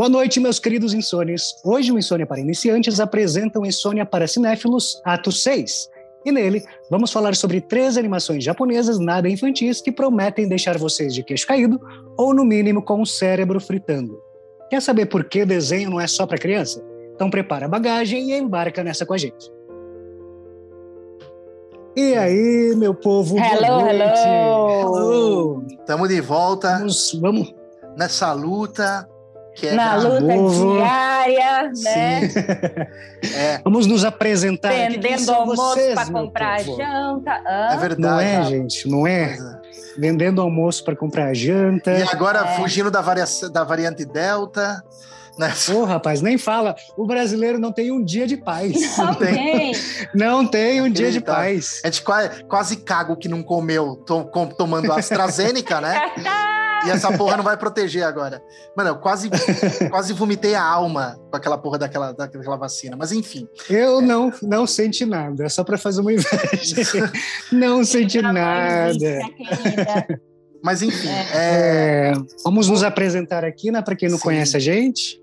Boa noite, meus queridos insônios. Hoje o Insônia para Iniciantes apresenta o Insônia para Cinéfilos, ato 6. E nele, vamos falar sobre três animações japonesas nada infantis que prometem deixar vocês de queixo caído ou, no mínimo, com o cérebro fritando. Quer saber por que desenho não é só para criança? Então prepara a bagagem e embarca nessa com a gente. E aí, meu povo? Hello, hello! Hello! Estamos de volta. Vamos, vamos. Nessa luta é Na luta novo. diária, né? é. Vamos nos apresentar. Vendendo almoço para comprar janta. É verdade. Não é, gente? Não é? é. Vendendo almoço para comprar janta. E agora é. fugindo da, varia da variante Delta. Né? Ô, rapaz, nem fala. O brasileiro não tem um dia de paz. Não, tem. Não tem um dia de paz. A gente quase, quase cago que não comeu to, tomando AstraZeneca, né? E essa porra não vai proteger agora. Mano, eu quase, quase vomitei a alma com aquela porra daquela, daquela vacina. Mas enfim. Eu é. não, não senti nada. É só para fazer uma inveja. não senti nada. Mas enfim. É... É... Vamos nos apresentar aqui, né? Para quem não Sim. conhece a gente.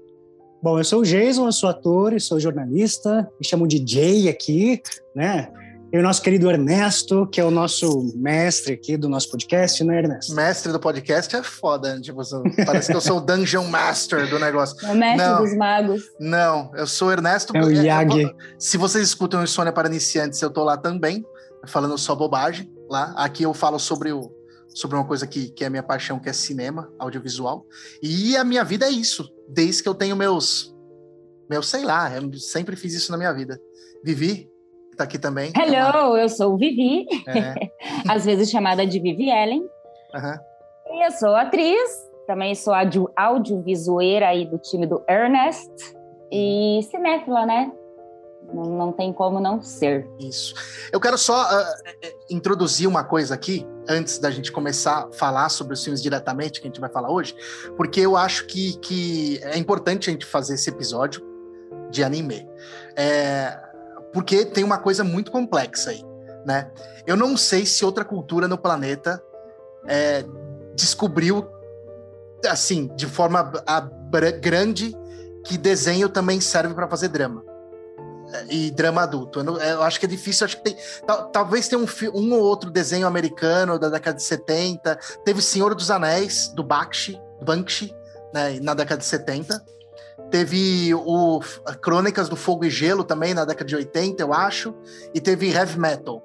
Bom, eu sou o Jason, eu sou ator e sou jornalista. Me chamo de Jay aqui, né? E o nosso querido Ernesto, que é o nosso mestre aqui do nosso podcast, né, Ernesto? Mestre do podcast é foda, né? tipo, parece que eu sou o Dungeon Master do negócio. É o mestre não, dos magos. Não, eu sou o Ernesto. É o Yagi. Se vocês escutam o Sônia para Iniciantes, eu tô lá também, falando só bobagem lá. Aqui eu falo sobre o sobre uma coisa que, que é a minha paixão, que é cinema, audiovisual. E a minha vida é isso, desde que eu tenho meus meus, sei lá, eu sempre fiz isso na minha vida. Vivi está aqui também. Hello, eu sou Vivi, é. às vezes chamada de Vivi Ellen. Uhum. E eu sou atriz, também sou audio, audiovisueira aí do time do Ernest e cinéfila, né? Não, não tem como não ser. Isso. Eu quero só uh, introduzir uma coisa aqui, antes da gente começar a falar sobre os filmes diretamente, que a gente vai falar hoje, porque eu acho que, que é importante a gente fazer esse episódio de anime. É, porque tem uma coisa muito complexa aí, né? Eu não sei se outra cultura no planeta é, descobriu, assim, de forma a, grande, que desenho também serve para fazer drama. É, e drama adulto. Eu, não, eu, acho que é difícil, acho que tem. Tal, talvez tenha um, um ou outro desenho americano da década de 70. Teve Senhor dos Anéis, do Bakshi, Banksy, né, na década de 70 Teve o Crônicas do Fogo e Gelo também, na década de 80, eu acho. E teve Heavy Metal,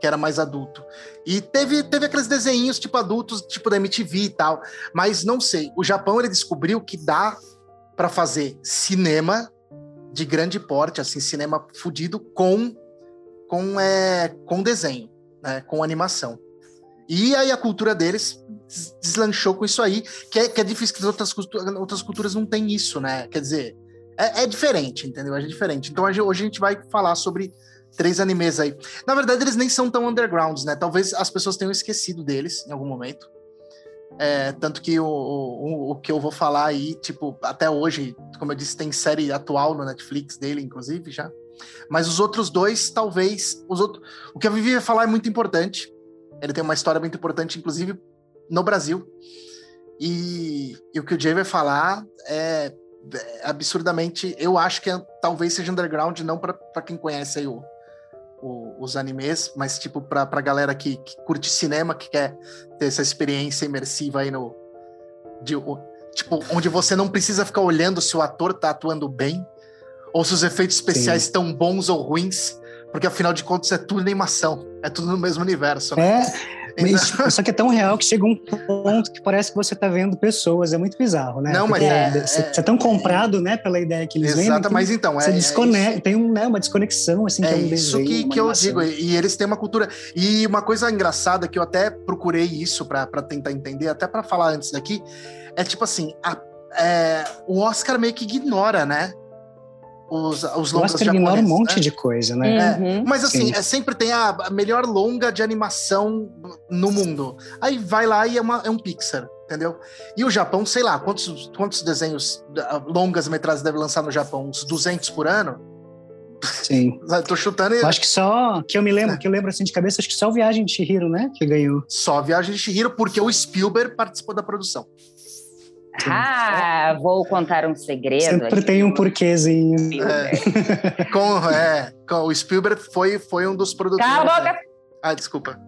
que era mais adulto. E teve, teve aqueles desenhos tipo adultos, tipo da MTV e tal. Mas não sei. O Japão ele descobriu que dá para fazer cinema de grande porte, assim, cinema fudido com com é, com desenho, né, com animação. E aí a cultura deles deslanchou com isso aí, que é, que é difícil, que outras, outras culturas não têm isso, né? Quer dizer, é, é diferente, entendeu? É diferente. Então hoje a gente vai falar sobre três animes aí. Na verdade, eles nem são tão undergrounds, né? Talvez as pessoas tenham esquecido deles em algum momento. É, tanto que o, o, o, que eu vou falar aí, tipo, até hoje, como eu disse, tem série atual no Netflix dele, inclusive, já. Mas os outros dois, talvez. Os outros, o que a Vivi vai falar é muito importante. Ele tem uma história muito importante, inclusive no Brasil. E, e o que o Jay vai falar é, é absurdamente. Eu acho que é, talvez seja underground, não para quem conhece aí o, o, os animes, mas tipo para a galera que, que, curte cinema, que quer ter essa experiência imersiva aí no. De, o, tipo, onde você não precisa ficar olhando se o ator tá atuando bem, ou se os efeitos especiais estão bons ou ruins, porque afinal de contas é tudo animação, é tudo no mesmo universo. Né? É. Então... Só que é tão real que chega um ponto que parece que você está vendo pessoas. É muito bizarro, né? Não, mas é, é, você é, é tão comprado, né, pela ideia que eles exato, vendem. Exato, mas então é. Você desconecta, tem um, né, uma desconexão, assim, é que é um isso desenho, que, que eu digo. E eles têm uma cultura. E uma coisa engraçada que eu até procurei isso para tentar entender, até para falar antes daqui, é tipo assim: a, é, o Oscar meio que ignora, né? Os, os longas Oscar ignora um monte né? de coisa, né? É, uhum. Mas assim, é, sempre tem a melhor longa de animação no mundo. Aí vai lá e é, uma, é um Pixar, entendeu? E o Japão, sei lá, quantos, quantos desenhos longas metragens deve lançar no Japão? Uns 200 por ano? Sim. Tô chutando. E... Acho que só, que eu me lembro, é. que eu lembro assim de cabeça, acho que só Viagem de Shihiro, né, que ganhou. Só Viagem de Shihiro, porque o Spielberg participou da produção. Ah, vou contar um segredo. Sempre aqui. tem um porquêzinho. É, com, é, com, o Spielberg foi, foi um dos produtores. Cala a boca! né? Ah, desculpa.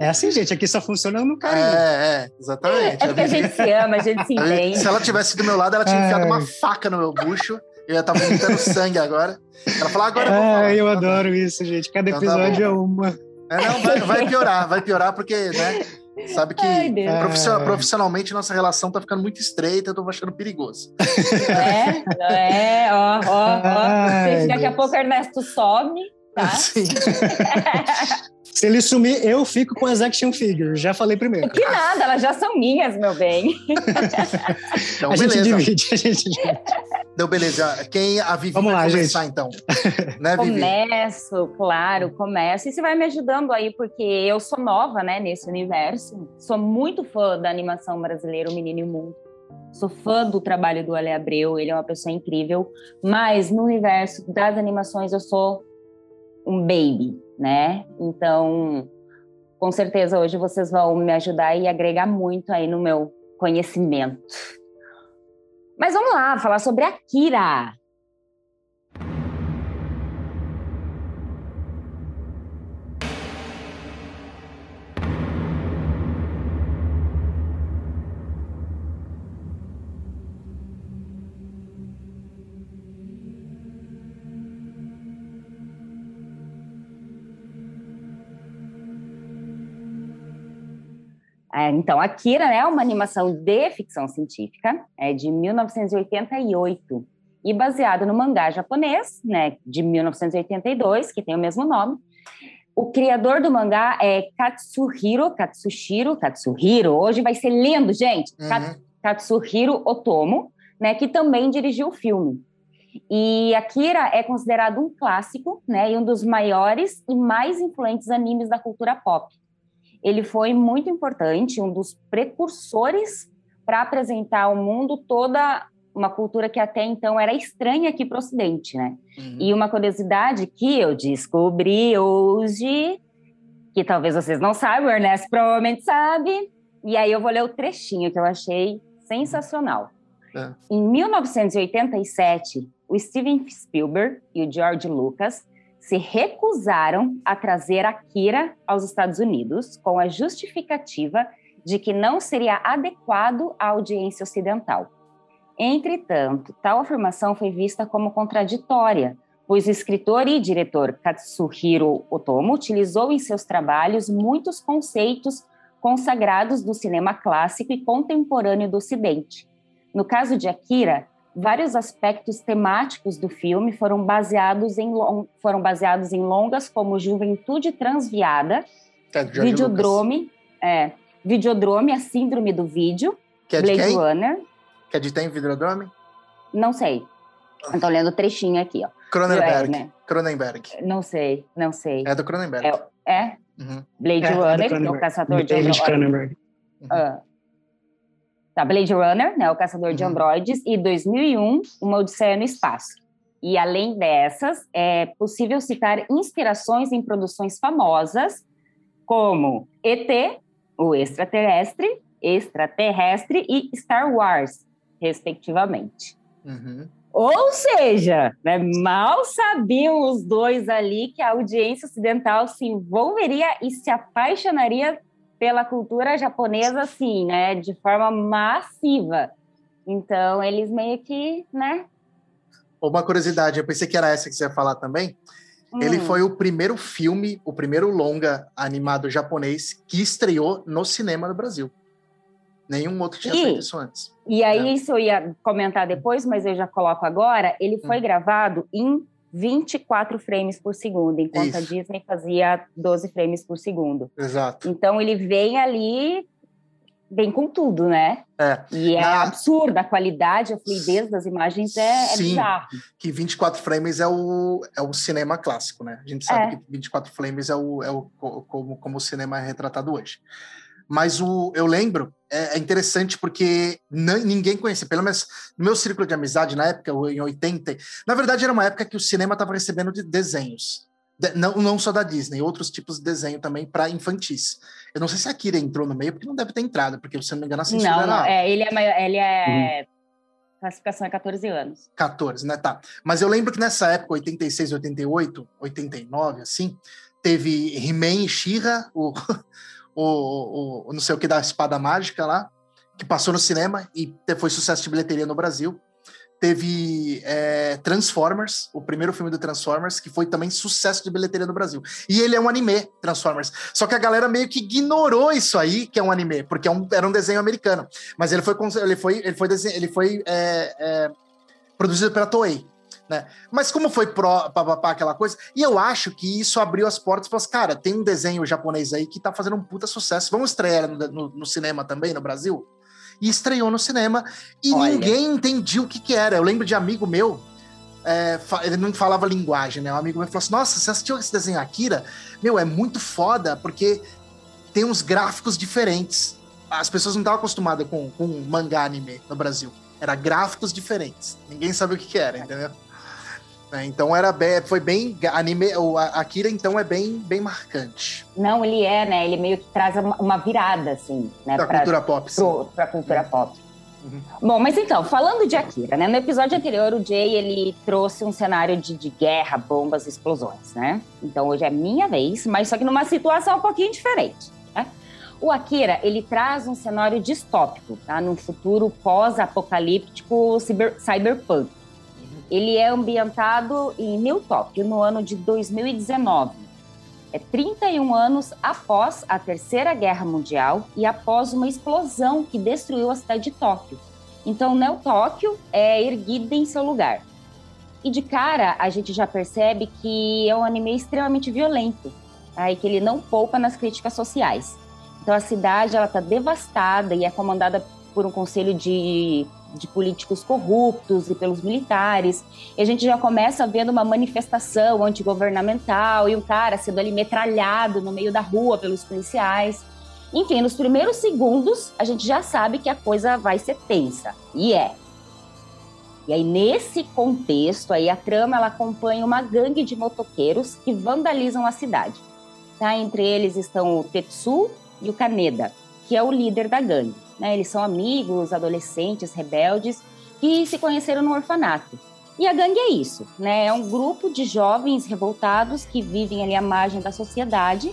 É assim, gente. Aqui só funciona no carinho. É, é, exatamente. É porque a gente se ama, a gente se entende. Se ela tivesse do meu lado, ela tinha Ai. enfiado uma faca no meu bucho. Eu ia estar vomitando sangue agora. Ela falou, agora eu vou falar. Ah, eu Tá bom. adoro isso, gente. Cada Então tá episódio é bom. uma. É, não, vai, vai piorar, vai piorar, porque, né? Sabe que Ai, Deus. profissio- É. profissionalmente nossa relação tá ficando muito estreita, eu tô achando perigoso. É, é, ó, ó, ó. Ai, Daqui a Deus. pouco o Ernesto some, tá? Sim. Se ele sumir, eu fico com as action figures. Já falei primeiro. Que nada, elas já são minhas, meu bem. Então, a gente beleza. divide, a gente divide. Então, beleza. Quem a Vivi Vamos vai lá, começar, então? né, Vivi? Começo, claro, começo. E você vai me ajudando aí, porque eu sou nova, né, nesse universo. Sou muito fã da animação brasileira, O Menino e o Mundo. Sou fã do trabalho do Ale Abreu, ele é uma pessoa incrível. Mas no universo das animações eu sou um baby, né? Então, com certeza hoje vocês vão me ajudar e agregar muito aí no meu conhecimento. Mas vamos lá, falar sobre Akira. É, então, Akira né, é uma animação de ficção científica, é de 1988 e baseada no mangá japonês, né, de 1982, que tem o mesmo nome. O criador do mangá é Katsuhiro, Katsushiro, Katsuhiro, hoje vai ser lindo, gente! Uhum. Kat- Katsuhiro Otomo, né, que também dirigiu o filme. E Akira é considerado um clássico, né, e um dos maiores e mais influentes animes da cultura pop. Ele foi muito importante, um dos precursores para apresentar ao mundo toda uma cultura que até então era estranha aqui para o Ocidente, né? Uhum. E uma curiosidade que eu descobri hoje, que talvez vocês não saibam, o Ernesto provavelmente sabe, e aí eu vou ler o trechinho que eu achei sensacional. É. Em 1987, o Steven Spielberg e o George Lucas se recusaram a trazer Akira aos Estados Unidos com a justificativa de que não seria adequado à audiência ocidental. Entretanto, tal afirmação foi vista como contraditória, pois o escritor e diretor Katsuhiro Otomo utilizou em seus trabalhos muitos conceitos consagrados do cinema clássico e contemporâneo do Ocidente. No caso de Akira, vários aspectos temáticos do filme foram baseados em, foram baseados em longas como Juventude Transviada, É, Videodrome, é, Videodrome, a Síndrome do Vídeo. Que é de Blade quem? Runner, Que é de tem Videodrome? não sei. Estou lendo o trechinho aqui, ó. Cronenberg. É, né? Cronenberg. Não sei, não sei. É do Cronenberg. É, é Uhum. Blade É, é do Runner, é o caçador de David. Cronenberg. Ah. Tá, Blade Runner, né, o caçador de Uhum. androides, e 2001, Uma Odisseia no Espaço. E além dessas, é possível citar inspirações em produções famosas, como ET, o extraterrestre, extraterrestre e Star Wars, respectivamente. Uhum. Ou seja, né, mal sabiam os dois ali que a audiência ocidental se envolveria e se apaixonaria pela cultura japonesa, assim, né, de forma massiva. Então, eles meio que, né? Uma curiosidade, eu pensei que era essa que você ia falar também. Ele hum, foi o primeiro filme, o primeiro longa animado japonês que estreou no cinema no Brasil. Nenhum outro tinha E- feito isso antes. E aí, É. isso eu ia comentar depois, mas eu já coloco agora. Ele foi Hum. gravado em 24 frames por segundo, enquanto a Isso. Disney fazia 12 frames por segundo. Exato. Então ele vem ali, vem com tudo, né? É. E é Na- absurda a qualidade, a fluidez das imagens é, é Sim. bizarro. Que 24 frames é o, é o cinema clássico, né? A gente sabe É. que 24 frames é o, é o co- como, como o cinema é retratado hoje. Mas o, eu lembro, é, é interessante porque ninguém conhecia, pelo menos no meu círculo de amizade, na época, em 80, na verdade era uma época que o cinema estava recebendo de desenhos. Não, não só da Disney, outros tipos de desenho também para infantis. Eu não sei se a Akira entrou no meio, porque não deve ter entrado, porque se eu não me engano, a censura não, não, é, ele é, maior, ele é uhum. classificação é 14 anos. 14, né? Tá. Mas eu lembro que nessa época, 86, 88, 89, assim, teve He-Man e She-Ra, o, o, o, não sei o que da espada mágica lá, que passou no cinema e foi sucesso de bilheteria no Brasil teve é, Transformers, o primeiro filme do Transformers, que foi também sucesso de bilheteria no Brasil. E ele é um anime, Transformers. Só que a galera meio que ignorou isso aí, que é um anime, porque é um, era um desenho americano. Mas ele foi, ele foi, ele foi, ele foi é, é, produzido pela Toei. Né? Mas como foi pró, papapá, aquela coisa, e eu acho que isso abriu as portas para cara, tem um desenho japonês aí que tá fazendo um puta sucesso. Vamos estrear no, no, no cinema também, no Brasil? e estreou no cinema e Olha. ninguém entendia o que, que era. Eu lembro de amigo meu, é, ele não falava linguagem, né? Um amigo meu falou assim: Nossa, você assistiu esse desenho Akira? Meu, é muito foda porque tem uns gráficos diferentes. As pessoas não estavam acostumadas com, com mangá anime no Brasil. Era gráficos diferentes. Ninguém sabia o que, que era, entendeu? Né? Então era bem, foi bem anime, o Akira então é bem bem marcante. Não, ele é, né? Ele meio que traz uma virada assim, né? Pra, pra cultura pop. Pro, pra cultura pop. Uhum. Bom, mas então, falando de Akira, né? No episódio anterior, o Jay, ele trouxe um cenário de, de guerra, bombas, explosões, né? Então hoje é minha vez, mas só que numa situação um pouquinho diferente, né? O Akira, ele traz um cenário distópico, tá? Num futuro pós-apocalíptico cyber, cyberpunk. Ele é ambientado em New Tóquio, no ano de 2019. É 31 anos após a Terceira Guerra Mundial e após uma explosão que destruiu a cidade de Tóquio. Então, Neo Tóquio é erguida em seu lugar. E de cara, a gente já percebe que é um anime extremamente violento, tá? e que ele não poupa nas críticas sociais. Então, a cidade ela está devastada e é comandada por um conselho de de políticos corruptos e pelos militares. E a gente já começa vendo uma manifestação antigovernamental e um cara sendo ali metralhado no meio da rua pelos policiais. Enfim, nos primeiros segundos, a gente já sabe que a coisa vai ser tensa. E é. E aí, nesse contexto, aí a trama ela acompanha uma gangue de motoqueiros que vandalizam a cidade. Tá? Entre eles estão o Tetsu e o Kaneda, que é o líder da gangue. Né? Eles são amigos, adolescentes, rebeldes, que se conheceram no orfanato. E a gangue é isso, né? É um grupo de jovens revoltados que vivem ali à margem da sociedade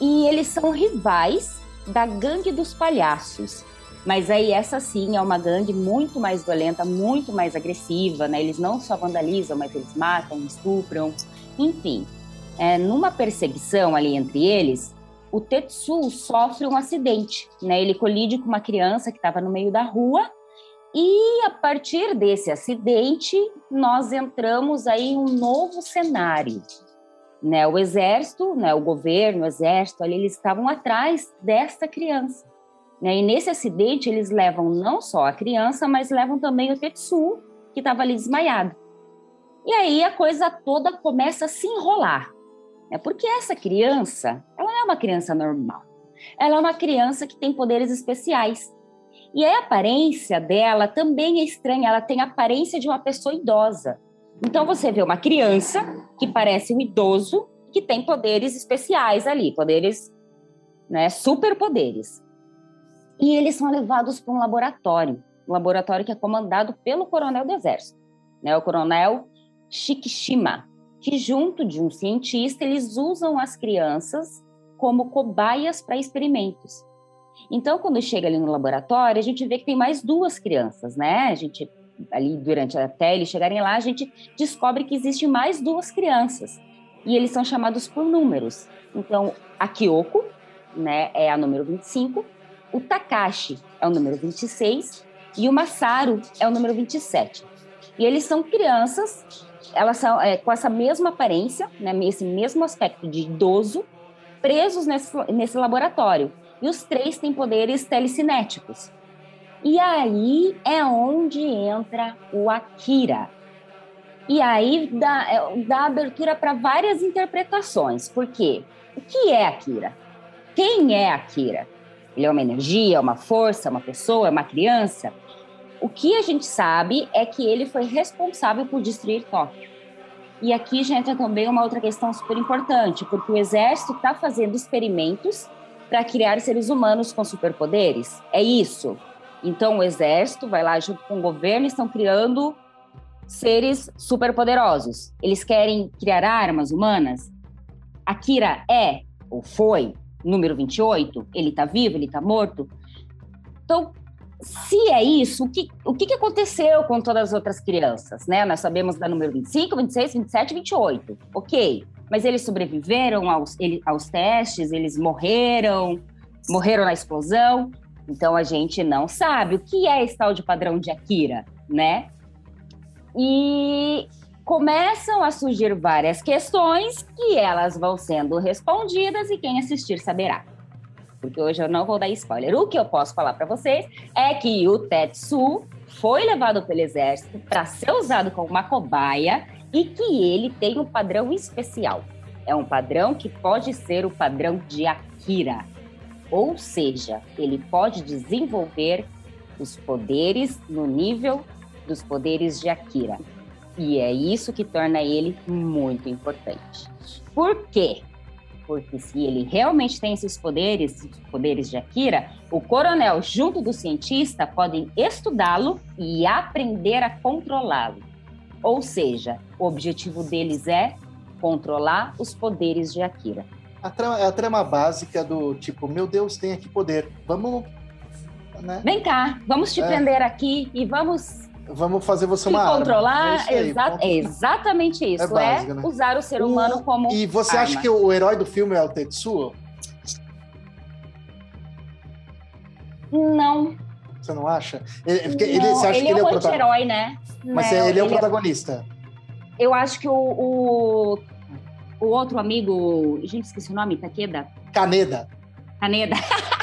e eles são rivais da gangue dos palhaços. Mas aí essa sim é uma gangue muito mais violenta, muito mais agressiva, né? Eles não só vandalizam, mas eles matam, estupram, enfim. É, numa perseguição ali entre eles, o Tetsu sofre um acidente, né? Ele colide com uma criança que estava no meio da rua e a partir desse acidente nós entramos aí em um novo cenário, né? O exército, né? O governo, o exército, ali eles estavam atrás desta criança, né? E nesse acidente eles levam não só a criança, mas levam também o Tetsu que estava ali desmaiado. E aí a coisa toda começa a se enrolar, é porque essa criança, ela não é uma criança normal. Ela é uma criança que tem poderes especiais. E a aparência dela também é estranha, ela tem a aparência de uma pessoa idosa. Então você vê uma criança que parece um idoso que tem poderes especiais ali, poderes, né, superpoderes. E eles são levados para um laboratório, um laboratório que é comandado pelo coronel do exército, né, o coronel Shikishima que junto de um cientista eles usam as crianças como cobaias para experimentos. Então, quando chega ali no laboratório, a gente vê que tem mais duas crianças, né? A gente ali durante até eles chegarem lá, a gente descobre que existem mais duas crianças. E eles são chamados por números. Então, a Kyoko, né, é a número 25, o Takashi é o número 26 e o Masaru é o número 27. E eles são crianças elas são é, com essa mesma aparência, né, esse mesmo aspecto de idoso, presos nesse, nesse laboratório. E os três têm poderes telecinéticos. E aí é onde entra o Akira. E aí dá, é, dá abertura para várias interpretações. Por quê? O que é Akira? Quem é Akira? Ele é uma energia, uma força, uma pessoa, uma criança? O que a gente sabe é que ele foi responsável por destruir Tóquio. E aqui já entra também uma outra questão super importante, porque o exército está fazendo experimentos para criar seres humanos com superpoderes. É isso. Então o exército vai lá junto com o governo estão criando seres superpoderosos. Eles querem criar armas humanas. A Kira é ou foi número 28? Ele está vivo? Ele está morto? Então, se é isso, o que, o que aconteceu com todas as outras crianças? Né? Nós sabemos da número 25, 26, 27 28. Ok. Mas eles sobreviveram aos, ele, aos testes, eles morreram, morreram na explosão. Então a gente não sabe o que é esse tal de padrão de Akira, né? E começam a surgir várias questões que elas vão sendo respondidas e quem assistir saberá. Porque hoje eu não vou dar spoiler. O que eu posso falar para vocês é que o Tetsu foi levado pelo exército para ser usado como uma cobaia e que ele tem um padrão especial. É um padrão que pode ser o padrão de Akira. Ou seja, ele pode desenvolver os poderes no nível dos poderes de Akira. E é isso que torna ele muito importante. Por quê? Porque se ele realmente tem esses poderes, os poderes de Akira, o coronel, junto do cientista, podem estudá-lo e aprender a controlá-lo. Ou seja, o objetivo deles é controlar os poderes de Akira. A trama, é a trama básica do tipo, meu Deus, tem aqui poder. Vamos. Né? Vem cá, vamos te é. prender aqui e vamos Vamos fazer você uma controlar, arma. É, exa é exatamente isso. É, básico, é né? usar o ser humano o... como. E você arma. acha que o herói do filme é o Tetsuo? Não. Você não acha? Ele, ele, não, você acha ele que ele é o anti-herói, né? Mas né? ele é o protagonista. Eu acho que o, o, o, outro amigo. Gente, esqueci o nome, Takeda? Caneda. Caneda.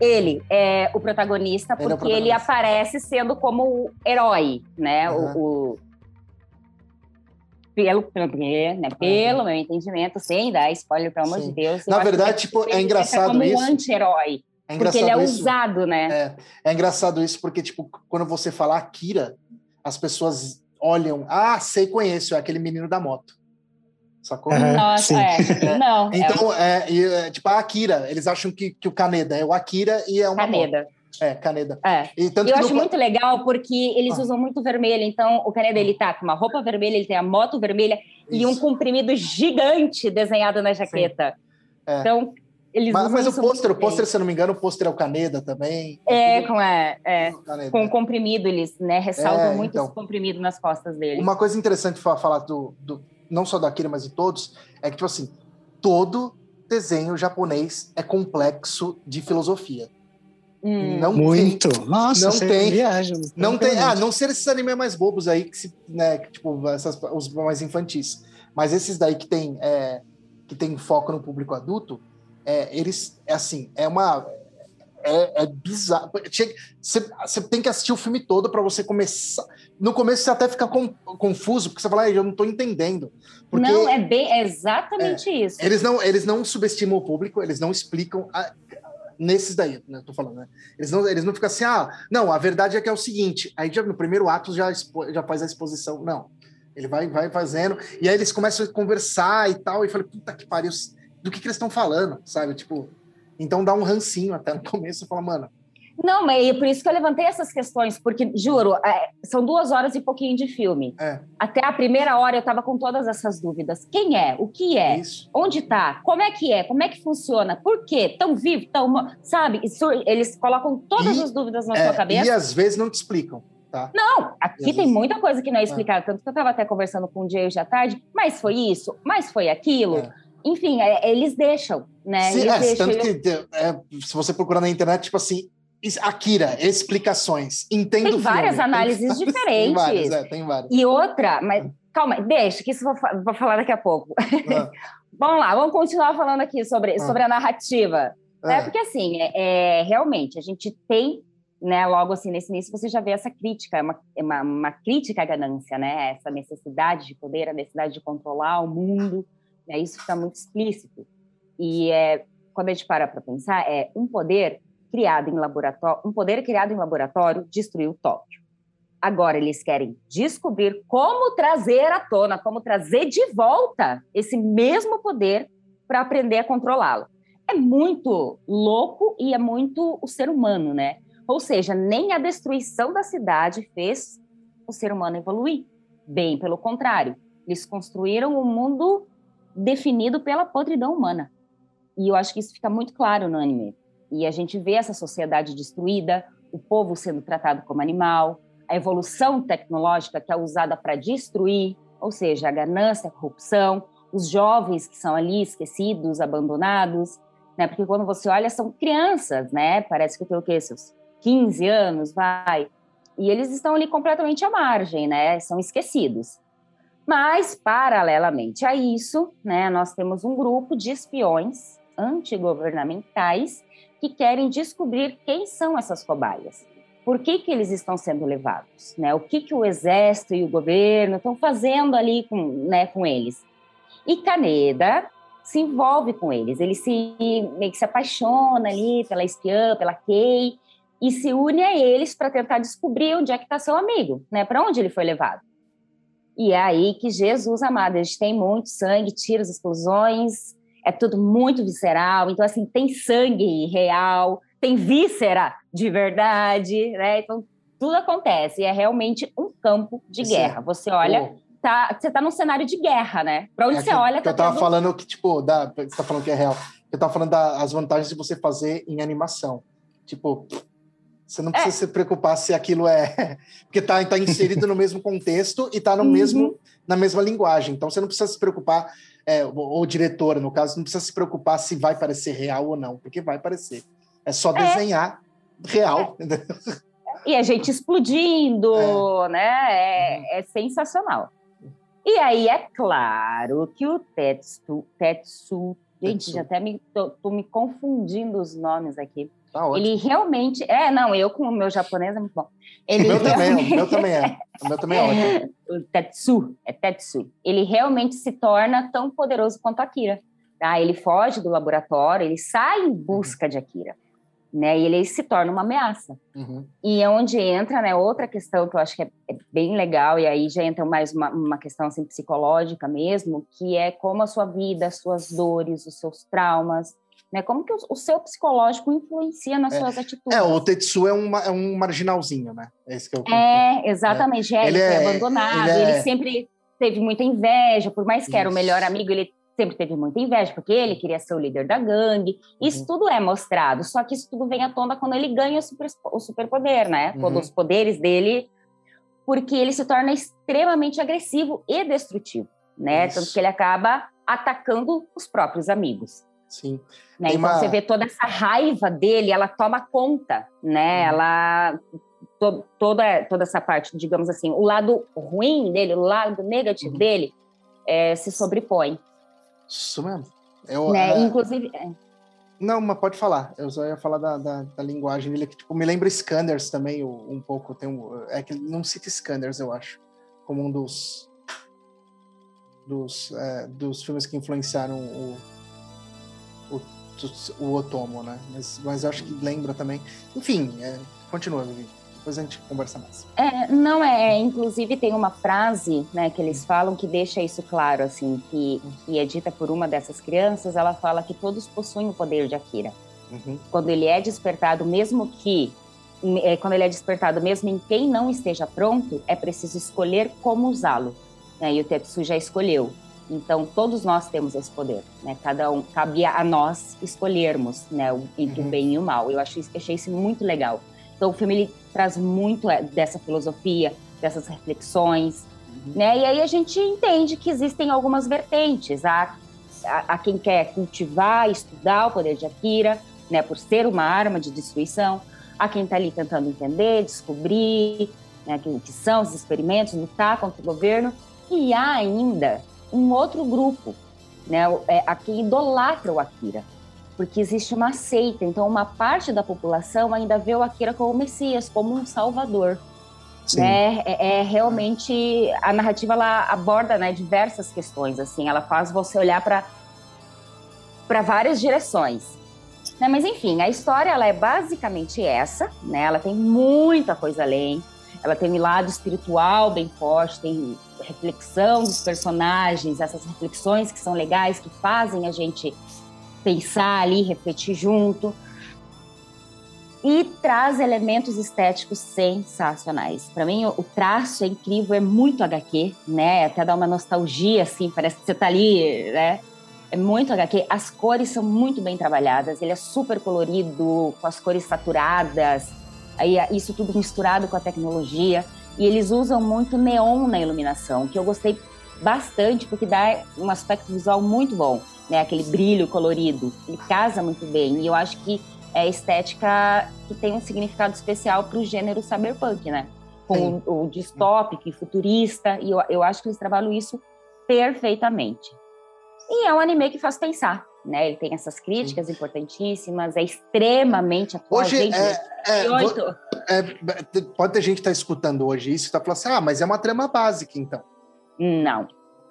ele é o protagonista porque ele, é protagonista. ele aparece sendo como o herói, né? Uhum. O, o, pelo, pelo, né? pelo meu entendimento, sem dar spoiler, pelo amor de Deus. Na verdade, tipo, é engraçado como isso. como um anti-herói. É porque ele é isso. usado, né? É, é engraçado isso porque, tipo, quando você fala Akira, as pessoas olham, ah, sei, conheço, é aquele menino da moto. Sacou? Uhum, Nossa, é. Não. É então, é, é, tipo a Akira, eles acham que, que o Kaneda é o Akira e é uma Kaneda. Moto. É, Kaneda. É. E tanto eu acho no... muito legal porque eles ah. usam muito vermelho. Então, o Kaneda ele tá com uma roupa vermelha, ele tem a moto vermelha Isso. e um comprimido gigante desenhado na jaqueta. É. Então, eles mas, mas o pôster, o pôster, se eu não me engano, o pôster é o Kaneda também. É, com, é, é, com o comprimido, eles né, ressaltam é, muito então, esse comprimido nas costas dele. Uma coisa interessante falar do, do não só da Akira, mas de todos, é que, tipo assim, todo desenho japonês é complexo de filosofia. Hum. Não Muito. Tem, Nossa, não tem. Viagem, não tem. Ah, não ser esses animes mais bobos aí, que se, né, que, tipo, essas, os mais infantis. Mas esses daí que tem, é, que tem foco no público adulto, é, eles, é assim, é uma é, é bizarro. Você tem que assistir o filme todo para você começar. No começo você até fica com, confuso, porque você fala, eu não estou entendendo. Porque, não, é bem é exatamente é, isso. Eles não, eles não subestimam o público, eles não explicam. A, nesses daí, né? Tô falando, né? Eles não, eles não ficam assim, ah, não, a verdade é que é o seguinte. Aí já, no primeiro ato já, expo, já faz a exposição. Não. Ele vai, vai fazendo, e aí eles começam a conversar e tal, e eu falei, puta que pariu, do que, que eles estão falando, sabe? Tipo, então dá um rancinho até no começo e fala, mano. Não, mas é por isso que eu levantei essas questões, porque, juro, é, são duas horas e pouquinho de filme. É. Até a primeira hora eu tava com todas essas dúvidas. Quem é? O que é? Isso. Onde tá? Como é que é? Como é que funciona? Por quê? Tão vivo? Tão... Sabe? Isso, eles colocam todas e, as dúvidas na é, sua cabeça. E às vezes não te explicam. Tá? Não, aqui tem muita coisa que não é, é explicada. Tanto que eu estava até conversando com o Jay hoje à tarde, mas foi isso, mas foi aquilo. É. Enfim, é, eles deixam, né? Sim, eles é, deixam, tanto que é, se você procurar na internet, tipo assim, Akira, explicações, entendo Tem várias filme. análises tem, diferentes. tem várias, é, tem várias. E outra, mas calma, deixa, que isso eu vou, vou falar daqui a pouco. Ah. vamos lá, vamos continuar falando aqui sobre, ah. sobre a narrativa. Né? É. Porque assim, é, é, realmente, a gente tem né, logo assim, nesse início, você já vê essa crítica, é uma, é uma, uma, crítica à ganância, né? Essa necessidade de poder, a necessidade de controlar o mundo, né? Isso fica muito explícito. E é, quando a gente para para pensar, é um poder criado em laboratório, um poder criado em laboratório destruiu Tóquio. Agora eles querem descobrir como trazer à tona, como trazer de volta esse mesmo poder para aprender a controlá-lo. É muito louco e é muito o ser humano, né? Ou seja, nem a destruição da cidade fez o ser humano evoluir. Bem, pelo contrário, eles construíram um mundo definido pela podridão humana. E eu acho que isso fica muito claro no anime. E a gente vê essa sociedade destruída, o povo sendo tratado como animal, a evolução tecnológica que é usada para destruir, ou seja, a ganância, a corrupção, os jovens que são ali esquecidos, abandonados, né? Porque quando você olha, são crianças, né? Parece que tem o quê? Seus 15 anos, vai. E eles estão ali completamente à margem, né? São esquecidos. Mas, paralelamente a isso, né, nós temos um grupo de espiões antigovernamentais que querem descobrir quem são essas cobaias. Por que, que eles estão sendo levados? Né? O que, que o exército e o governo estão fazendo ali com, né, com eles? E Caneda se envolve com eles, ele se meio que se apaixona ali pela espiã, pela Kay, e se une a eles para tentar descobrir onde é que está seu amigo, né? Para onde ele foi levado. E é aí que Jesus amado, a gente tem muito sangue, tiros, explosões, é tudo muito visceral. Então, assim, tem sangue real, tem víscera de verdade, né? Então, tudo acontece. E é realmente um campo de Esse guerra. É. Você olha, tá, você tá num cenário de guerra, né? Para onde é você olha, tá Eu tava tendo... falando que, tipo, da, você tá falando que é real. Eu tava falando das vantagens de você fazer em animação. Tipo, você não precisa é. se preocupar se aquilo é. Porque tá, tá inserido no mesmo contexto e tá no uhum. mesmo, na mesma linguagem. Então você não precisa se preocupar é, ou diretora, no caso, não precisa se preocupar se vai parecer real ou não, porque vai parecer. É só é. desenhar é. real. E a gente explodindo, é. né? É, é, sensacional. E aí é claro que o Tetsu, Tetsu gente, Tetsu. já até me, tô, tô me confundindo os nomes aqui. Tá ele realmente. É, não, eu com o meu japonês é muito bom. Ele o meu realmente... também, o meu também é. O meu também é ótimo. o Tetsu, é Tetsu. Ele realmente se torna tão poderoso quanto Akira. Tá? Ele foge do laboratório, ele sai em busca uhum. de Akira. Né? E ele se torna uma ameaça. Uhum. E é onde entra né, outra questão que eu acho que é, é bem legal, e aí já entra mais uma, uma, questão assim, psicológica mesmo, que é como a sua vida, as suas dores, os seus traumas, né? Como que o, o seu psicológico influencia nas é, suas atitudes? É, o Tetsu é um, é um marginalzinho, né? É, esse que eu, é exatamente. É. ele, ele é abandonado, ele, é... ele, sempre teve muita inveja, por mais que Isso. era o melhor amigo, ele sempre teve muita inveja, porque ele queria ser o líder da gangue. Isso uhum. tudo é mostrado, só que isso tudo vem à tona quando ele ganha o, super, o superpoder, né? Uhum. Todos os poderes dele, porque ele se torna extremamente agressivo e destrutivo, né? Isso. Tanto que ele acaba atacando os próprios amigos. Sim. Né? Então uma... você vê toda essa raiva dele, ela toma conta, né? Uhum. Ela to, toda toda essa parte, digamos assim, o lado ruim dele, o lado negativo uhum. dele, é, se sobrepõe. Isso mesmo. Eu, né? É... Inclusive. É. Não, mas pode falar. Eu só ia falar da, da, da linguagem dele, que tipo, me lembra Scanners também, um pouco. Tem um, é que não cita Scanners, eu acho, como um dos dos, é, dos filmes que influenciaram o, o, Otomo, né? Mas, mas acho que lembra também. Enfim, é, continua, Vivi. Depois a gente conversa mais. É, não é, inclusive tem uma frase, né, que eles falam que deixa isso claro, assim, que, que é dita por uma dessas crianças, ela fala que todos possuem o poder de Akira. Uhum. Quando ele é despertado, mesmo que é, quando ele é despertado, mesmo em quem não esteja pronto, é preciso escolher como usá-lo. Né? E o Tetsu já escolheu. Então, todos nós temos esse poder, né? Cada um, cabe a nós escolhermos, né, entre uhum. o bem e o mal. Eu achei, achei isso muito legal. Então, o filme ele traz muito é, dessa filosofia, dessas reflexões, uhum. né? E aí a gente entende que existem algumas vertentes. Há, há, há quem quer cultivar, estudar o poder de Akira, né, por ser uma arma de destruição. Há quem está ali tentando entender, descobrir né, que, que são os experimentos, lutar contra o governo. E há ainda um outro grupo, né, é, a que idolatra o Akira, porque existe uma seita, então uma parte da população ainda vê o Akira como o Messias, como um salvador. Né? É, é, realmente a narrativa ela aborda né, diversas questões, assim, ela faz você olhar para para várias direções. Né? Mas enfim, a história ela é basicamente essa, né? Ela tem muita coisa além. Ela tem um lado espiritual bem forte, tem reflexão dos personagens, essas reflexões que são legais, que fazem a gente pensar ali, refletir junto. E traz elementos estéticos sensacionais. Para mim, o traço é incrível, é muito HQ, né? Até dá uma nostalgia, assim, parece que você tá ali, né? É muito HQ. As cores são muito bem trabalhadas. Ele é super colorido, com as cores saturadas. Aí isso tudo misturado com a tecnologia. E eles usam muito neon na iluminação, que eu gostei bastante porque dá um aspecto visual muito bom, né? Aquele brilho colorido, ele casa muito bem. E eu acho que é estética que tem um significado especial para o gênero cyberpunk, né? Com o, o distópico e futurista. E eu, eu acho que eles trabalham isso perfeitamente. E é um anime que faz pensar, né? Ele tem essas críticas Sim. importantíssimas, é extremamente atual. Hoje, gente, é, é, é, pode ter gente que está escutando hoje isso e está falando assim, ah, mas é uma trama básica, então. Não.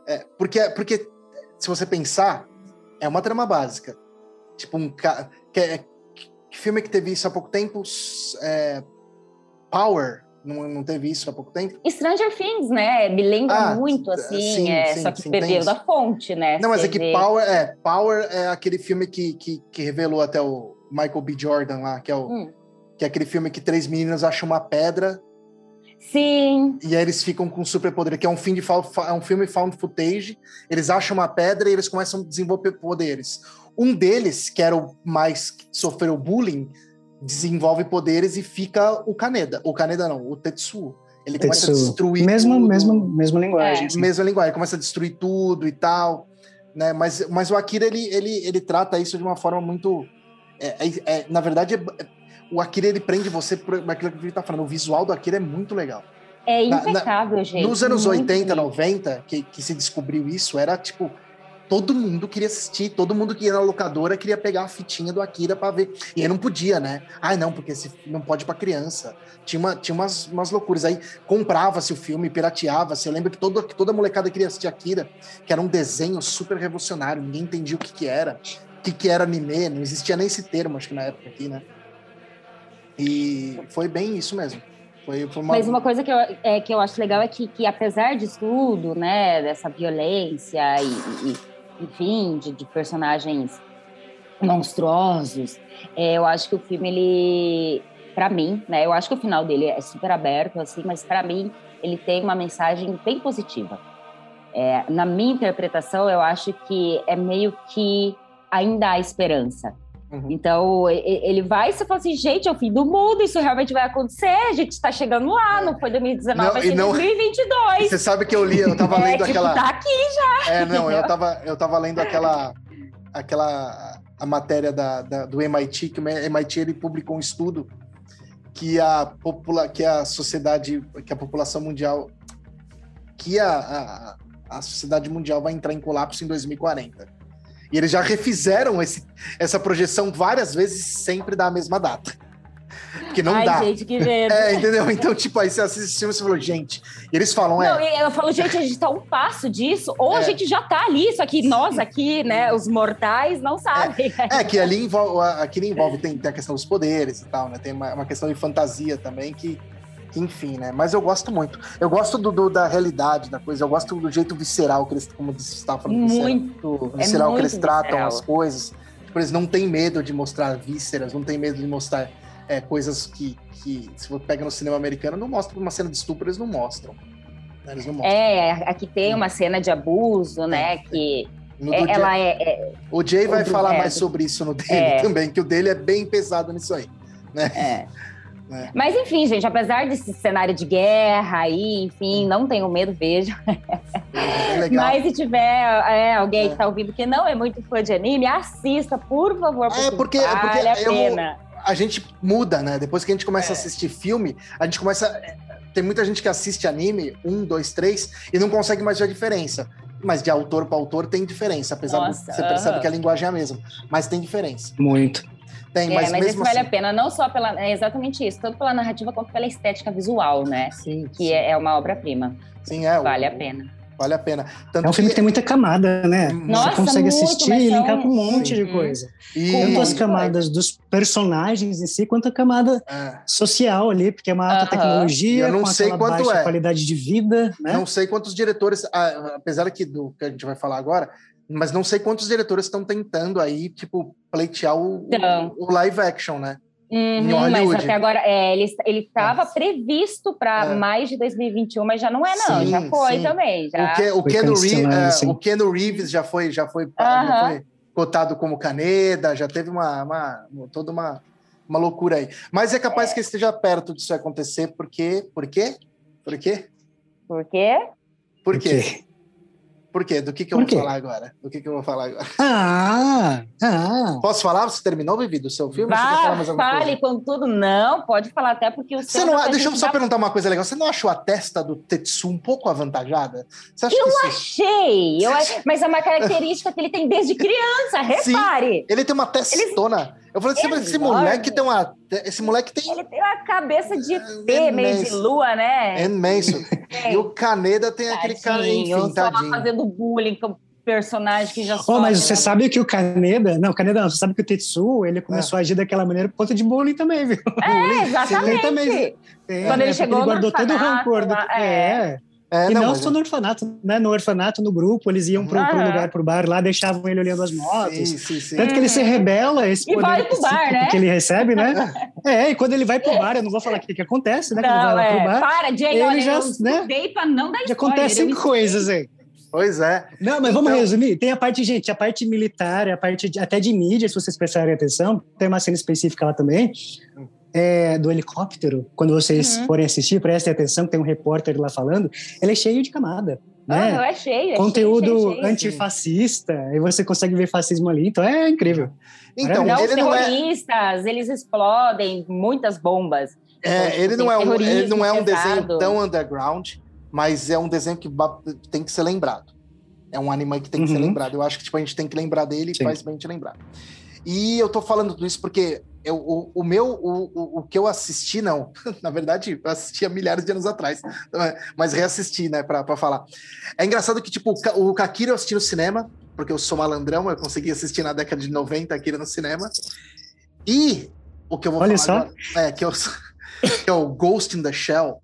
É, porque, porque, se você pensar, é uma trama básica. Tipo, um cara... Que, que filme que teve isso há pouco tempo? É, Power, não, não teve isso há pouco tempo? Stranger Things, né? Me lembra ah, muito, assim, sim, é, sim, só que sim, bebeu da fonte, né? Não, mas é que Power é, Power é aquele filme que, que, que revelou até o Michael B. Jordan lá, que é, o, hum. que é aquele filme que três meninas acham uma pedra. Sim. E aí eles ficam com superpoder, que é um, fim de, é um filme found footage. Eles acham uma pedra e eles começam a desenvolver poderes. Um deles, que era o mais que sofreu bullying, desenvolve poderes e fica o Kaneda. O Kaneda não, o Tetsuo. Ele Tetsuo. começa a destruir mesmo, tudo. Mesmo, mesma linguagem. É. Mesma linguagem, começa a destruir tudo e tal. Né? Mas, mas o Akira, ele, ele, ele trata isso de uma forma muito... É, é, é na verdade, é, o Akira, ele prende você por aquilo que ele tá falando. O visual do Akira é muito legal. É impecável, na, na, gente. Nos anos 80, 90, que, que se descobriu isso, era tipo todo mundo queria assistir, todo mundo que ia na locadora queria pegar a fitinha do Akira para ver. E aí não podia, né? Ah, não, porque esse não pode para criança. Tinha, uma, tinha umas, umas loucuras. Aí comprava-se o filme, pirateava-se. Eu lembro que toda, toda molecada queria assistir Akira, que era um desenho super revolucionário, ninguém entendia o que, que era. O que, que era anime, não existia nem esse termo, acho que na época aqui, né? E foi bem isso mesmo. Foi, foi uma... Mas uma coisa que eu, é, que eu acho legal é que, que apesar disso tudo, né, dessa violência e, e enfim, de, de personagens monstruosos. É, eu acho que o filme, ele, para mim, né? Eu acho que o final dele é super aberto, assim, mas para mim ele tem uma mensagem bem positiva. É, na minha interpretação, eu acho que é meio que ainda há esperança. Uhum. Então, ele vai e você fala assim, gente, é o fim do mundo, isso realmente vai acontecer, a gente está chegando lá, não foi 2019, não, vai ser não... 2022. Você sabe que eu li, eu tava é, lendo tipo, aquela... tá aqui já. É, não, eu tava, eu tava lendo aquela, aquela a matéria da, da, do MIT, que o MIT ele publicou um estudo que a, popula, que a sociedade, que a população mundial, que a, a, a sociedade mundial vai entrar em colapso em 2040. E eles já refizeram esse, essa projeção várias vezes, sempre da mesma data. Porque não Ai, dá. gente, que medo. É, entendeu? Então, tipo, aí você assiste o filme e você falou, gente. E eles falam, é. Não, eu falo, gente, a gente tá um passo disso, ou é. a gente já tá ali, só que nós aqui, né, os mortais, não sabem. É, é que ali envolve, aqui envolve, tem, tem a questão dos poderes e tal, né? Tem uma, uma questão de fantasia também que enfim, né? Mas eu gosto muito. Eu gosto do, do, da realidade da coisa, eu gosto do jeito visceral que eles, como você estava falando, muito. Visceral, visceral é que eles visceral. tratam as coisas. Tipo, eles não têm medo de mostrar vísceras, não têm medo de mostrar é, coisas que, que, se você pega no cinema americano, não mostra uma cena de estupro, eles não mostram. Né? Eles não mostram. É, aqui tem uma cena de abuso, né? Que. É, ela Jay, é, é, O Jay vai falar mais sobre isso no dele é. também, que o dele é bem pesado nisso aí. Né? É. É. Mas enfim, gente, apesar desse cenário de guerra aí, enfim, não tenho medo, vejo. É Mas se tiver é, alguém é. que tá ouvindo que não é muito fã de anime, assista, por favor, porque, é porque, vale porque a pena. Eu, a gente muda, né? Depois que a gente começa a é. assistir filme, a gente começa. Tem muita gente que assiste anime, um, dois, três, e não consegue mais ver a diferença. Mas de autor para autor tem diferença, apesar Nossa, de você uh -huh. percebe que a linguagem é a mesma. Mas tem diferença. Muito. Tem, é, mas, mas mesmo isso vale assim... a pena, não só pela. É exatamente isso, tanto pela narrativa quanto pela estética visual, né? Sim. Que sim. É, é uma obra-prima. Sim, é. Vale o, a pena. Vale a pena. Tanto é um filme que, que tem muita camada, né? Nossa, Você consegue muito, assistir e linkar com um monte Sim. de coisa. E... Tanto as camadas coisa. dos personagens em si, quanto a camada é. social ali, porque é uma alta uh -huh. tecnologia, Eu não com sei quanto baixa é. qualidade de vida. Né? Não sei quantos diretores, apesar aqui do que a gente vai falar agora, mas não sei quantos diretores estão tentando aí, tipo, pleitear o, então. o, o live action, né? Uhum, mas até agora, é, ele estava previsto para é. mais de 2021, mas já não é, não. Sim, já foi sim. também. Já. O, que, o, Keanu Reeves, é, o Keanu Reeves já foi, já foi, já foi cotado como Caneda, já teve uma, uma, toda uma, uma loucura aí. Mas é capaz é. que esteja perto disso acontecer, porque. Por quê? Por quê? Por quê? Por quê? Por quê? Do que, que eu vou falar agora? Do que, que eu vou falar agora? Ah! ah. Posso falar? Você terminou, Vivi, do seu filme? Vá, fale com tudo. Não, pode falar até porque o seu... Não, deixa eu só perguntar uma coisa legal. Você não achou a testa do Tetsu um pouco avantajada? eu isso... achei! Eu... Mas é uma característica que ele tem desde criança, repare! Sim, ele tem uma testona. Ele... Eu falei, assim, esse moleque tem uma. Esse moleque tem. Ele tem uma cabeça de T, é meio de lua, né? É imenso. e o Caneda tem tadinho, aquele cara, enfim, tadinho. fazendo bullying com personagem que já oh, mas você né? sabe que o Caneda, não, Caneda não, você sabe que o Tetsu, ele começou é. a agir daquela maneira por conta de bullying também, viu? É, exatamente. Ele também, Quando ele chegou ele guardou todo o rancor. Do... É. é. É, e não, não só é... no orfanato, né? No orfanato, no grupo, eles iam para um lugar, pro bar, lá deixavam ele olhando as motos. Sim, sim, sim. Tanto que ele se rebela, esse e poder vai pro bar, né? que ele recebe, né? é, e quando ele vai pro bar, eu não vou falar o que, que acontece, né? Não, quando ele vai lá pro é. bar. Para, Jay, ele olha, já, eu né? pra não dar spoiler. acontecem coisas aí. Pois é. Não, mas vamos então... resumir. Tem a parte, gente, a parte militar, a parte de, até de mídia, se vocês prestarem atenção. Tem uma cena específica lá também é, do helicóptero, quando vocês uhum. forem assistir, prestem atenção, tem um repórter lá falando, ele é cheio de camada. Né? Oh, é cheio, é Conteúdo cheio, cheio, cheio, antifascista, e você consegue ver fascismo ali, então é incrível. Então, não, os terroristas, é... eles explodem muitas bombas. É, então, ele, não é um, ele não é um desenho tão underground, mas é um desenho que tem que ser lembrado. É um anime que tem que uhum. ser lembrado. Eu acho que tipo, a gente tem que lembrar dele e faz bem te lembrar. E eu tô falando tudo isso porque eu, o, o, meu, o, o, que eu assisti, não, na verdade, eu assisti há milhares de anos atrás, mas reassisti, né, pra, pra falar. É engraçado que, tipo, o Kakira eu assisti no cinema, porque eu sou malandrão, eu consegui assistir na década de 90 Akira no cinema. E o que eu vou Olha falar só. agora é que, eu, que é o Ghost in the Shell,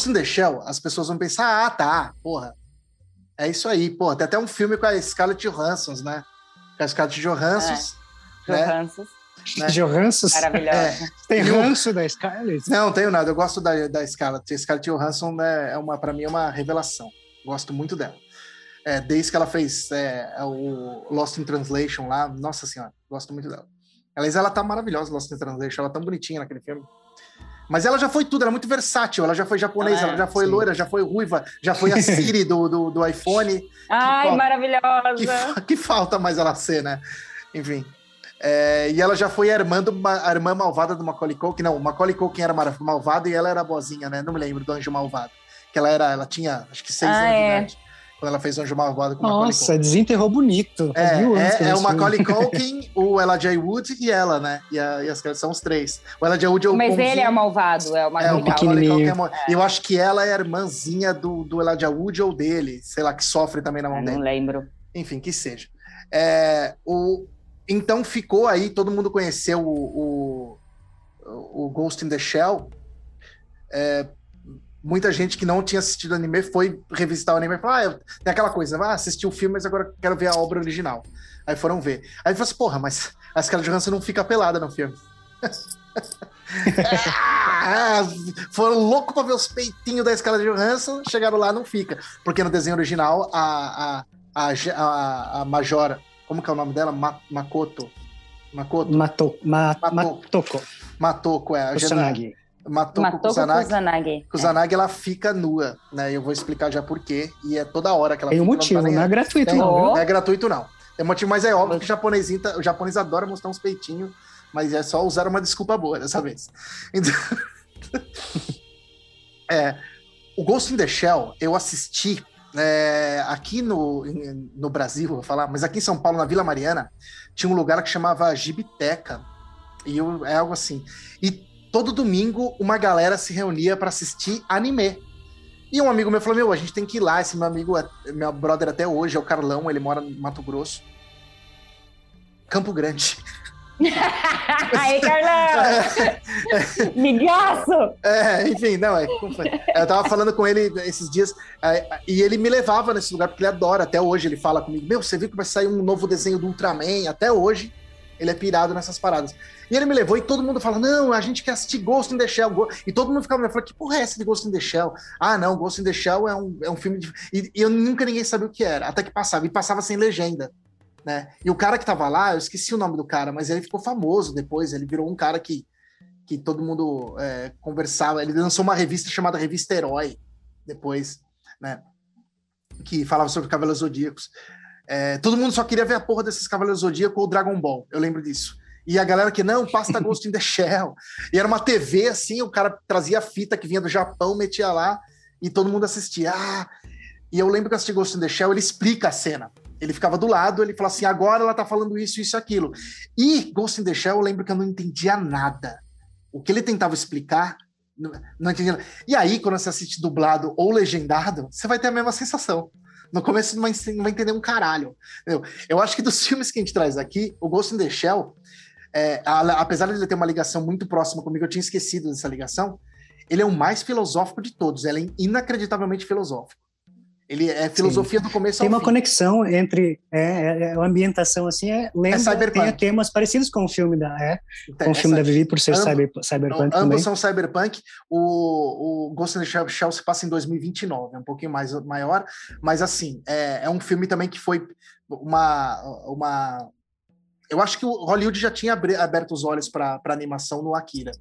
Ghost in the Shell, as pessoas vão pensar, ah, tá, porra. É isso aí, porra. Tem até um filme com a Scarlett Johansson, né? Com a Scarlett Johansson. É. Né? Johansson. Né? Johansson? Maravilhosa. É. Tem ranço da Scarlett? Não, tenho nada. Eu gosto da, da Scarlett. A Scarlett Johansson né, é uma, para mim, é uma revelação. Gosto muito dela. É, desde que ela fez é, é, o Lost in Translation lá, nossa senhora, gosto muito dela. Aliás, ela tá maravilhosa, Lost in Translation, ela tão bonitinha naquele filme. Mas ela já foi tudo, era muito versátil. Ela já foi japonesa, ah, ela já foi sim. loira, já foi ruiva, já foi a Siri do, do, do iPhone. Ai, que, maravilhosa! Que, que, falta mais ela ser, né? Enfim. É, e ela já foi a irmã, do, a irmã malvada do Macaulay Culkin. Não, o Macaulay Culkin era malvado e ela era boazinha, né? Não me lembro do Anjo Malvado. Que ela era, ela tinha, acho que seis ah, anos é. de idade quando ela fez Anjo Malvado com o Nossa, desenterrou bonito. É, é, é o Macaulay Culkin, o Elijah Wood e ela, né? E, a, e as são os três. O Elijah Wood é o Mas ele é o malvado, é o Macaulay, é, o Macaulay Culkin. É, é. Eu acho que ela é a irmãzinha do, do Elijah Wood ou dele, sei lá, que sofre também na mão eu dele. Não lembro. Enfim, que seja. É, o, então ficou aí, todo mundo conheceu o, o, o Ghost in the Shell é, muita gente que não tinha assistido anime foi revisitar o anime e falou: Ah, tem aquela coisa, ah, assisti o filme, mas agora quero ver a obra original. Aí foram ver. Aí falou assim: porra, mas a Scarlett Johansson não fica pelada no filme. ah, foram loucos pra ver os peitinhos da Scarlett Johansson, chegaram lá, não fica. Porque no desenho original, a, a, a, a, a Majora, como que é o nome dela? Ma, Makoto. Makoto? Ma, Matoko. Matoko, é. A Kusanagi. Matou Matou Kusanagi. Kusanagi. Kusanagi, é. ela fica nua, né? Eu vou explicar já por quê. E é toda hora que ela Tem um motivo, não, tá não é gratuito Tem, não. Não é gratuito não. Tem motivo, mas é óbvio que o tá, o japonês adora mostrar uns peitinhos, mas é só usar uma desculpa boa dessa vez. Então, é, o Ghost in the Shell, eu assisti é, aqui no, no Brasil, vou falar, mas aqui em São Paulo, na Vila Mariana, tinha um lugar que chamava Gibiteca. E eu, é algo assim. E todo domingo uma galera se reunia para assistir anime. E um amigo meu falou: Meu, a gente tem que ir lá. Esse meu amigo, é, meu brother até hoje, é o Carlão, ele mora no Mato Grosso. Campo Grande. Aí, Carlão! Migaço! É, enfim, não, é, eu tava falando com ele esses dias é, e ele me levava nesse lugar porque ele adora. Até hoje ele fala comigo: Meu, você viu que vai sair um novo desenho do Ultraman? Até hoje ele é pirado nessas paradas. E ele me levou e todo mundo fala: Não, a gente quer assistir Ghost in the Shell. E todo mundo ficava me falando: Que porra é essa de Ghost in the Shell? Ah, não, Ghost in the Shell é um, é um filme de. E, e eu nunca ninguém sabia o que era, até que passava. E passava sem legenda. Né? E o cara que tava lá, eu esqueci o nome do cara, mas ele ficou famoso depois. Ele virou um cara que, que todo mundo é, conversava. Ele lançou uma revista chamada Revista Herói depois, né? Que falava sobre Cavaleiros Zodíacos. É, todo mundo só queria ver a porra desses Cavaleiros Zodíacos ou Dragon Ball. Eu lembro disso. E a galera que não, pasta Ghost in the Shell. E era uma TV assim, o cara trazia a fita que vinha do Japão, metia lá e todo mundo assistia. Ah, e eu lembro que assisti Ghost in the Shell, ele explica a cena. Ele ficava do lado, ele fala assim: agora ela tá falando isso, isso, aquilo. E Ghost in the Shell, eu lembro que eu não entendia nada. O que ele tentava explicar, não, não entendia nada. E aí, quando você assiste dublado ou legendado, você vai ter a mesma sensação. No começo não vai, não vai entender um caralho. Entendeu? Eu acho que dos filmes que a gente traz aqui, o Ghost in the Shell, é, a, apesar de ele ter uma ligação muito próxima comigo, eu tinha esquecido dessa ligação, ele é o mais filosófico de todos. Ele é inacreditavelmente filosófico. Ele é filosofia Sim. do começo Tem uma fim. conexão entre é, é, é, a ambientação assim, é, lembra, é tem temas parecidos com o filme da é, então, com o filme da Vivi por ser cyber, cyberpunk ambos também. são cyberpunk. O, o Ghost in the Shell, Shell se passa em 2029, é um pouquinho mais maior, mas assim, é, é um filme também que foi uma uma eu acho que o Hollywood já tinha aberto os olhos para animação no Akira.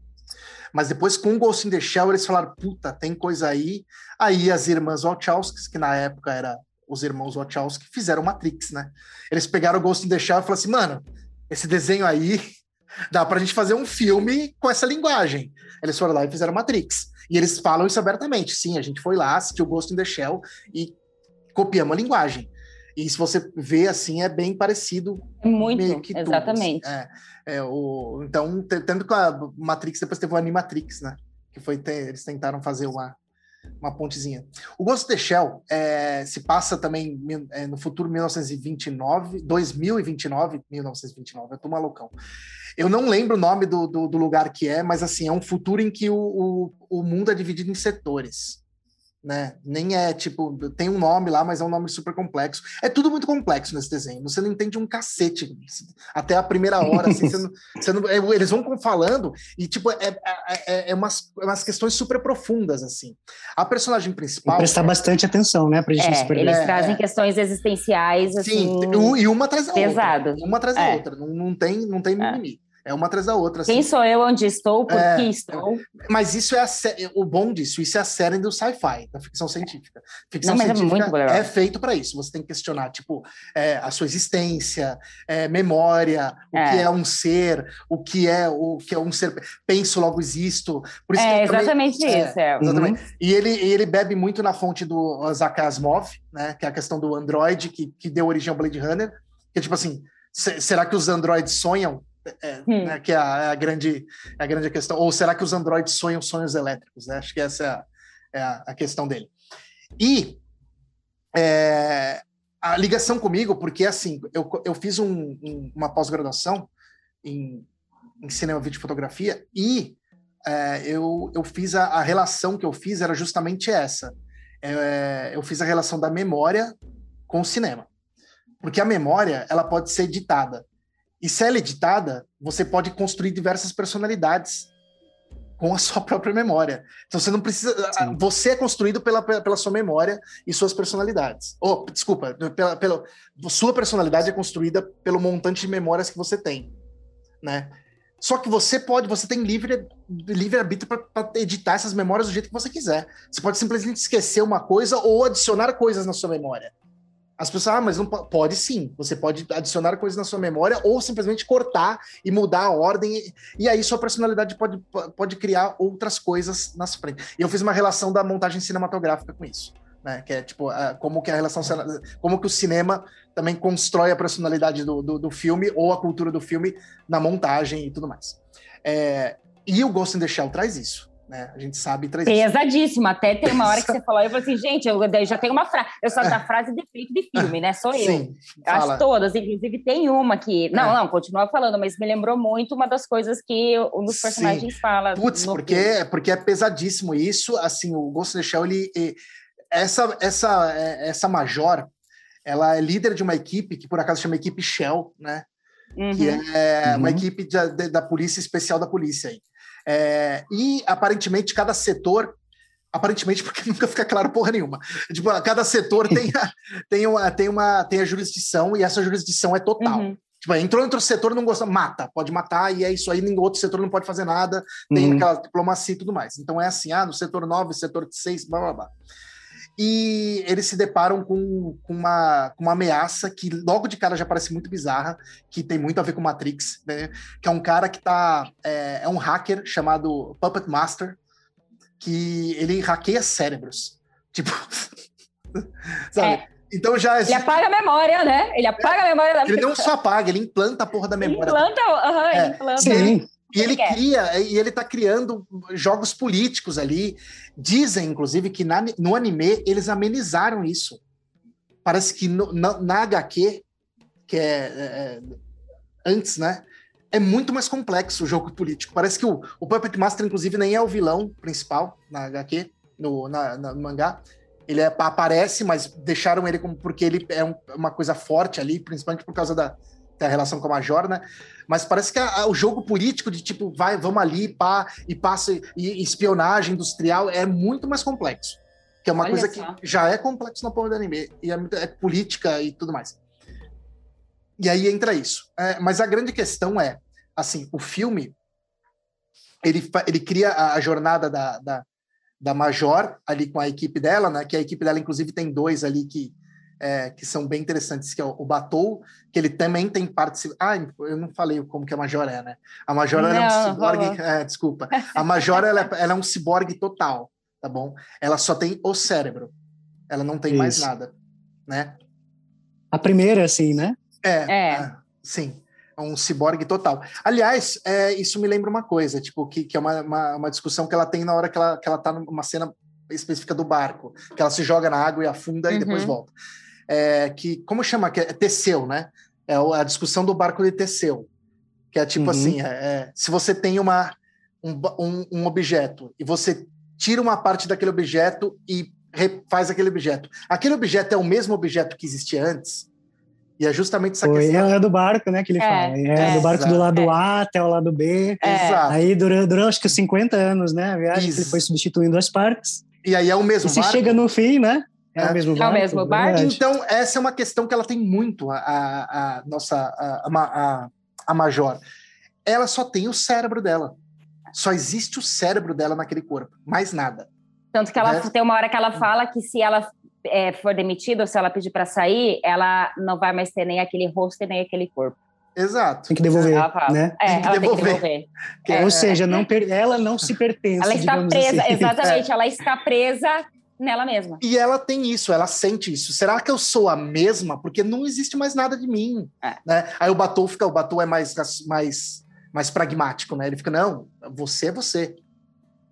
Mas depois, com o Ghost in the Shell, eles falaram: puta, tem coisa aí. Aí as irmãs Wachowski, que na época era os irmãos Wachowski, fizeram Matrix, né? Eles pegaram o Ghost in the Shell e falaram assim: mano, esse desenho aí dá pra gente fazer um filme com essa linguagem. Eles foram lá e fizeram Matrix. E eles falam isso abertamente. Sim, a gente foi lá, assistiu Ghost in the Shell e copiamos a linguagem. E se você vê assim, é bem parecido. Muito, exatamente. Tudo, assim. é, é, o, então, tendo que a Matrix depois teve o Animatrix, né? Que foi eles tentaram fazer uma, uma pontezinha. O Ghost of the Shell é, se passa também é, no futuro 1929, 2029, 1929, eu tô malucão. Eu não lembro o nome do, do, do lugar que é, mas assim, é um futuro em que o, o, o mundo é dividido em setores né? Nem é tipo, tem um nome lá, mas é um nome super complexo. É tudo muito complexo nesse desenho. Você não entende um cacete até a primeira hora. Assim, você não, você não, é, eles vão falando e tipo é, é, é, é umas, é umas questões super profundas assim. A personagem principal. E prestar bastante atenção, né? Pra gente é, Eles trazem questões existenciais assim. Sim, e uma atrás da pesado. outra. Uma atrás da outra. Não, não tem, não tem mimimi. É uma atrás da outra. Assim. Quem sou eu, onde estou, por é, que estou. Mas isso é a, o bom disso, isso é a série do sci-fi, da ficção científica. Ficção Não, é científica é, é, feito para isso. Você tem que questionar, tipo, é, a sua existência, é, memória, o que é. é um ser, o que é o que é um ser. Penso, logo existo. Por isso é exatamente também, isso. Exatamente. Uhum. E ele, ele bebe muito na fonte do Isaac Asimov, né? Que é a questão do Android, que, que deu origem ao Blade Runner. Que é tipo assim, será que os androides sonham? É, hum. né, que é a, é a, grande, é a grande questão. Ou será que os androides sonham sonhos elétricos? Né? Acho que essa é a, é a, a questão dele. E é, a ligação comigo, porque assim, eu, eu fiz um, um, uma pós-graduação em, em, cinema, vídeo e fotografia e é, eu, eu fiz a, a, relação que eu fiz era justamente essa. É, eu fiz a relação da memória com o cinema. Porque a memória, ela pode ser editada. E se ela é editada, você pode construir diversas personalidades com a sua própria memória. Então você não precisa. Sim. Você é construído pela, pela sua memória e suas personalidades. Oh, desculpa, pela, pela, sua personalidade é construída pelo montante de memórias que você tem. Né? Só que você pode, você tem livre, livre arbítrio para editar essas memórias do jeito que você quiser. Você pode simplesmente esquecer uma coisa ou adicionar coisas na sua memória. As pessoas, ah, mas não pode, sim. Você pode adicionar coisas na sua memória ou simplesmente cortar e mudar a ordem. E, e aí sua personalidade pode, pode criar outras coisas nas frente. E eu fiz uma relação da montagem cinematográfica com isso. Né? Que é tipo, como que a relação, como que o cinema também constrói a personalidade do, do, do filme ou a cultura do filme na montagem e tudo mais. É, e o Ghost in the Shell traz isso né? A gente sabe traz Pesadíssimo. Até tem uma hora que você falou, eu falei assim, gente, eu, já tenho uma frase. Eu só da frase de defeito de filme, né? Sou eu. Sim, Acho todas, inclusive tem uma que. Não, é. não, continua falando, mas me lembrou muito uma das coisas que um dos personagens Sim. fala. Putz, porque, filme. porque é pesadíssimo isso. Assim, o Ghost in the Shell, ele. Essa, essa, é, essa major, ela é líder de uma equipe que por acaso chama equipe Shell, né? Uhum. Que é uhum. uma equipe da, da polícia especial da polícia aí. É, e aparentemente cada setor aparentemente porque nunca fica claro porra nenhuma. Tipo, cada setor tem a, tem uma, tem uma tem a jurisdição e essa jurisdição é total. Uhum. Tipo, entrou em outro setor não gosta, mata, pode matar e é isso aí, nenhum outro setor não pode fazer nada, tem uhum. aquela diplomacia e tudo mais. Então é assim, ah, no setor 9, setor 6, blá blá blá e eles se deparam com, com, uma, com uma ameaça que logo de cara já parece muito bizarra, que tem muito a ver com Matrix, né? Que é um cara que tá. É, é um hacker chamado Puppet Master, que ele hackeia cérebros. Tipo. sabe? É. Então já. Ele apaga a memória, né? Ele apaga a memória da Ele não só apaga, ele implanta a porra da memória. Implanta, uhum, é. implanta. Sim. E ele cria, e ele tá criando jogos políticos ali. Dizem, inclusive, que na, no anime eles amenizaram isso. Parece que no, na, na, HQ, que é, é, é, antes, né? É muito mais complexo o jogo político. Parece que o, o Puppet Master, inclusive, nem é o vilão principal na HQ, no, na, na, no mangá. Ele é, aparece, mas deixaram ele como porque ele é um, uma coisa forte ali, principalmente por causa da, da relação com a Major, né? Mas parece que a, a, o jogo político de tipo, vai, vamos ali, pá, e passa, e espionagem industrial é muito mais complexo. Que é uma Olha coisa só. que já é complexo na porra do anime, e é, é, política e tudo mais. E aí entra isso. É, mas a grande questão é, assim, o filme, ele, ele cria a, a jornada da, da, da Major ali com a equipe dela, né? Que a equipe dela, inclusive, tem dois ali que é, que são bem interessantes, que é o, Batou, que ele também tem participação. Ah, eu não falei como que a Major é, né? A Major não, é um ciborgue. É, desculpa. A Major ela é, ela é um ciborgue total, tá bom? Ela só tem o cérebro. Ela não tem Isso. mais nada, né? A primeira, assim, né? É, é. é sim. É um ciborgue total. Aliás, é, isso me lembra uma coisa, tipo, que, que é uma, uma, uma, discussão que ela tem na hora que ela, que ela tá numa cena específica do barco, que ela se joga na água e afunda uhum. e depois volta é, que, como chama? Que é Teseu, né? É a discussão do barco de Teseu. Que é tipo uhum. assim: é, é, se você tem uma, um, um, um, objeto e você tira uma parte daquele objeto e faz aquele objeto. Aquele objeto é o mesmo objeto que existia antes? E é justamente essa Foi, questão. É do barco, né, que ele é, fala. É, é do barco exato. do lado A até o lado B. Exato. Aí durante, durante acho que 50 anos, né, a viagem, ele foi substituindo as partes. E aí é o mesmo e se chega no fim, né? É, é, o mesmo barco. É o mesmo barco. Então, essa é uma questão que ela tem muito, a, a, a nossa a, a, a Major. Ela só tem o cérebro dela. Só existe o cérebro dela naquele corpo, mais nada. Tanto que ela né? tem uma hora que ela fala que se ela é, for demitida ou se ela pedir para sair, ela não vai mais ter nem aquele rosto nem aquele corpo. Exato. Tem que devolver, né? É, tem que ela devolver. tem que devolver. Ou é. seja, não ela não se pertence. Ela está presa, assim. exatamente. Ela está presa nela mesma. E ela tem isso, ela sente isso. Será que eu sou a mesma? Porque não existe mais nada de mim. É. Né? Aí o Batou fica, o Batou é mais, mais, mais pragmático, né? Ele fica, não, você é você.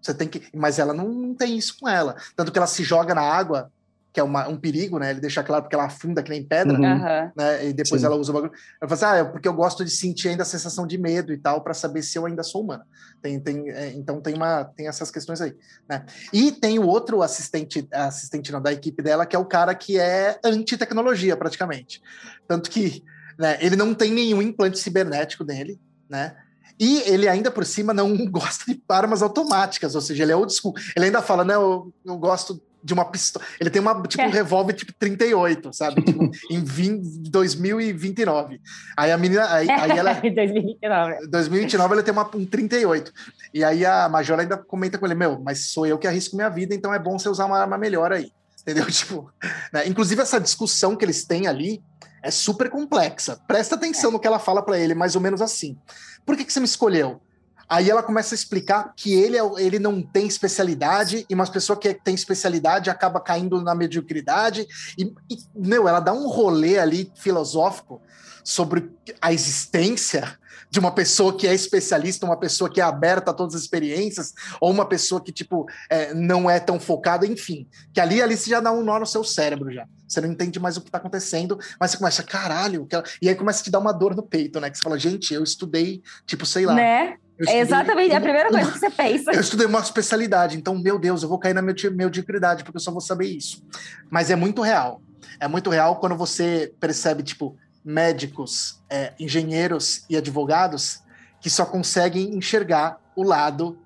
Você tem que. Mas ela não, não tem isso com ela. Tanto que ela se joga na água que é uma, um perigo, né? Ele deixa claro porque ela afunda que nem pedra, uhum. né? E depois Sim. ela usa o bagulho. Ela fala assim, ah, é porque eu gosto de sentir ainda a sensação de medo e tal, para saber se eu ainda sou humana. Tem, tem, é, então tem uma, tem essas questões aí, né? E tem o outro assistente, assistente não, da equipe dela, que é o cara que é anti-tecnologia, praticamente. Tanto que né, ele não tem nenhum implante cibernético nele, né? E ele ainda por cima não gosta de armas automáticas, ou seja, ele é old school. Ele ainda fala, né, eu, eu gosto de uma pistola. Ele tem uma, tipo, um é. revólver tipo 38, sabe? Tipo, em 20, 2029. Aí a menina. Aí, aí ela. 2029. 2029 ela tem uma, um 38. E aí a Major ainda comenta com ele: Meu, mas sou eu que arrisco minha vida, então é bom você usar uma arma melhor aí. Entendeu? Tipo, né? inclusive essa discussão que eles têm ali é super complexa. Presta atenção é. no que ela fala para ele, mais ou menos assim. Por que, que você me escolheu? Aí ela começa a explicar que ele, é, ele não tem especialidade e uma pessoa que tem especialidade acaba caindo na mediocridade. E, e, meu, ela dá um rolê ali filosófico sobre a existência de uma pessoa que é especialista, uma pessoa que é aberta a todas as experiências, ou uma pessoa que, tipo, é, não é tão focada, enfim. Que ali, ali você já dá um nó no seu cérebro já. Você não entende mais o que está acontecendo, mas você começa, caralho, e aí começa a te dar uma dor no peito, né? Que você fala, gente, eu estudei, tipo, sei lá. Né? É exatamente a primeira coisa que você pensa. Eu estudei uma especialidade, então, meu Deus, eu vou cair na mediocridade, porque eu só vou saber isso. Mas é muito real. É muito real quando você percebe, tipo, médicos, é, engenheiros e advogados que só conseguem enxergar o lado.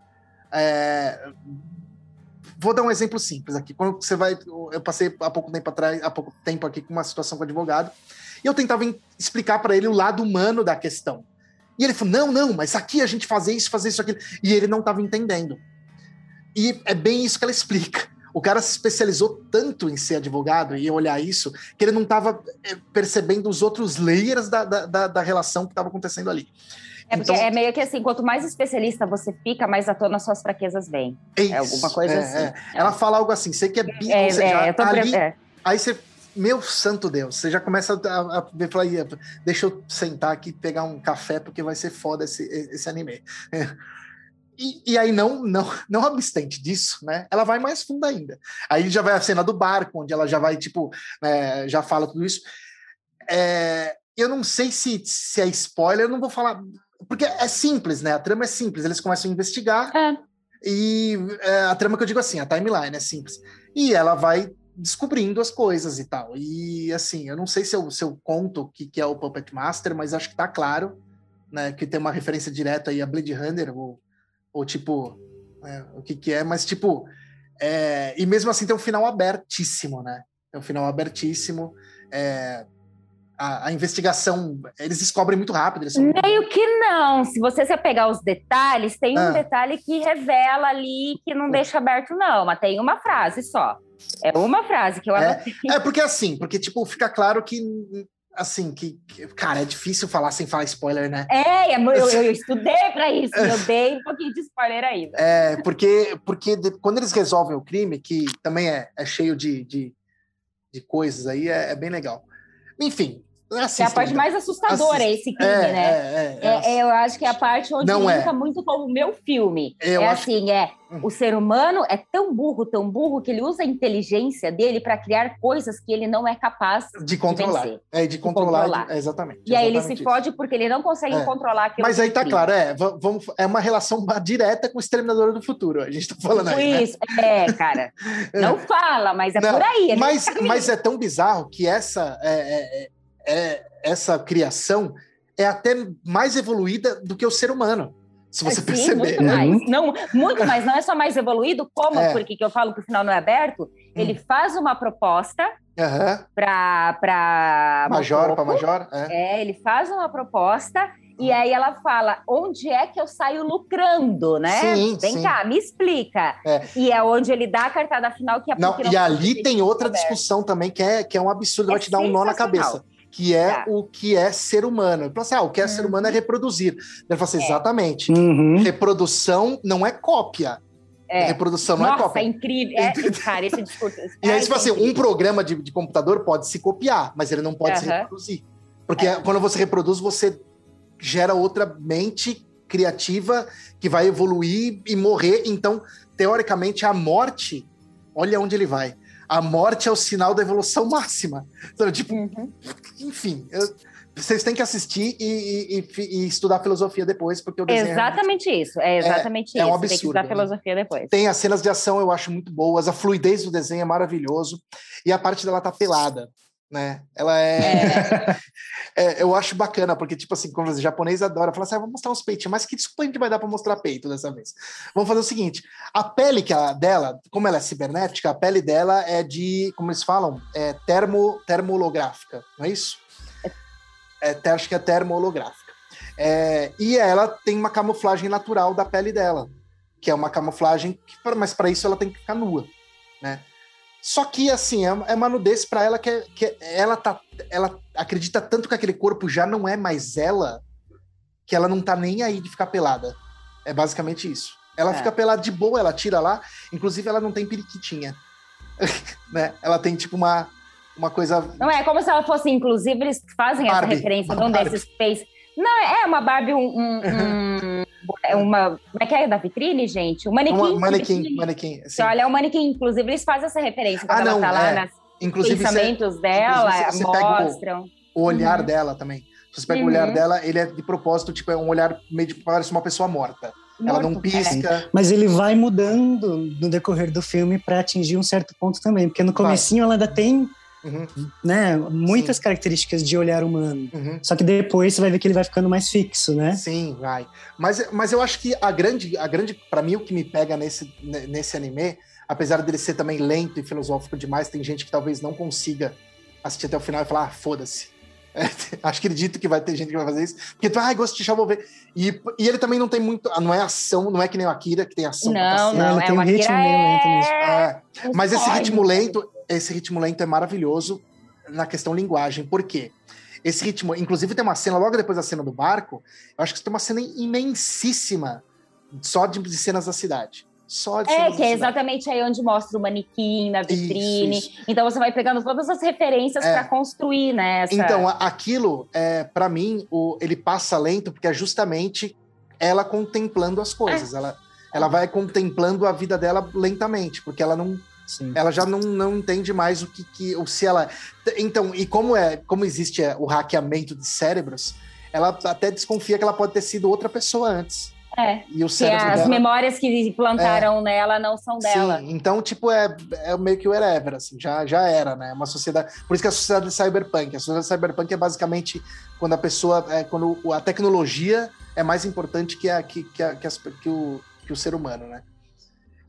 É... Vou dar um exemplo simples aqui. Quando você vai, eu passei há pouco tempo atrás, há pouco tempo aqui com uma situação com advogado, e eu tentava explicar para ele o lado humano da questão. E ele falou: não, não, mas aqui a gente fazer isso, fazer isso, aquilo. E ele não estava entendendo. E é bem isso que ela explica. O cara se especializou tanto em ser advogado e olhar isso, que ele não estava eh, percebendo os outros layers da, da, da relação que estava acontecendo ali. É porque então, é meio que assim, quanto mais especialista você fica, mais à tona suas fraquezas vêm. É, é alguma coisa é, assim. É. Ela fala algo assim, você que é bi, é, você já, ali, aí você, meu santo Deus, você já começa a, a ver, falar, deixa eu sentar aqui pegar um café, porque vai ser foda esse, esse anime. E, e, aí, não, não, não obstante disso, né? Ela vai mais fundo ainda. Aí já vai a cena do barco, onde ela já vai, tipo, é, já fala tudo isso. É, eu não sei se, se é spoiler, eu não vou falar. Porque é simples, né? A trama é simples. Eles começam a investigar. É. E é, a trama que eu digo assim, a timeline é simples. E ela vai descobrindo as coisas e tal. E assim, eu não sei se eu, se eu conto o que, que é o Puppet Master, mas acho que tá claro, né? Que tem uma referência direta aí a Blade Runner, o ou tipo, é, o que que é, mas tipo, é, e mesmo assim tem um final abertíssimo, né? Tem um final abertíssimo. É, a, a, investigação, eles descobrem muito rápido. São... Meio que não. Se você se pegar os detalhes, tem ah. um detalhe que revela ali que não deixa aberto, não, mas tem uma frase só. É uma frase que eu é, é porque assim, porque tipo, fica claro que assim, que, cara, é difícil falar sem falar spoiler, né? É, é eu, eu estudei para isso, eu dei um pouquinho de spoiler ainda. É, porque, porque de, quando eles resolvem o crime, que também é, é cheio de, de, de coisas aí, é, é bem legal. Enfim, Assistam, é a parte mais assustadora, assist... esse crime, é, né? É, é, é, eu acho que é a parte onde não linka muito com o meu filme. Eu é assim, que... é o ser humano é tão burro, tão burro, que ele usa a inteligência dele para criar coisas que ele não é capaz de controlar. De é, de controlar, de controlar. Exatamente. E aí ele se fode porque ele não consegue controlar aquilo. Mas aí tá crime. claro, é, vamos, é uma relação direta com o Exterminador do Futuro. A gente tá falando aí. Né? Isso, né? é, cara. Não fala, mas é não, por aí. Mas, mas é tão bizarro que essa. É, é, essa criação é até mais evoluída do que o ser humano. Se você Sim, perceber. Muito mais. Uhum. Não, muito mais. Não é só mais evoluído, como, é. porque que eu falo que o final não é aberto, hum. ele faz uma proposta uhum. para. Major, para Major. É. é, ele faz uma proposta e aí ela fala, onde é que eu saio lucrando, né? Sim, Vem sim. cá, me explica. É. E é onde ele dá a cartada final que é não, não E ali tem outra discussão também que é, que é um absurdo, é vai te dar um nó na cabeça que é tá. o que é ser humano. Ele falou assim: ah, o que é uhum. ser humano é reproduzir. Ele falou assim: é. exatamente. Uhum. Reprodução não é cópia. É. Reprodução não é Nossa, é cópia. é incrível. É, cara, esse discurso. e aí, tipo assim, um programa de, de, computador pode se copiar, mas ele não pode uhum. se reproduzir. Porque é. quando você reproduz, você gera outra mente criativa que vai evoluir e morrer. Então, teoricamente, a morte, olha onde ele vai a morte é o sinal da evolução máxima. Então, tipo, uhum. enfim, eu, vocês têm que assistir e, e, e, estudar filosofia depois, porque o desenho é Exatamente é isso, é exatamente é, isso. É um absurdo. Tem que estudar né? filosofia depois. Tem as cenas de ação, eu acho muito boas, a fluidez do desenho é maravilhoso, e a parte dela tá pelada né? Ela é... é. é. eu acho bacana, porque, tipo assim, como o japonês adora, fala assim, ah, vamos mostrar uns peitos, mas que desculpa a gente vai dar para mostrar peito dessa vez? Vamos fazer o seguinte, a pele que ela, dela, como ela é cibernética, a pele dela é de, como eles falam, é termo, termoholográfica, não é isso? É, é acho que é termoholográfica. É, e ela tem uma camuflagem natural da pele dela, que é uma camuflagem, que, mas para isso ela tem que ficar nua, né? Só que, assim, é, é uma nudez pra ela que, é, que ela tá. Ela acredita tanto que aquele corpo já não é mais ela, que ela não tá nem aí de ficar pelada. É basicamente isso. Ela É. fica pelada de boa, ela tira lá. Inclusive, ela não tem periquitinha. né? Ela tem, tipo, uma, uma coisa. Não é como se ela fosse, inclusive, eles fazem essa Barbie. referência Uma num Barbie. desses space. Não, é uma Barbie, um. um, um- é uma. Como é que é da vitrine, gente? Um manequim. Uma, manequim, vitrine. manequim. Você olha, é um manequim. Inclusive, eles fazem essa referência quando Ah, ela não, tá lá é. nos Inclusive, você- pensamentos dela, inclusive, você pega o- mostram. o olhar Uhum. dela também. Se você pega Uhum. o olhar dela, ele é de propósito, tipo, é um olhar meio de parece uma pessoa morta. Ela não Morto. É. pisca. Mas ele vai mudando no decorrer do filme para atingir um certo ponto também, porque no comecinho ela ainda tem, Uhum, né, muitas características de olhar humano. uhum. Só que depois você vai ver que ele vai ficando mais fixo, né? Sim, vai. Mas, mas eu acho que a grande, a grande, para mim, o que me pega nesse, ne- nesse anime, apesar dele ser também lento e filosófico demais, tem gente que talvez não consiga assistir até o final e falar, ah, foda-se. Acho que acredito que vai ter gente que vai fazer isso. Porque tu, ah, gosto de vou ver. E, e ele também não tem muito. ah, Não é ação, não é que nem o Akira, que tem ação Não, não, Ele é tem um ritmo meio lento mesmo. É, Mas esse ritmo lento, esse ritmo lento é maravilhoso na questão linguagem. Por quê? Esse ritmo, inclusive tem uma cena logo depois da cena do barco, eu acho que tem uma cena imensíssima só de, de cenas da cidade. Só de É, que é cidade. exatamente aí onde mostra o manequim na vitrine. Isso, isso. Então você vai pegando todas as referências É. pra construir, né? Essa... Então, aquilo, é, para mim, o, ele passa lento porque é justamente ela contemplando as coisas. Ela, ela vai contemplando a vida dela lentamente, porque ela não, Sim. ela já não, não entende mais o que, que o se ela então e como é como existe é, o hackeamento de cérebros ela até desconfia que ela pode ter sido outra pessoa antes É, e o cérebro as dela memórias que plantaram nela não são dela. Sim, então tipo é, é meio que o whatever assim já já era né? Uma sociedade por isso que a sociedade de cyberpunk a sociedade cyberpunk é basicamente quando a pessoa é quando a tecnologia é mais importante que a que que, a, que, as- que o que o ser humano né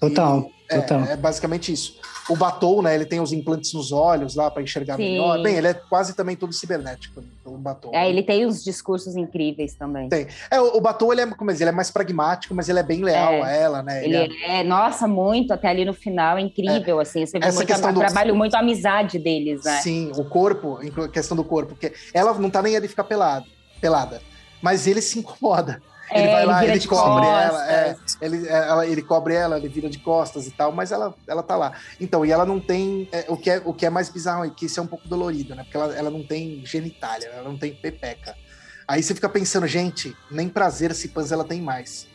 Total, É, total. é basicamente isso. O Batou, né? Ele tem os implantes nos olhos lá para enxergar Sim. melhor. Bem, ele é quase também todo cibernético, o Batou. É, ele tem uns discursos incríveis também. Tem. É, o, o Batou, ele é, como ele é mais pragmático, mas ele é bem leal É. a ela, né? Ele é- é, nossa, muito, até ali no final, é incrível, assim. Você vê Essa muito a, do- trabalho, muito a amizade deles, né? Sim, o corpo, questão do corpo, porque ela não tá nem aí de ficar pelado, pelada, mas ele se incomoda. Ele É, vai lá, vira ele de cobre ela, é, ele, é, ela, ele cobre ela, ele vira de costas e tal, mas ela, ela tá lá. Então, e ela não tem. é, o, que é, o que é mais bizarro é que isso é um pouco dolorido, né? Porque ela, ela não tem genitália, ela não tem pepeca. Aí você fica pensando, gente, nem prazer esse pans ela tem mais.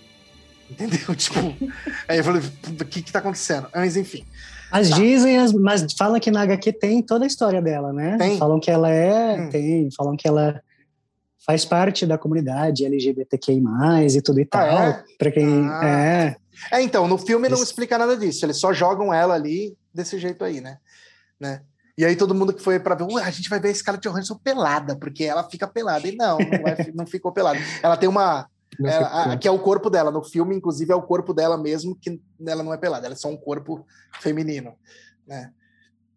Entendeu? Tipo, aí eu falei, o que que tá acontecendo? Mas enfim. Mas Tá. dizem, as- mas falam que na HQ tem toda a história dela, né? Tem? Falam que ela é, Hum. tem, falam que ela faz parte da comunidade LGBTQI+, e tudo e tal. é? Pra quem Ah. é, É, então, no filme não explica nada disso, eles só jogam ela ali desse jeito aí, né? né? E aí todo mundo que foi pra ver, "Ué, a gente vai ver a Scarlett Johansson pelada, porque ela fica pelada. E não, não, vai- não ficou pelada. Ela tem uma. ela- ficou. a- que é o corpo dela. No filme, inclusive, é o corpo dela mesmo, que ela não é pelada, ela é só um corpo feminino, né?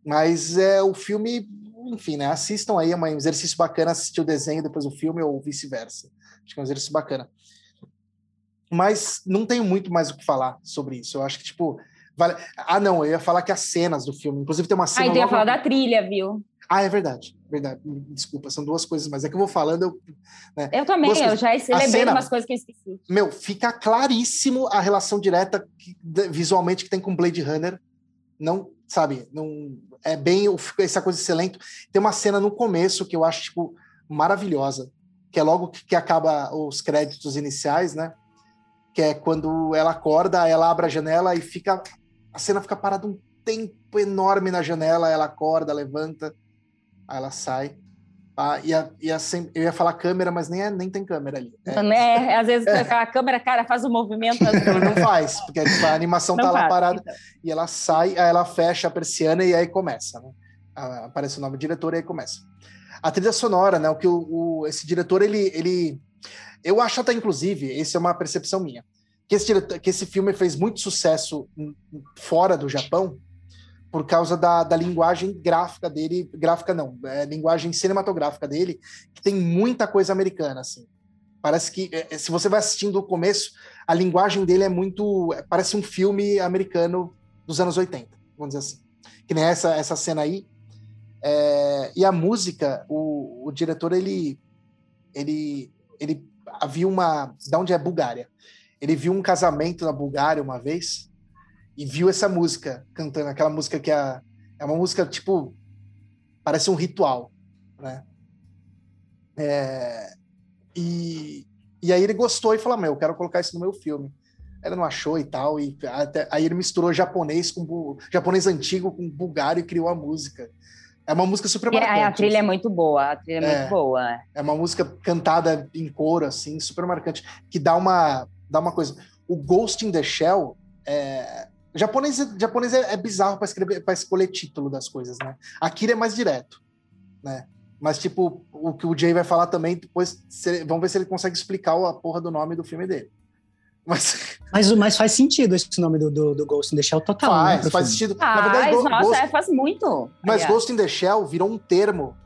Mas é o filme, enfim, né? Assistam aí, é um exercício bacana assistir o desenho depois o filme ou vice-versa. Acho que é um exercício bacana. Mas não tenho muito mais o que falar sobre isso. Eu acho que, tipo. Vale... Ah, não, eu ia falar que as cenas do filme. Inclusive, tem uma Ah, cena. então eu ia logo- falar da trilha, viu? Ah, é verdade. Verdade. Desculpa, são duas coisas, mas é que eu vou falando. Eu... Eu também, eu já lembrei cena- umas coisas que eu esqueci. Meu, fica claríssimo a relação direta que- visualmente que tem com Blade Runner. Não, sabe, não é bem essa coisa lento. Tem uma cena no começo que eu acho tipo maravilhosa, que é logo que, que acaba os créditos iniciais, né? Que é quando ela acorda, ela abre a janela e fica a cena fica parada um tempo enorme na janela, ela acorda, levanta, aí ela sai. Ah, e a, e a, sem- eu ia falar câmera, mas nem, é- nem tem câmera ali. É, Né? Às vezes a câmera, cara, faz um movimento. assim. não faz, porque tipo, a animação Não tá lá faz, parada então. e ela sai, aí ela fecha a persiana e aí começa, né? Aparece o nome do diretor e aí começa. A trilha sonora, né? O que o, o- esse diretor ele, ele, eu acho até inclusive, essa é uma percepção minha, que esse diretor, que esse filme fez muito sucesso fora do Japão por causa da, da linguagem gráfica dele, gráfica não, é, linguagem cinematográfica dele, que tem muita coisa americana, assim. Parece que, é, se você vai assistindo o começo, a linguagem dele é muito. é, Parece um filme americano dos anos 80, vamos dizer assim. que nem essa, essa cena aí. É, e a música, o, o diretor, ele, ele, ele havia uma. Da onde é Bulgária? Ele viu um casamento na Bulgária uma vez e viu essa música cantando, aquela música que é, é uma música tipo. Parece um ritual, né? É, e, e aí ele gostou e falou: Meu, eu quero colocar isso no meu filme. Ela não achou e tal, e até, aí ele misturou japonês com japonês antigo com bulgário e criou a música. É uma música super marcante. É, a trilha é muito boa, a trilha é, é, muito boa. É uma música cantada em coro, assim, super marcante, que dá uma, dá uma coisa. O Ghost in the Shell, é... japonês, japonês é, é bizarro para escrever, para escolher título das coisas, né? Akira é mais direto, né? Mas, tipo, o que o Jay vai falar também, depois, vamos ver se ele consegue explicar a porra do nome do filme dele. Mas... Mas, mas faz sentido esse nome do, do, do Ghost in the Shell total. Faz, né, faz sentido. Faz, Na verdade, nossa, Ghost... é, faz muito. Mas aliás. Ghost in the Shell virou um termo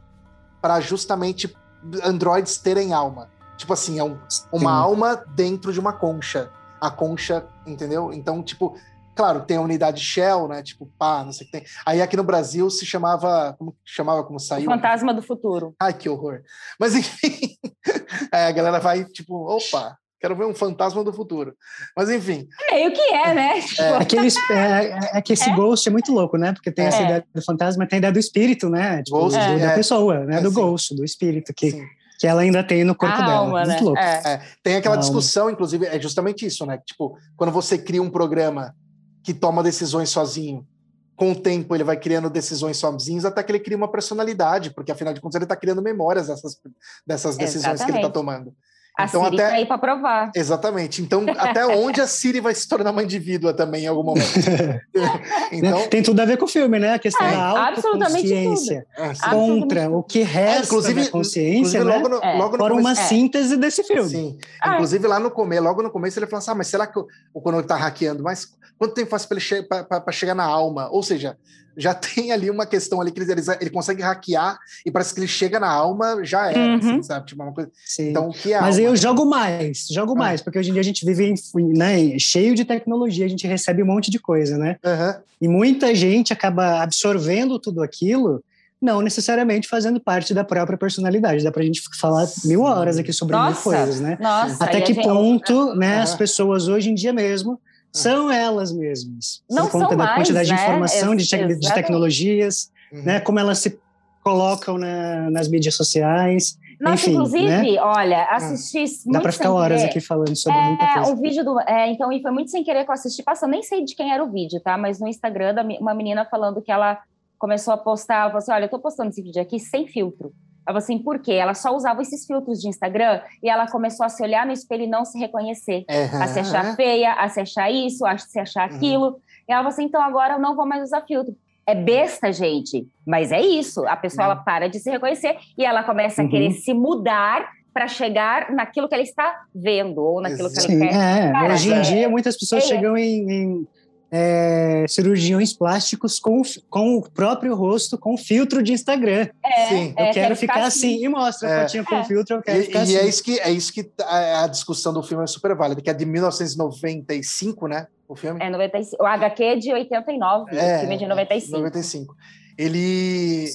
para justamente androids terem alma. Tipo assim, é um, uma alma dentro de uma concha. A concha, entendeu? Então, tipo, claro, tem a unidade Shell, né? Tipo, pá, não sei o que tem. Aí aqui no Brasil se chamava. Como chamava como saiu? O Fantasma do Futuro. Ai, que horror. Mas enfim, é, a galera vai, tipo, opa, Quero ver um fantasma do futuro. Mas enfim. É meio que é, né? É, Aqueles, é, é, é que esse é? ghost é muito louco, né? Porque tem essa é. ideia do fantasma, tem a ideia do espírito, né? Tipo, ghost, do, da pessoa, né? do sim. ghost, do espírito, que, que ela ainda tem no corpo a dela. Alma, muito né? louco. Tem aquela discussão, inclusive, é justamente isso, né? Tipo, quando você cria um programa que toma decisões sozinho, com o tempo ele vai criando decisões sozinhos até que ele cria uma personalidade, porque afinal de contas ele está criando memórias dessas, dessas decisões Exatamente. que ele está tomando. A então, Siri até... tá aí para provar. Exatamente. Então, até onde a Siri vai se tornar uma indivídua também em algum momento? então... Tem tudo a ver com o filme, né? A questão é, da autoconsciência ah, contra o que resta é, inclusive, da consciência, inclusive, logo né? no, é. logo no uma é. síntese desse filme. Sim. Ah. Inclusive, lá no começo, logo no começo, ele falou assim, ah, mas será que, eu, quando ele tá hackeando, mas quanto tempo faz para che chegar na alma? Ou seja, já tem ali uma questão ali que ele, ele consegue hackear e parece que ele chega na alma, já é, uhum. assim, sabe? Tipo, uma coisa... Então, o que é Mas alma? eu jogo mais, jogo ah. mais, porque hoje em dia a gente vive né, cheio de tecnologia, a gente recebe um monte de coisa, né? Uhum. E muita gente acaba absorvendo tudo aquilo, não necessariamente fazendo parte da própria personalidade. Dá pra gente falar mil horas aqui sobre Nossa. mil coisas, né? Nossa, Até que ponto, né, uhum. as pessoas hoje em dia mesmo são elas mesmas. Não por conta da mais, quantidade né? de informação, de, te de, tecnologias, uhum. né? Como elas se colocam na, nas mídias sociais. Nossa, Enfim, inclusive, né? olha, assisti. Dá para ficar horas querer. aqui falando sobre é, muita coisa. O vídeo do. É, então, e foi muito sem querer que eu assisti. Passa, nem sei de quem era o vídeo, tá? Mas no Instagram, uma menina falando que ela começou a postar, ela falou assim: olha, eu tô postando esse vídeo aqui sem filtro. Ela assim, por quê? Ela só usava esses filtros de Instagram e ela começou a se olhar no espelho e não se reconhecer. Uhum. A se achar feia, a se achar isso, a se achar uhum. aquilo. Uhum. E ela falou assim, então agora eu não vou mais usar filtro. É besta, gente, mas é isso. A pessoa ela para de se reconhecer e ela começa a querer uhum. se mudar para chegar naquilo que ela está vendo ou naquilo que ela Sim, quer. É, Cara, hoje em é, dia muitas pessoas é, chegam em, em é, cirurgiões plásticos com, com o próprio rosto, com filtro de Instagram. É, Sim. Eu é, quero, quero, ficar assim. assim. E mostra a é. fotinha com é. filtro, eu quero e, ficar e assim. E é isso que, é isso que a, a, discussão do filme é super válida, que é de 1995, né? O filme. É, 95. O HQ é de 89, é, o filme é de 95. 95. Ele.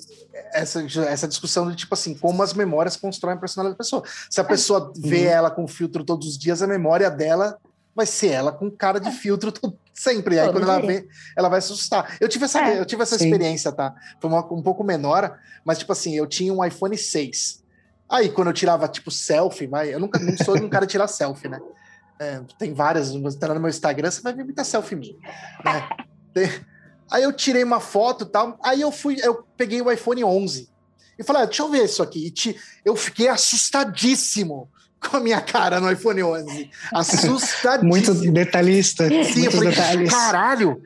Essa, essa discussão de tipo assim, como as memórias constroem a personalidade da pessoa. Se a pessoa vê uhum. ela com filtro todos os dias, a memória dela vai ser ela com cara de filtro sempre. E aí, quando ela vê, ela vai assustar. Eu tive essa, é, eu tive essa experiência, tá? Foi uma, um pouco menor, mas, tipo assim, eu tinha um iPhone 6. Aí, quando eu tirava, tipo, selfie, mas eu nunca não sou um cara de tirar selfie, né? É, tem várias, tá no meu Instagram, você vai ver muita selfie minha. Né? Tem, aí eu tirei uma foto e tal, aí eu fui, eu peguei o iPhone 11 e falei, ah, deixa eu ver isso aqui. E te, eu fiquei assustadíssimo com a minha cara no iPhone 11. Assustadíssimo. Muito detalhista. Sim, eu falei, detalhes. caralho,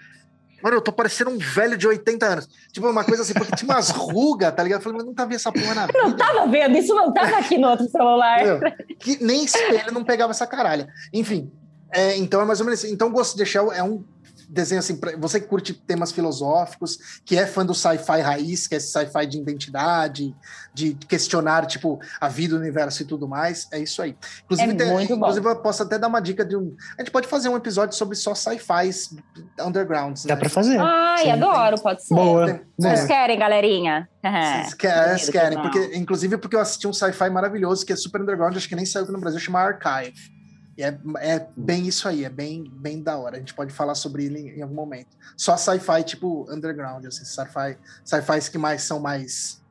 Mano, eu tô parecendo um velho de 80 anos. Tipo, uma coisa assim, porque tinha umas rugas, tá ligado? Eu falei, mas nunca vi essa porra na vida. Não tava vendo, isso não tava aqui no outro celular. Meu, que nem espelho não pegava essa caralha. Enfim, é, então é mais ou menos assim. Então, Ghost de Shell é um desenho assim, você que curte temas filosóficos, que é fã do sci-fi raiz, que é esse sci-fi de identidade, de questionar, tipo, a vida, o universo e tudo mais, é isso aí. Inclusive, é tem, muito inclusive eu posso até dar uma dica de um. A gente pode fazer um episódio sobre só sci-fis undergrounds. Dá né? pra fazer. Ai, Sim, adoro, tem... pode ser. Boa. Vocês querem, galerinha? Vocês querem, querem porque, inclusive porque eu assisti um sci-fi maravilhoso que é super underground, acho que nem saiu aqui no Brasil, chama Archive. É, é bem isso aí, é bem, bem da hora. A gente pode falar sobre ele em, em algum momento. Só sci-fi, tipo, underground, assim, sci-fi, sci-fis que mais são mais,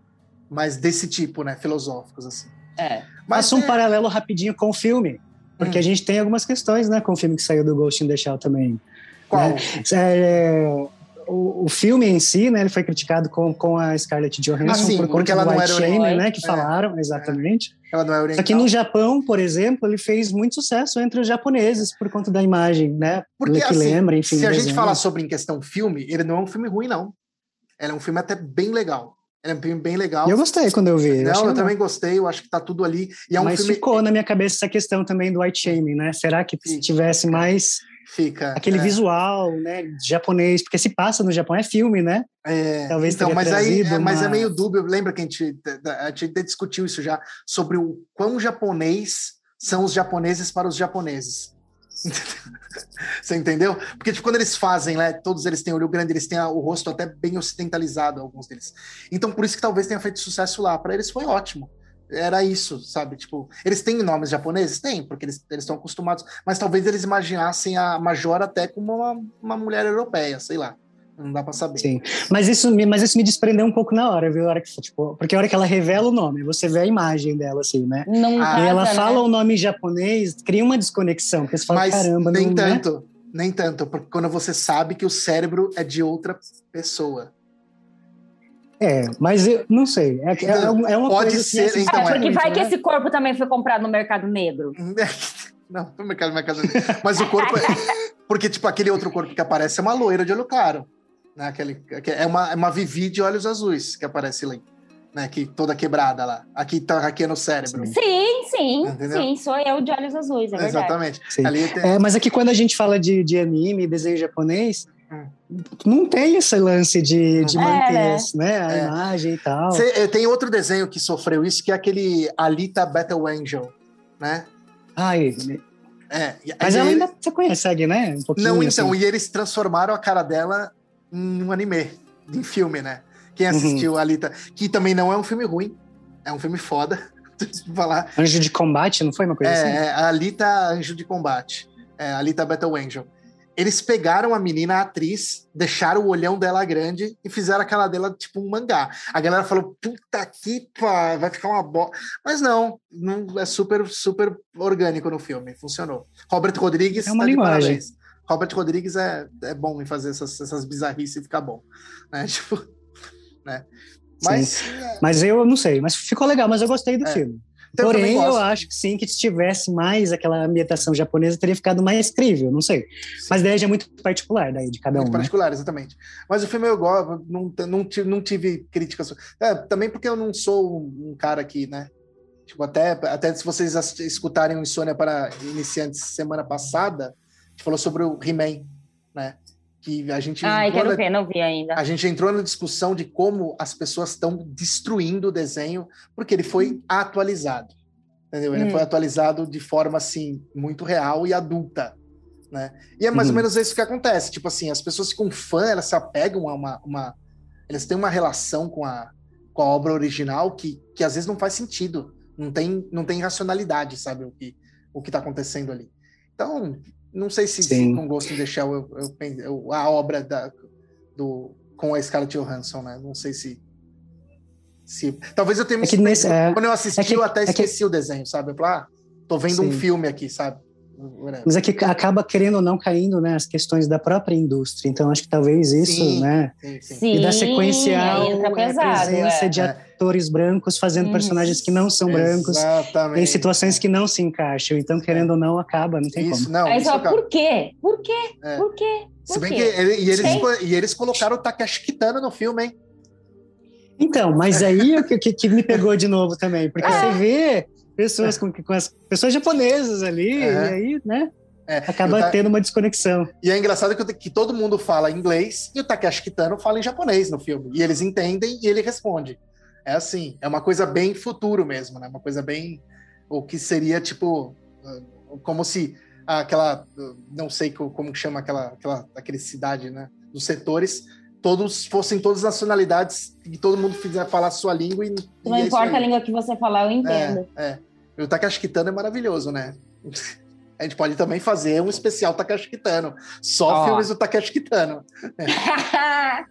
mais desse tipo, né? Filosóficos, assim. É. Mas Faça um é... paralelo rapidinho com o filme. Porque hum. a gente tem algumas questões, né, com o filme que saiu do Ghost in the Shell também. Qual? Né? É, o, o, filme em si, né, ele foi criticado com, com a Scarlett Johansson ah, sim, por conta ela do White Shame, né, que é, falaram, exatamente. É. Ela não é oriental. Só que no Japão, por exemplo, ele fez muito sucesso entre os japoneses por conta da imagem, né, Porque, que assim, lembra, enfim. Se a gente falar sobre em questão filme, ele não é um filme ruim, não. Ele é um filme até bem legal. Ele é um filme bem legal. Eu gostei quando eu vi. Não, eu, eu também gostei, eu acho que tá tudo ali. E é um Mas filme... ficou na minha cabeça essa questão também do white shaming, né? Será que se tivesse mais Fica. Aquele é. visual, né, japonês, porque se passa no Japão, é filme, né? É, Talvez então, mas aí é, uma... mas é meio dúbio. Lembra que a gente, a gente discutiu isso já, sobre o quão japonês são os japoneses para os japoneses. Você entendeu? Porque tipo, quando eles fazem, né, todos eles têm olho grande, eles têm o rosto até bem ocidentalizado, alguns deles. Então, por isso que talvez tenha feito sucesso lá. Para eles foi ótimo era isso, sabe? Tipo, eles têm nomes japoneses? Tem, porque eles estão acostumados. Mas talvez eles imaginassem a Major até como uma, uma mulher europeia, sei lá. Não dá pra saber. Sim. Mas isso, mas isso me desprendeu um pouco na hora, viu? A hora que, tipo, porque a hora que ela revela o nome, você vê a imagem dela, assim, né? Não ah, e ela né? fala o nome japonês, cria uma desconexão, porque você fala, mas caramba, nem não, tanto. Né? Nem tanto, porque quando você sabe que o cérebro é de outra pessoa. É, mas eu não sei. É, é, é uma Pode coisa ser, assim, então, é, porque vai né? que esse corpo também foi comprado no mercado negro. Não, no mercado, mercado negro. Mas o corpo é. Porque, tipo, aquele outro corpo que aparece é uma loira de olho claro. Né? Aquele, é, uma, é uma Vivi de olhos azuis que aparece ali. Né, que toda quebrada lá. Aqui tá aqui é no cérebro. Sim, sim, Entendeu? sim, sou eu de olhos azuis, é Exatamente. Ali tem... é, mas aqui quando a gente fala de, de anime, desenho japonês, não tem esse lance de, de é, manter né? né? a é. imagem e tal. Cê, eh, tem outro desenho que sofreu isso, que é aquele Alita Battle Angel, né? Ah, ele... É, Mas ela ele... ainda você conhece, né? Um não, então, assim. e eles transformaram a cara dela em um anime, em filme, né? Quem uhum. assistiu uhum. Alita, que também não é um filme ruim, é um filme foda. falar. Anjo de combate, não foi uma coisa é, assim? É, Alita Anjo de Combate. É, Alita Battle Angel eles pegaram a menina, a atriz, deixaram o olhão dela grande e fizeram aquela dela tipo um mangá. A galera falou: puta que pá, vai ficar uma bola. Mas não, não, é super, super orgânico no filme, funcionou. Robert Rodrigues é uma tá linguagem. Robert Rodrigues é, é bom em fazer essas, essas bizarrices e ficar bom. Né? Tipo, né? Mas, é... mas eu não sei, mas ficou legal, mas eu gostei do é. filme. Então, Porém, eu, eu, acho que sim, que se tivesse mais aquela ambientação japonesa, teria ficado mais crível, não sei. Sim. Mas daí já é muito particular daí de cada muito um. Né? particular, né? exatamente. Mas o filme eu gosto, não, não, tive, não tive críticas. É, também porque eu não sou um cara que, né? Tipo, até, até se vocês escutarem o Insônia para Iniciantes semana passada, a gente falou sobre o He-Man, né? Que a gente Ai, quero na, ver, não vi ainda. A gente entrou na discussão de como as pessoas estão destruindo o desenho porque ele foi hum. atualizado. Entendeu? Ele hum. foi atualizado de forma assim muito real e adulta, né? E é mais uhum. ou menos isso que acontece, tipo assim, as pessoas ficam fã, elas se apegam a uma, uma elas têm uma relação com a, com a obra original que, que às vezes não faz sentido, não tem não tem racionalidade, sabe o que o que está acontecendo ali. Então, não sei se, se com in the Shell eu, eu, eu, a obra da, do, com a Scarlett Johansson, né? Não sei se. se talvez eu tenha me é nesse, é, Quando eu assisti, é que, eu até esqueci que, o desenho, sabe? Eu falei, ah, tô vendo Sim. um filme aqui, sabe? Mas é que acaba querendo ou não caindo, né, as questões da própria indústria. Então acho que talvez isso, sim, né, sim, sim. e da sequencial pesado, a presença é. de atores brancos fazendo uhum. personagens que não são brancos Exatamente. em situações que não se encaixam. Então querendo ou não acaba, não tem isso, como. Não, Aí só por quê? Por quê? É. Por quê? Por Se bem quê? que ele, e, eles, e eles colocaram o Takeshi Kitano no filme, hein? Então, mas aí o que, que, me pegou de novo também, porque é. você vê pessoas com, com as pessoas japonesas ali, é. e aí, né? É, Acaba ta- tendo uma desconexão. E é engraçado que, que todo mundo fala inglês e o Takeshi Kitano fala em japonês no filme. E eles entendem e ele responde. É assim, é uma coisa bem futuro mesmo, né? Uma coisa bem. O que seria tipo. uh, Como se aquela. uh, Não sei co- como que chama aquela, aquela aquele cidade, né? Dos setores. Todos fossem todas nacionalidades e todo mundo fizer falar a sua língua e. e Não é isso importa a língua que você falar, eu entendo. É, é. E o Takashi Kitano é maravilhoso, né? A gente pode também fazer um especial Takashi Kitano. Só Ó. filmes do Takashi Kitano.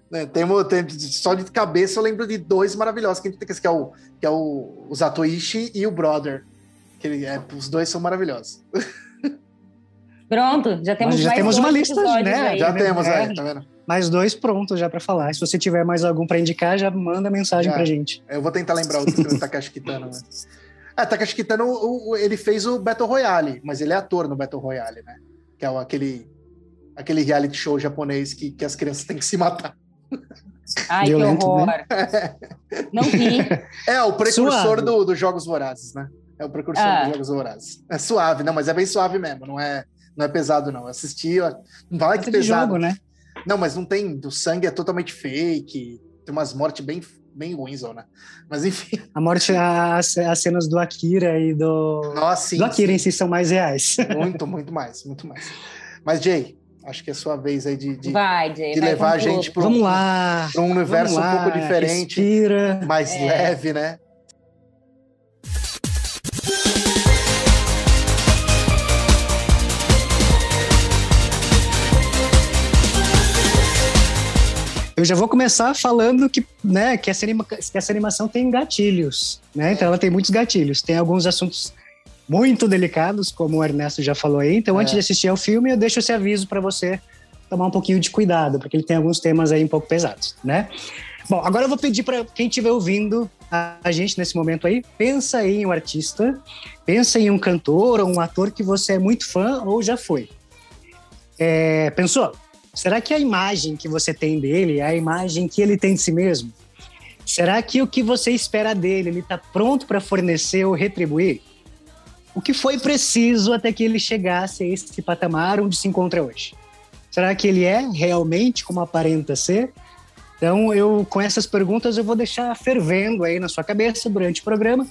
né? Tem, tem- só de cabeça eu lembro de dois maravilhosos que a gente tem que é o que é o, o Zatoichi e o Brother. Que ele, é, os dois são maravilhosos. Pronto, já temos já mais temos uma lista, né? aí. Já né? temos É. aí, tá vendo? Mais dois prontos já para falar. Se você tiver mais algum para indicar, já manda mensagem Já. pra gente. Eu vou tentar lembrar outro do Takashi Kitano. Né? É, Takashi Kitano, o- o- ele fez o Battle Royale, mas ele é ator no Battle Royale, né? Que é o- aquele, aquele reality show japonês que, que as crianças têm que se matar. Ai, Violento, que horror. Não vi. É, o precursor do- dos Jogos Vorazes, né? É o precursor Ah. dos Jogos Vorazes. É suave, não, mas é bem suave mesmo, não é, não é pesado, não. Eu assisti, ó, não vai que Coisa de pesado. jogo, né? Não, mas não tem, do sangue é totalmente fake, tem umas mortes bem, bem ruins, ó, né? Mas enfim, A morte, as, as cenas do Akira e do. nossa, sim, do Akira sim. em si são mais reais. Muito, muito mais, muito mais. Mas, Jay, acho que é sua vez aí de, de, Vai, Jay. de vai levar a gente para Vamos lá. um universo um pouco diferente, Respira. mais É. leve, né? Eu já vou começar falando que, né, que, essa anima- que essa animação tem gatilhos, né? Então ela tem muitos gatilhos. Tem alguns assuntos muito delicados, como o Ernesto já falou aí. Então, É. antes de assistir ao filme, eu deixo esse aviso para você tomar um pouquinho de cuidado, porque ele tem alguns temas aí um pouco pesados, né? Bom, agora eu vou pedir para quem estiver ouvindo a, gente nesse momento aí, pensa aí em um artista, pensa em um cantor ou um ator que você é muito fã ou já foi. É, pensou? Será que a imagem que você tem dele é a imagem que ele tem de si mesmo? Será que o que você espera dele, ele está pronto para fornecer ou retribuir? O que foi preciso até que ele chegasse a esse patamar onde se encontra hoje? Será que ele é realmente como aparenta ser? Então, eu com essas perguntas eu vou deixar fervendo aí na sua cabeça durante o programa.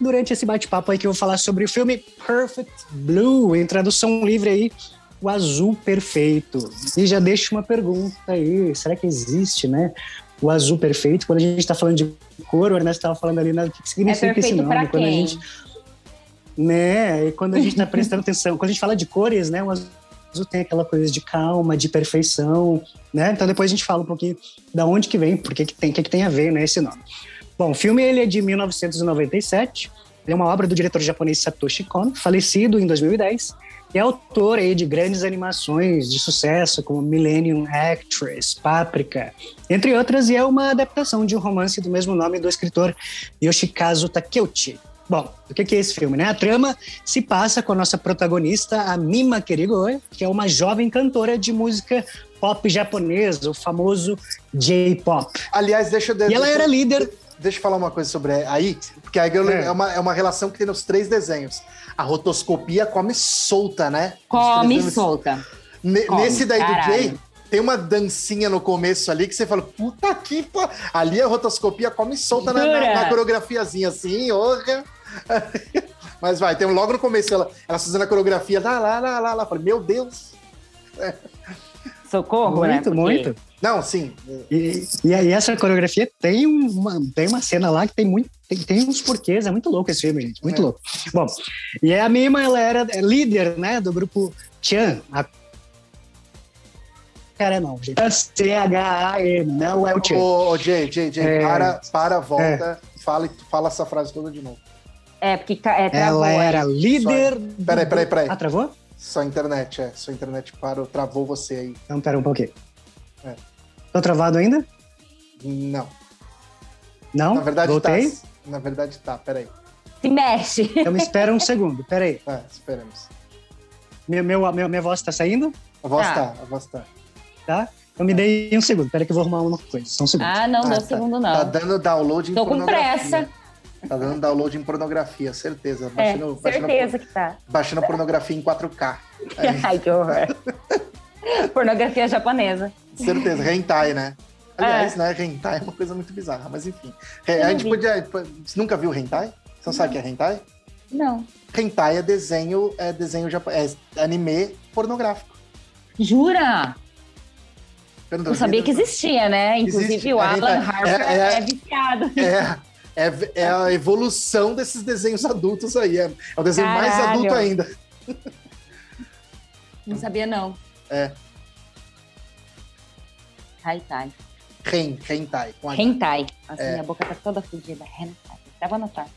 Durante esse bate-papo aí que eu vou falar sobre o filme Perfect Blue, em tradução livre aí, o azul perfeito. E já deixo uma pergunta aí, será que existe, né? O azul perfeito, quando a gente está falando de cor, o Ernesto estava falando ali, né, o que É significa esse perfeito nome? Quando a gente né? E quando a gente está prestando atenção, quando a gente fala de cores, né? O azul tem aquela coisa de calma, de perfeição, né? Então depois a gente fala um pouquinho da onde que vem, por que que tem, que que tem a ver, né? Esse nome. Bom, o filme ele é de 1997. Ele é uma obra do diretor japonês Satoshi Kon, falecido em 2010. E é autor aí de grandes animações de sucesso, como Millennium Actress, Paprika, entre outras, e é uma adaptação de um romance do mesmo nome do escritor Yoshikazu Takeuchi. Bom, o que é esse filme, né? A trama se passa com a nossa protagonista, a Mima Kerigoe, que é uma jovem cantora de música pop japonesa, o famoso J-pop. Aliás, deixa eu. E ela era líder Deixa eu falar uma coisa sobre aí, porque eu- É. é. uma, é uma relação que tem nos três desenhos. A rotoscopia come solta, né? Come solta. Ne- come, Nesse daí do caralho. Jay, tem uma dancinha no começo ali que você fala, puta que pô. Ali a rotoscopia come solta na, na, na coreografiazinha assim, orra. Mas vai, tem um- logo no começo ela, ela fazendo a coreografia, lá, lá, lá, lá, lá. Falei, meu Deus. Socorro, né? muito, Porque- muito. Não, sim. E, e aí essa coreografia tem uma, tem uma cena lá que tem muito tem, tem uns porquês, é muito louco esse filme, gente, muito É. louco. Bom, e a Mima, ela era líder, né, do grupo Chan. A... Cara, não, gente. C-H-A-N, não é o Chan. Ô, ô, Jay, Jay, Jay, É. para, para, volta, fala, e- fala essa frase toda de novo. É, porque é, travou Ela era líder... do- Peraí, peraí, peraí. Ah, travou? Sua internet, é. Sua internet parou, travou você aí. Então, pera um pouquinho. É. Tô travado ainda? Não. Não? Na verdade Voltei? tá. Na verdade tá, peraí. Se mexe. Então me espera um segundo, peraí. Tá, esperamos. Meu, meu, meu, minha voz tá saindo, A voz Tá. tá, a voz tá. tá? Então me dei um segundo, peraí que eu vou arrumar uma coisa, só um segundo. Ah, não, Ah, deu tá. segundo Tá não. dando download em Tô com pressa. Tá dando download em pornografia, certeza. É, Baixando, baixando, certeza que tá. baixando pornografia em 4K. Aí, Ai, que horror. Pornografia japonesa. certeza, hentai, né? É. Aliás, né, hentai é uma coisa muito bizarra, mas enfim. É, a gente vi. podia... Você nunca viu hentai? Você não sabe o que é hentai? Não. Hentai é desenho, é desenho japonês, é anime pornográfico. Jura? Eu Não sabia que existia, né? Inclusive Existe. o É, Alan é, Harper é, é, é. viciado. É, é, é a evolução desses desenhos adultos aí. É, é o desenho mais Caralho. adulto ainda. Não sabia, não. É. Hentai. Ren, hentai. Com H. Hentai. Nossa, É. minha boca tá toda fodida. Hentai. Vou anotar.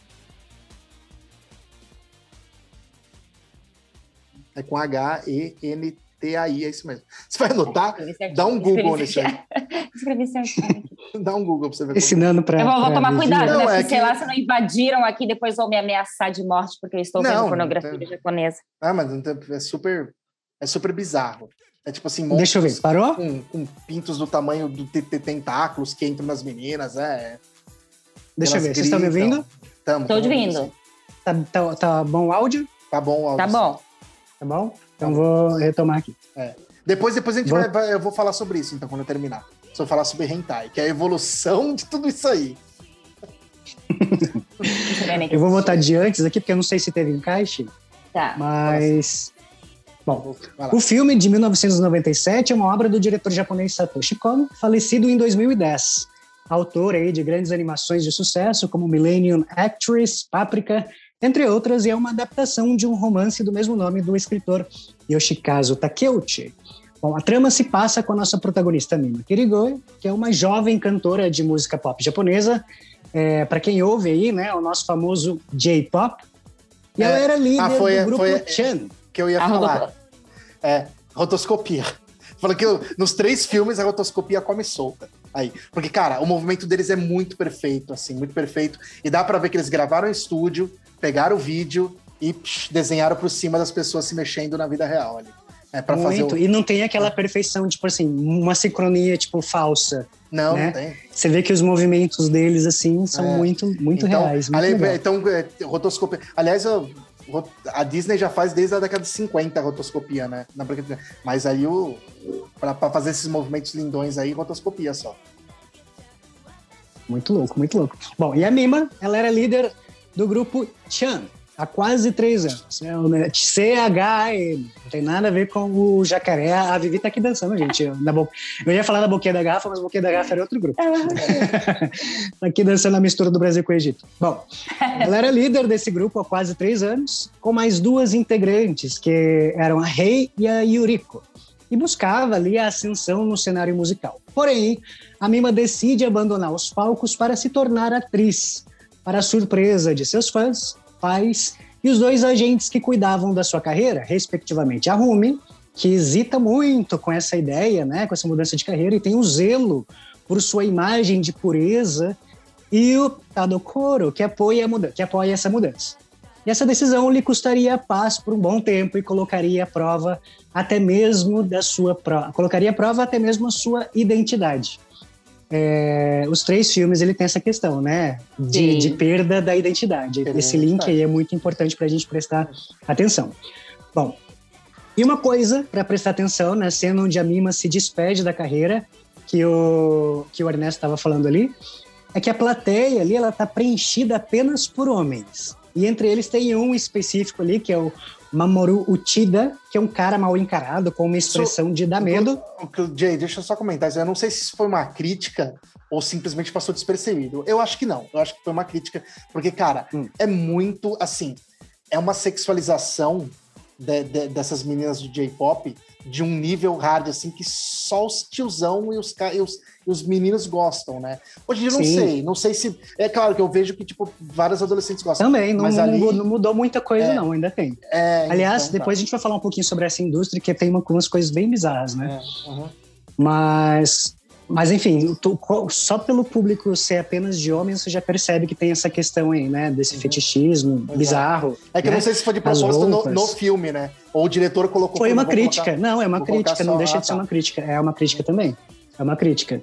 É com H-E-N-T-A-I, é isso mesmo. Você vai anotar? Certinho, Dá um Google escrevi nisso aí. Escrevi certinho. Dá um Google pra você ver. Ensinando para. Eu vou, vou tomar cuidado, Não, né? é Porque, sei que- lá, se não invadiram aqui, depois vão me ameaçar de morte porque eu estou Não, vendo não pornografia tem- japonesa. Ah, mas não é super, é super bizarro. É tipo assim, Deixa eu ver, monstros parou? Com, com pintos do tamanho do te- te- tentáculos que entram nas meninas, é. Deixa eu ver, vocês estão me ouvindo? Tamo, Estou ouvindo. Tá, tá, tá bom o áudio? Tá bom, Aldo. Tá bom. Tá bom? Então vou retomar aqui. Depois, depois a gente Vou- vai, vai- eu vou falar sobre isso, então, quando eu terminar. Se eu falar sobre hentai, que é a evolução de tudo isso aí. Eu vou botar de antes aqui, porque eu não sei se teve encaixe, Tá. mas. Bom, o filme de 1997 é uma obra do diretor japonês Satoshi Kon, falecido em 2010. Autor aí de grandes animações de sucesso como Millennium Actress, Paprika, entre outras, e é uma adaptação de um romance do mesmo nome do escritor Yoshikazu Takeuchi. Bom, a trama se passa com a nossa protagonista Mima Kirigoi, que é uma jovem cantora de música pop japonesa. É, Para quem ouve aí, né, o nosso famoso J-pop. E ela É. era líder Ah, foi- do grupo foi- Chan. Que eu ia A falar. É, rotoscopia. Falou que eu- nos três filmes a rotoscopia come solta. Aí. Porque, cara, o movimento deles é muito perfeito, assim, muito perfeito. E dá pra ver que eles gravaram em estúdio, pegaram o vídeo e psh, desenharam por cima das pessoas se mexendo na vida real ali. É para fazer o... E não tem aquela perfeição, tipo assim, uma sincronia, tipo, falsa. Não, né? não tem. Você vê que os movimentos deles, assim, são É. muito, muito então, reais. Muito ali- então, é, rotoscopia. Aliás, eu- a Disney já faz desde a década de 50 a rotoscopia, né? Mas aí o. Pra fazer esses movimentos lindões aí, rotoscopia só. Muito louco, muito louco. Bom, e a Mima, ela era líder do grupo Chan há quase três anos. É o né, C-H-M. Não tem nada a ver com o jacaré. A Vivi tá aqui dançando, gente. Na bo... Eu ia falar da boquinha da garrafa, mas a boquinha da garrafa era outro grupo. tá aqui dançando a mistura do Brasil com o Egito. Bom, ela era líder desse grupo há quase três anos, com mais duas integrantes, que eram a Rei e a Yuriko. E buscava ali a ascensão no cenário musical. Porém, a Mima decide abandonar os palcos para se tornar atriz, para surpresa de seus fãs, pais e os dois agentes que cuidavam da sua carreira, respectivamente a Rumi, que hesita muito com essa ideia, né, com essa mudança de carreira e tem um zelo por sua imagem de pureza, e o Tadokoro, que apoia, que apoia essa mudança. E essa decisão lhe custaria a paz por um bom tempo e colocaria à prova até mesmo da sua colocaria à prova até mesmo a sua identidade. É, os três filmes ele tem essa questão, né, de, de perda da identidade. Perda da Esse link aí é muito importante para a gente prestar atenção. Bom, e uma coisa para prestar atenção na cena onde a Mima se despede da carreira, que o que o Ernesto estava falando ali, é que a plateia ali ela tá preenchida apenas por homens. E entre eles tem um específico ali, que é o Mamoru Uchida, que é um cara mal encarado, com uma expressão de dar medo. Jay, deixa eu só comentar. isso. Eu não sei se isso foi uma crítica ou simplesmente passou despercebido. Eu acho que não. Eu acho que foi uma crítica. Porque, cara, Hum. é muito assim. É uma sexualização de- de- dessas meninas do J-pop de um nível hard, assim, que só os tiozão e os, e os, e os meninos gostam, né? Hoje eu não Sim. sei. Não sei se. É claro que eu vejo que, tipo, vários adolescentes gostam. Também, não, Mas não ali- mudou, não mudou muita coisa, É. não, ainda tem. É, Aliás, então, tá. depois a gente vai falar um pouquinho sobre essa indústria, que tem uma- umas coisas bem bizarras, né? É, uhum. Mas, mas enfim, tu- só pelo público ser apenas de homens, você já percebe que tem essa questão aí, né? Desse Uhum. fetichismo Exato. bizarro. É que eu né? não sei se foi de propósito no, no filme, né? Ou o diretor colocou. Foi uma "Vou crítica. colocar- Não, é uma crítica, não deixa ah, de ser tá. uma crítica. É uma crítica também. É uma crítica.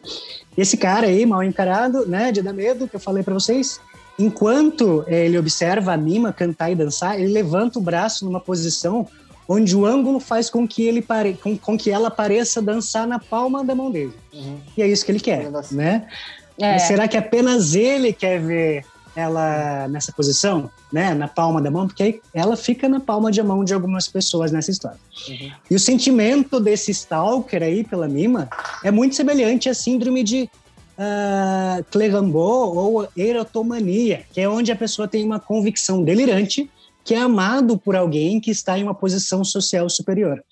Esse cara aí, mal encarado, né, de dar medo, que eu falei pra vocês, enquanto ele observa a Mima cantar e dançar, ele levanta o braço numa posição onde o ângulo faz com que ele pare... com, com que ela pareça dançar na palma da mão dele. Uhum. E é isso que ele quer, né? É. Mas será que apenas ele quer ver ela nessa posição, né, na palma da mão, porque aí ela fica na palma de mão de algumas pessoas nessa história. Uhum. E o sentimento desse stalker aí pela Mima é muito semelhante à síndrome de uh, Clerambault ou erotomania, que é onde a pessoa tem uma convicção delirante que é amado por alguém que está em uma posição social superior.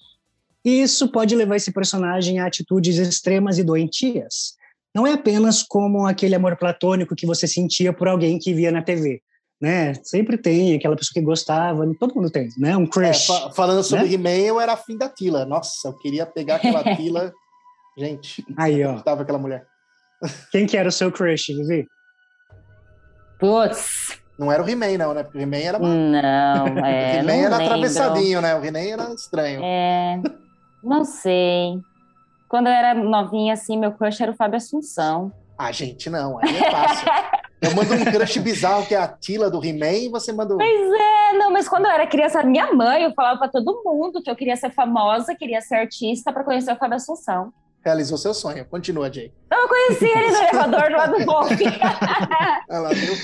E isso pode levar esse personagem a atitudes extremas e doentias não é apenas como aquele amor platônico que você sentia por alguém que via na TV. Né? Sempre tem aquela pessoa que gostava, todo mundo tem, né? Um crush. É, falando sobre né? He-Man, eu era afim da Tila. Nossa, eu queria pegar aquela Tila. Gente, aí, ó. gostava aquela mulher. Quem que era o seu crush, Vivi? Putz. Não era o He-Man, não, né? Porque o He-Man era. Não, é. o He-Man era lembro. atravessadinho, né? O He-Man era estranho. É. Não sei. Quando eu era novinha, assim, meu crush era o Fábio Assunção. Ah, gente, não, aí é fácil. Eu mando um crush bizarro que é a Tila do He-Man e você manda. Pois é, não, mas quando eu era criança, minha mãe, eu falava para todo mundo que eu queria ser famosa, queria ser artista para conhecer o Fábio Assunção. Realizou seu sonho. Continua, Jay. Eu conheci ele no elevador do lado do. Ela viu?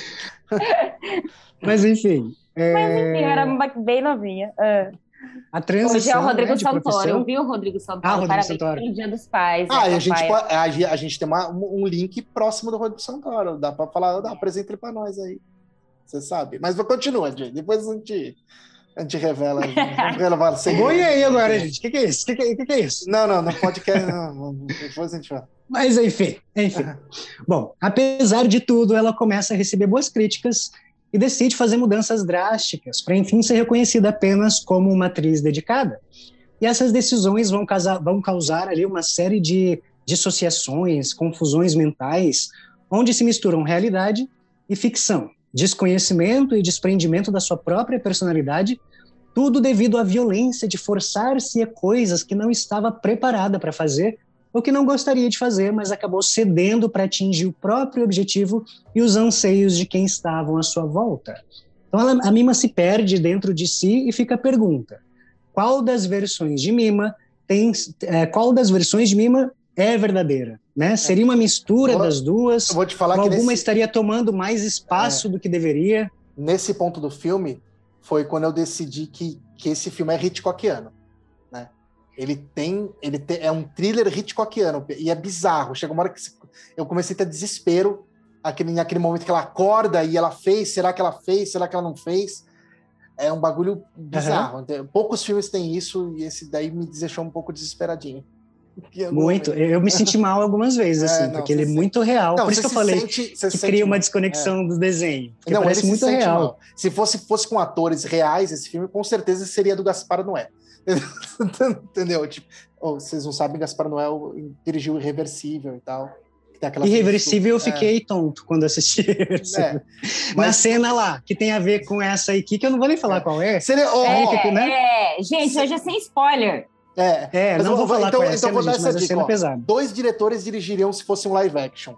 Mas enfim. É... Mas enfim, eu era bem novinha. Uh. A transição, Hoje é o Rodrigo né, Santoro, viu, Rodrigo Santoro? Ah, Rodrigo Parabéns Santoro. pelo Dia dos Pais. Ah, né, a, gente, a, a, gente tem uma, um link próximo do Rodrigo Santoro. Dá para falar, dá, apresenta ele para nós aí. Você sabe. Mas continua, gente. Depois a gente, a gente revela. revela Oi aí agora, gente. O que, que, é isso? O que, que, que, que, é isso? Não, não, não pode querer. Não, depois a gente fala. Mas enfim, enfim. Bom, apesar de tudo, ela começa a receber boas críticas e decide fazer mudanças drásticas para, enfim, ser reconhecida apenas como uma atriz dedicada. E essas decisões vão, causar, vão causar ali uma série de dissociações, confusões mentais, onde se misturam realidade e ficção, desconhecimento e desprendimento da sua própria personalidade, tudo devido à violência de forçar-se a coisas que não estava preparada para fazer ou que não gostaria de fazer, mas acabou cedendo para atingir o próprio objetivo e os anseios de quem estavam à sua volta. Então ela, a Mima se perde dentro de si e fica a pergunta: qual das versões de Mima tem, é, qual das versões de Mima é verdadeira? Né? É. Seria uma mistura vou, das duas? Eu vou te falar que alguma nesse... estaria tomando mais espaço é. do que deveria? Nesse ponto do filme foi quando eu decidi que, que esse filme é Hitchcockiano. Ele tem, ele tem, é um thriller Hitchcockiano e é bizarro. Chega uma hora que eu comecei a ter desespero aquele, naquele momento que ela acorda e ela fez, será que ela fez, será que ela não fez? É um bagulho bizarro. Uhum. Poucos filmes têm isso e esse daí me deixou um pouco desesperadinho. Muito. Eu me senti mal algumas vezes, é, assim, é, não, porque ele é muito real. Não, Por isso que eu falei sente, que cria uma desconexão é. do desenho. Porque não, parece muito real. Mal. Se fosse, fosse com atores reais esse filme, com certeza seria do Gaspar Noé. Entendeu? Tipo, oh, vocês não sabem, Gaspar Noel dirigiu Irreversível e tal. Irreversível, eu fiquei é. tonto quando assisti. É, mas... Na cena lá, que tem a ver com essa aqui, que eu não vou nem falar é. qual é. Seria, oh, é, né? é, gente, hoje é sem spoiler. É, é não vou, falar então, qual é então cena, vou dar gente, essa dica. Ó, pesado. dois diretores dirigiriam se fosse um live action.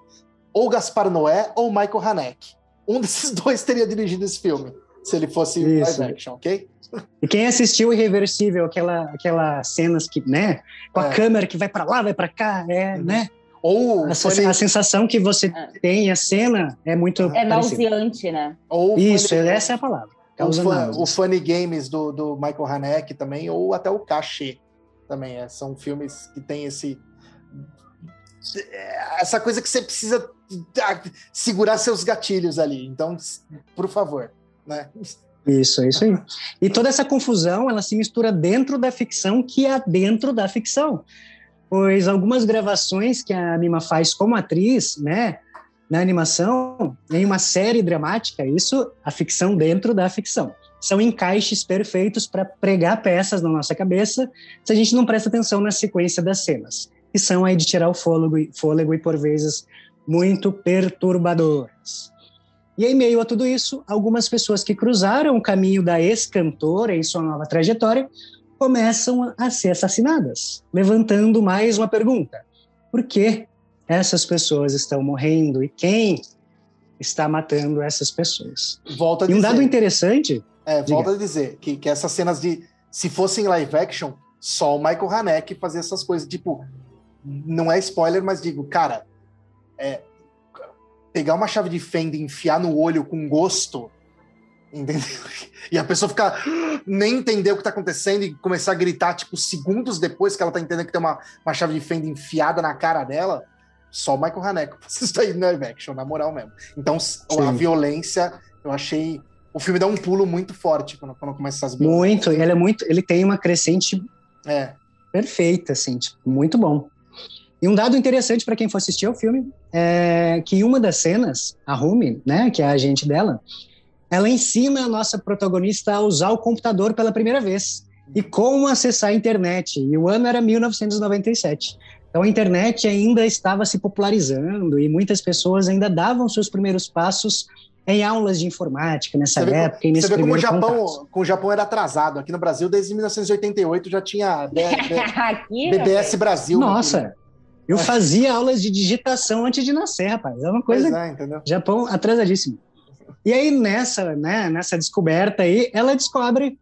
Ou Gaspar Noé ou Michael Haneke. Um desses dois teria dirigido esse filme, se ele fosse Isso. live action, ok? E quem assistiu Irreversível, aquela, aquelas cenas que, né, com a é. câmera que vai para lá, vai para cá, é, uhum. né? Ou a, a, sensação que você é. tem, a cena é muito. É nauseante, né? Ou Isso, funny, essa é a palavra. O, fun, o Funny Games do, do Michael Haneke também, ou até o Cachê também. É, são filmes que tem esse. Essa coisa que você precisa segurar seus gatilhos ali. Então, por favor, né? Isso, é isso aí. E toda essa confusão, ela se mistura dentro da ficção que é dentro da ficção. Pois algumas gravações que a Mima faz como atriz, né, na animação, em uma série dramática, isso, a ficção dentro da ficção. São encaixes perfeitos para pregar peças na nossa cabeça se a gente não presta atenção na sequência das cenas, que são aí de tirar o fôlego, fôlego e, por vezes, muito perturbadoras. E em meio a tudo isso, algumas pessoas que cruzaram o caminho da ex-cantora em sua nova trajetória começam a ser assassinadas, levantando mais uma pergunta: por que essas pessoas estão morrendo e quem está matando essas pessoas. Volta E um dizer, dado interessante, é, diga. volta a dizer que, que essas cenas de. Se fossem live action, só o Michael Haneke fazia essas coisas. Tipo, não é spoiler, mas digo, cara, é, pegar uma chave de fenda e enfiar no olho com gosto, entendeu? E a pessoa ficar nem entender o que tá acontecendo e começar a gritar, tipo, segundos depois que ela tá entendendo que tem uma, uma chave de fenda enfiada na cara dela, só o Michael Haneke faz isso aí no live action, na moral mesmo. Então, a Sim. violência, eu achei. O filme dá um pulo muito forte quando, quando começa essas violências. muito, ele é muito, ele tem uma crescente É. perfeita, assim, tipo, muito bom. E um dado interessante para quem for assistir ao filme é que uma das cenas, a Rumi, né, que é a agente dela, ela ensina a nossa protagonista a usar o computador pela primeira vez e como acessar a internet. E o ano era 1997. Então a internet ainda estava se popularizando e muitas pessoas ainda davam seus primeiros passos em aulas de informática nessa Você vê, época e nesse você vê como o Japão, contato. como o Japão era atrasado. Aqui no Brasil, desde 1988, já tinha B- B- Aqui, BBS Brasil. né, Nossa, eu fazia aulas de digitação antes de nascer, rapaz. É uma Pois coisa é, entendeu? Japão atrasadíssimo. E aí, nessa, né, nessa descoberta aí, ela descobre,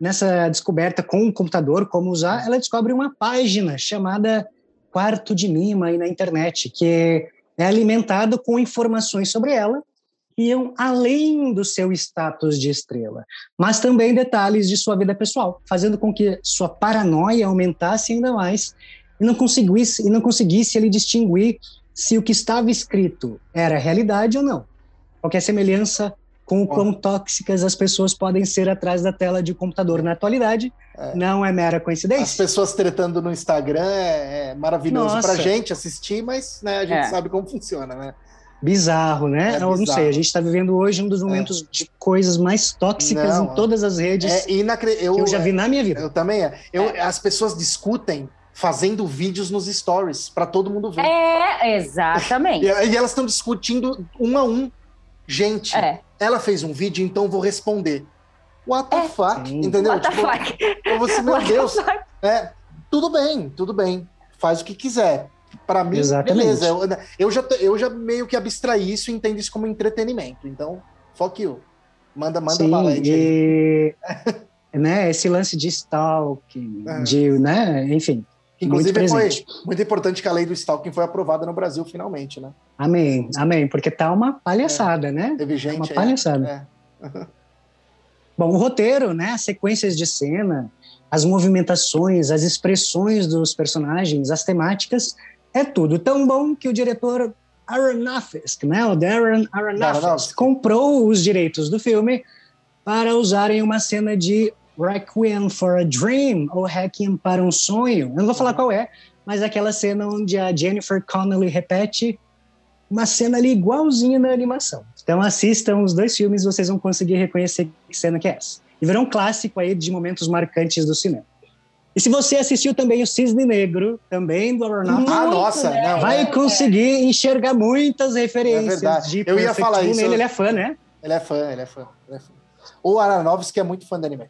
nessa descoberta com o computador, como usar, ela descobre uma página chamada Quarto de Mima aí na internet, que é alimentado com informações sobre ela iam além do seu status de estrela, mas também detalhes de sua vida pessoal, fazendo com que sua paranoia aumentasse ainda mais e não conseguisse, e não conseguisse ele distinguir se o que estava escrito era realidade ou não. Qualquer semelhança com o quão tóxicas as pessoas podem ser atrás da tela de computador na atualidade É. não é mera As coincidência. pessoas tretando no Instagram é, é maravilhoso Nossa. pra gente assistir, mas né, a gente É. sabe como funciona, né? Bizarro, né? É Eu não bizarro. sei, a gente está vivendo hoje um dos momentos de coisas mais tóxicas Não, em todas as redes É inacreditável. que eu já vi na minha vida. Eu também é. Eu, As pessoas discutem fazendo vídeos nos stories pra todo mundo ver. É, exatamente. E, e elas estão discutindo um a um. Gente, É. ela fez um vídeo, então eu vou responder. What the É. fuck? Sim. Entendeu? What the Tipo, fuck? eu vou assim, meu What the Deus. fuck? É, tudo bem, tudo bem. Faz o que quiser. Pra mim, Exatamente. beleza. Eu, eu, já, eu já meio que abstraí isso e entendo isso como entretenimento. Então, fuck you. Manda, manda Sim, aí. e, né, esse lance de stalking, É. de, né, enfim, Que, muito Inclusive, foi presente. muito importante que a lei do stalking foi aprovada no Brasil finalmente, né? Amém, amém, porque tá uma palhaçada, né? Teve gente. Uma aí- palhaçada. é. Bom, o roteiro, né, as sequências de cena, as movimentações, as expressões dos personagens, as temáticas, é tudo tão bom que o diretor Aronofsky, né, o Darren Aronofsky, comprou os direitos do filme para usarem uma cena de Requiem for a Dream, ou Requiem para um Sonho. Eu não vou falar qual é, mas aquela cena onde a Jennifer Connelly repete uma cena ali igualzinha na animação. Então assistam os dois filmes, vocês vão conseguir reconhecer que cena que é essa. E virou um clássico aí de momentos marcantes do cinema. E se você assistiu também o Cisne Negro, também do Aronofsky, Ah, Muito, nossa, né? não, vai é, conseguir enxergar muitas referências verdade. de Eu ia falar isso. nele, ele é fã, né? Ele é fã, ele é fã. Ele é fã. O Aronofsky é muito fã de anime.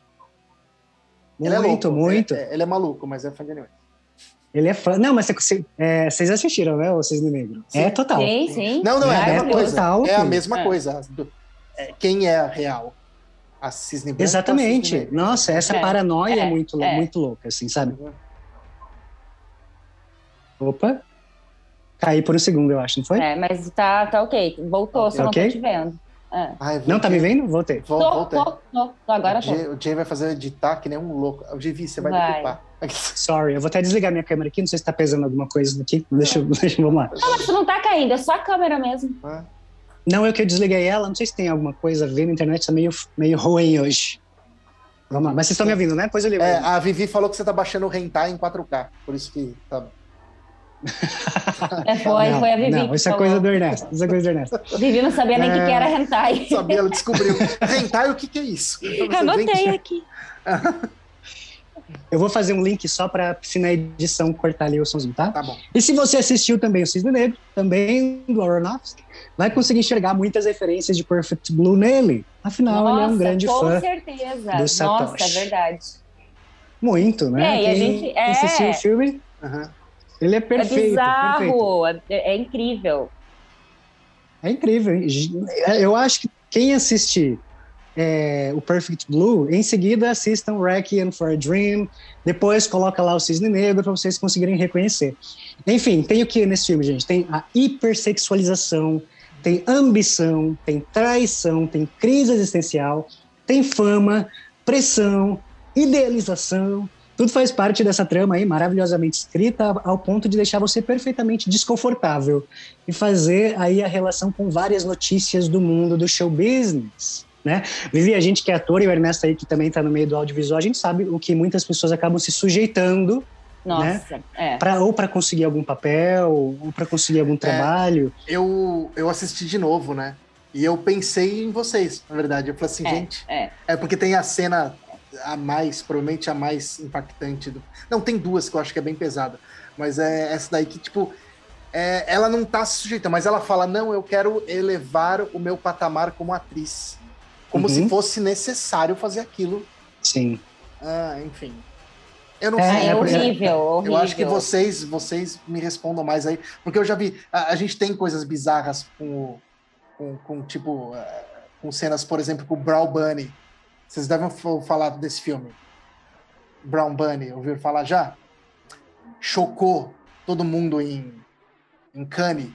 Ele é Muito, louco, muito. Ele, é- ele é maluco, mas é fã de anime. Ele é fã. Não, mas você- é, vocês assistiram, né, o Cisne Negro? Sim. É total. Sim, sim. Não, não, é a É mesma coisa. total, É a mesma É. coisa. É, Quem é a real? A Cisne Branco Exatamente. Cisne? Nossa, essa É, paranoia é, é, muito, é. muito louca, assim, sabe? Uhum. Opa. Caí por um segundo, eu acho, não foi? É, mas tá, tá ok. Voltou, só não Ok? tô te vendo. É. Ai, Não, tá me vendo? Voltei. Vol- Tô, voltei. tô, tô, agora o. Jay, o Jay vai fazer editar que nem um louco. O Givi, você vai, Vai. decupar. Sorry, eu vou até desligar minha câmera aqui, não sei se tá pesando alguma coisa aqui. Deixa, eu- deixa vamos lá. Não, mas tu não tá caindo, é só a câmera mesmo. Ah, Não, eu que eu desliguei ela, não sei se tem alguma coisa a ver na internet, tá meio, meio ruim hoje. Vamos lá, mas vocês estão me ouvindo, né? Pois eu ligo. É, a Vivi falou que você tá baixando o Hentai em 4K. Por isso que tá. É, foi, não, foi a Vivi. Não, isso é falou. coisa do Ernesto. Isso é coisa do Ernesto. Vivi não sabia nem o que, É. que era hentai. Sabia, ela descobriu. Hentai, o que, que é isso? Eu Você, anotei aqui. Eu vou fazer um link só pra, se na edição cortar ali o somzinho, tá? Tá bom. E se você assistiu também o Cisne Negro, também do Aronofsky, vai conseguir enxergar muitas referências de Perfect Blue nele. Afinal, ele é um Nossa, grande com fã. certeza. do Nossa, Satoshi. é verdade. Muito, né? É, e a Quem gente- é. assistiu o filme, Aham. ele é é perfeito. perfeito. bizarro, é, é incrível. É incrível. Eu acho que quem assistir é, o Perfect Blue, em seguida assistam Requiem for a Dream, depois coloca lá o Cisne Negro para vocês conseguirem reconhecer. Enfim, tem o que nesse filme, gente? Tem a hipersexualização, tem ambição, tem traição, tem crise existencial, tem fama, pressão, idealização, tudo faz parte dessa trama aí, maravilhosamente escrita, ao ponto de deixar você perfeitamente desconfortável e fazer aí a relação com várias notícias do mundo do show business. Né? Vivi, a gente que é ator e o Ernesto aí que também está no meio do audiovisual, a gente sabe o que muitas pessoas acabam se sujeitando nossa, né? é. Pra, ou para conseguir algum papel, ou para conseguir algum é, trabalho. Eu, eu assisti de novo, né? E eu pensei em vocês, na verdade. Eu falei assim, é, gente. É. é porque tem a cena a mais, provavelmente a mais impactante. Do... Não, tem duas que eu acho que é bem pesada. Mas é essa daí que, tipo, é, ela não tá se sujeitando, mas ela fala: não, eu quero elevar o meu patamar como atriz. Como uhum. se fosse necessário fazer aquilo. Sim. Ah, enfim. Eu não é, sei. É horrível, eu, horrível. Eu acho que vocês, vocês me respondam mais aí, porque eu já vi. A, a gente tem coisas bizarras com, com, com tipo, uh, com cenas, por exemplo, com o Brown Bunny vocês devem falar desse filme. Brown Bunny, ouviram falar já? Chocou todo mundo em, em Cannes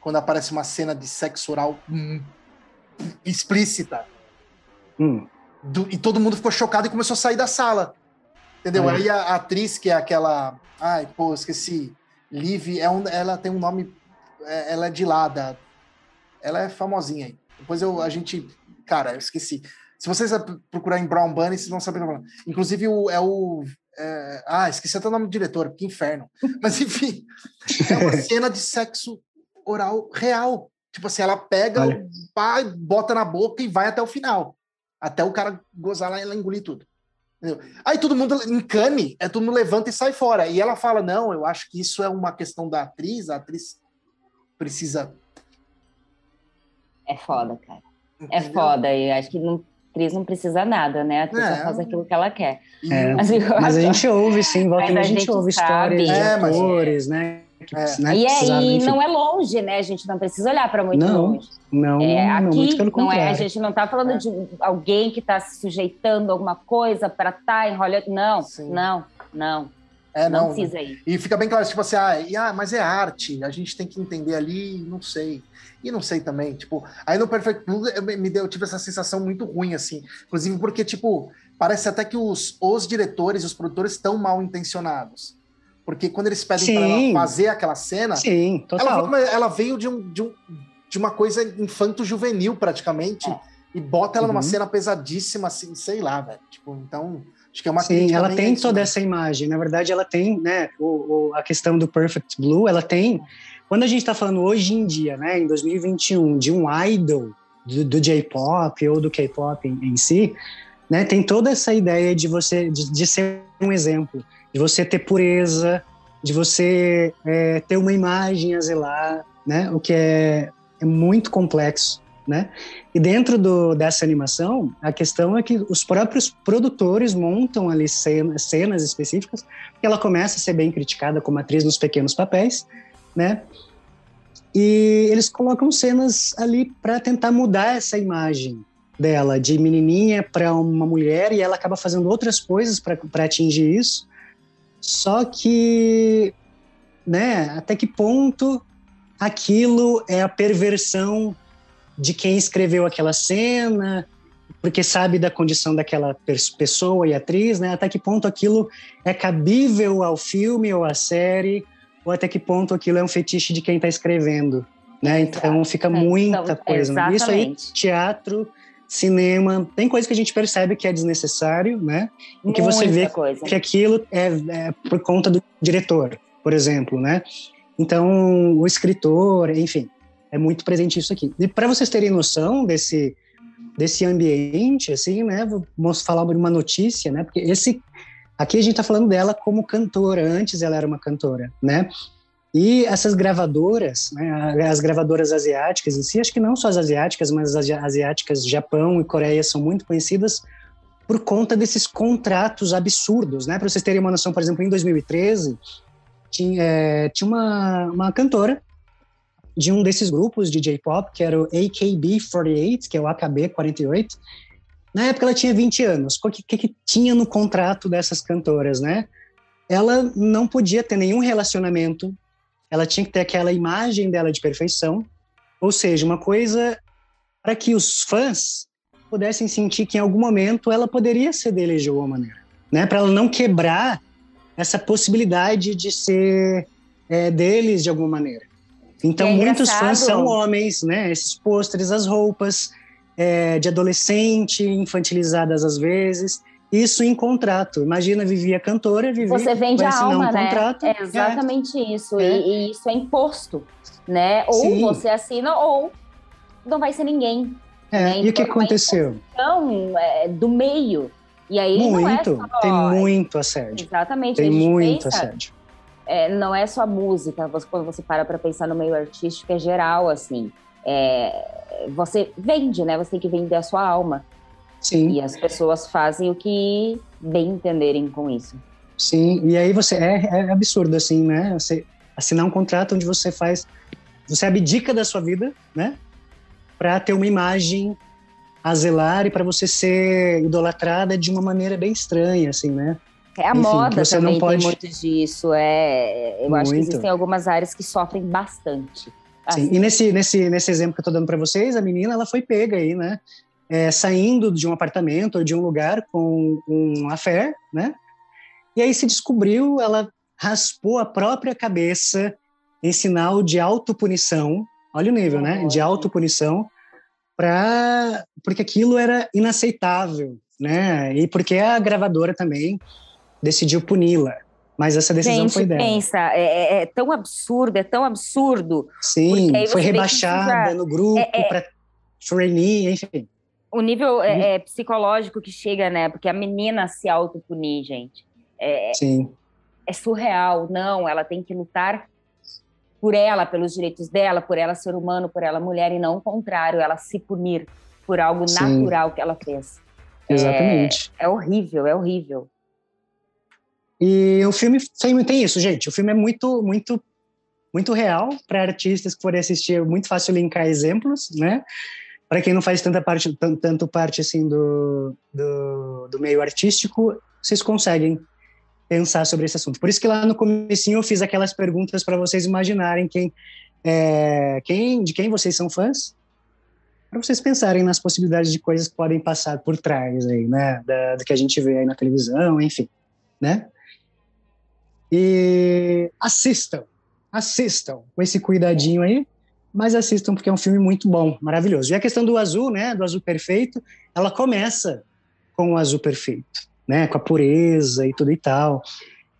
quando aparece uma cena de sexo oral hum, explícita. Hum. Do, e todo mundo ficou chocado e começou a sair da sala. Entendeu? Aí a, a, atriz, que é aquela. Ai, pô, esqueci. Liv, é um, ela tem um nome. É, ela é de lá, da, ela é famosinha aí. Depois eu, a gente. Cara, eu esqueci. Se vocês procurar em Brown Bunny, vocês vão saber. Inclusive, o, é o. É, ah, esqueci até o nome do diretor, que inferno. Mas, enfim, é uma cena de sexo oral real. Tipo assim, ela pega o pai, bota na boca e vai até o final. Até o cara gozar lá e ela engolir tudo. Entendeu? Aí todo mundo encane, é todo mundo levanta e sai fora. E ela fala: não, eu acho que isso é uma questão da atriz, a atriz precisa. É foda, cara. É Entendeu? É foda. E acho que não atriz não precisa nada, né? A atriz é. só faz aquilo que ela quer. É. Mas, mas, a gente ouve, sim, volta a, a gente, ouve sabe. histórias de é, atores, né? É. né, e, é, e não é longe, né? A gente não precisa olhar para muito não, longe. Não, é, aqui, não, muito pelo não é, a gente não está falando de alguém que está se sujeitando a alguma coisa para estar tá em Hollywood. Não, sim. não, não. É, não, não precisa ir. E fica bem claro, tipo assim, ah, e, ah, mas é arte, a gente tem que entender ali, não sei. E não sei também, tipo, aí no Perfect Blue eu, me deu, eu tive essa sensação muito ruim, assim. Inclusive porque, tipo, parece até que os, os diretores, os produtores estão mal intencionados. Porque quando eles pedem para ela fazer aquela cena, Sim, total. Ela, ela veio de, um, de, um, de uma coisa infanto-juvenil, praticamente, é. e bota ela uhum. numa cena pesadíssima, assim, sei lá, velho. Tipo, então. Acho que é uma Sim, ela tem toda essa imagem. Na verdade, ela tem, né, o, o, a questão do Perfect Blue, ela tem. Quando a gente está falando hoje em dia, né, em 2021, de um idol do, do J-pop ou do K-pop em, em, si, né, tem toda essa ideia de você de, de, ser um exemplo, de você ter pureza, de você é, ter uma imagem a zelar, né, o que é, é muito complexo né? E dentro do, dessa animação, a questão é que os próprios produtores montam ali cenas, cenas específicas, porque ela começa a ser bem criticada como atriz nos pequenos papéis, né? E eles colocam cenas ali para tentar mudar essa imagem dela, de menininha para uma mulher, e ela acaba fazendo outras coisas para atingir isso. Só que, né, até que ponto aquilo é a perversão de quem escreveu aquela cena, porque sabe da condição daquela pessoa e atriz, né? Até que ponto aquilo é cabível ao filme ou à série, ou até que ponto aquilo é um fetiche de quem está escrevendo, né? Então fica muita então, coisa. Isso aí, teatro, cinema, tem coisa que a gente percebe que é desnecessário, né? E que você vê coisa. que aquilo é, é por conta do diretor, por exemplo, né? Então, o escritor, enfim, é muito presente isso aqui. E para vocês terem noção desse desse ambiente, assim, né? Vamos falar uma notícia, né? Porque esse aqui a gente está falando dela como cantora. Antes ela era uma cantora, né? E essas gravadoras, né, as gravadoras asiáticas em si, acho que não só as asiáticas, mas as asiáticas, Japão e Coreia são muito conhecidas por conta desses contratos absurdos, né? Para vocês terem uma noção, por exemplo, em 2013 tinha, é, tinha uma, uma cantora de um desses grupos de J-pop, que era o AKB48, que é o AKB48. Na época ela tinha 20 anos. O que, que, que tinha no contrato dessas cantoras, né? Ela não podia ter nenhum relacionamento, ela tinha que ter aquela imagem dela de perfeição, ou seja, uma coisa para que os fãs pudessem sentir que em algum momento ela poderia ser deles de alguma maneira, né? Para ela não quebrar essa possibilidade de ser é, deles de alguma maneira. Então, é muitos fãs são homens, né? Esses pôsteres, as roupas é, de adolescente, infantilizadas às vezes. Isso em contrato. Imagina, vivia cantora, vivia. Você vende a alma, um né? Contrato, é exatamente é. isso. E, e, isso é imposto, né? Ou Sim. você assina, ou não vai ser ninguém. É, né? E o que então, aconteceu? Então, é, do meio. E aí muito, não é só, tem muito assédio. Exatamente. Tem muito pensa, assédio. É, não é só música, você, quando você para para pensar no meio artístico, é geral, assim. É, você vende, né? Você tem que vender a sua alma. Sim. E as pessoas fazem o que bem entenderem com isso. Sim, e aí você é, é absurdo assim, né? Você assinar um contrato onde você faz, você abdica da sua vida, né? Para ter uma imagem a zelar e para você ser idolatrada de uma maneira bem estranha, assim, né? É a Enfim, moda também pode... tem muito disso. É, eu muito. acho que existem algumas áreas que sofrem bastante. Assim. Sim, e nesse, nesse, nesse exemplo que eu estou dando para vocês, a menina ela foi pega aí, né? É, saindo de um apartamento ou de um lugar com um affair, né? E aí se descobriu, ela raspou a própria cabeça em sinal de autopunição. Olha o nível, né? De autopunição para porque aquilo era inaceitável, né? E porque a gravadora também decidiu puni-la. Mas essa decisão Gente, foi dela. pensa, é, é, é, tão absurdo, é tão absurdo. Sim, foi rebaixada no grupo é, é, para trainee, enfim. O nível é, uhum. é, psicológico que chega, né? Porque a menina se autopunir, gente. É, Sim. É surreal. Não, ela tem que lutar por ela, pelos direitos dela, por ela ser humano, por ela mulher, e não o contrário, ela se punir por algo Sim. natural que ela fez. Exatamente. É, é horrível, é horrível. E o filme tem, tem isso, gente. O filme é muito, muito, muito real para artistas que forem assistir. É muito fácil linkar exemplos, né? Para quem não faz tanta parte, tanto parte assim do, do, do meio artístico, vocês conseguem pensar sobre esse assunto. Por isso que lá no comecinho eu fiz aquelas perguntas para vocês imaginarem quem, é, quem, de quem vocês são fãs, para vocês pensarem nas possibilidades de coisas que podem passar por trás aí, né, da, do que a gente vê aí na televisão, enfim, né? E assistam, assistam com esse cuidadinho aí, mas assistam porque é um filme muito bom, maravilhoso. E a questão do azul, né, do azul perfeito, ela começa com o azul perfeito né, com a pureza e tudo e tal.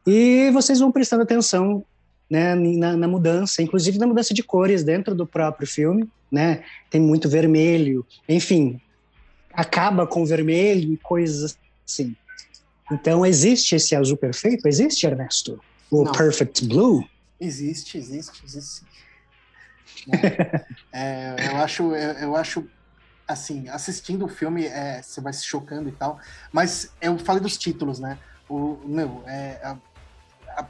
E vocês vão prestando atenção né, na, na, mudança, inclusive na mudança de cores dentro do próprio filme, né? Tem muito vermelho, enfim, acaba com vermelho e coisas assim. Então existe esse azul perfeito? Existe, Ernesto? O Não. Perfect Blue? Existe, existe, existe. é, eu acho, eu, eu acho assim, assistindo o filme, é, você vai se chocando e tal, mas eu falei dos títulos, né? O, meu, é, a, a,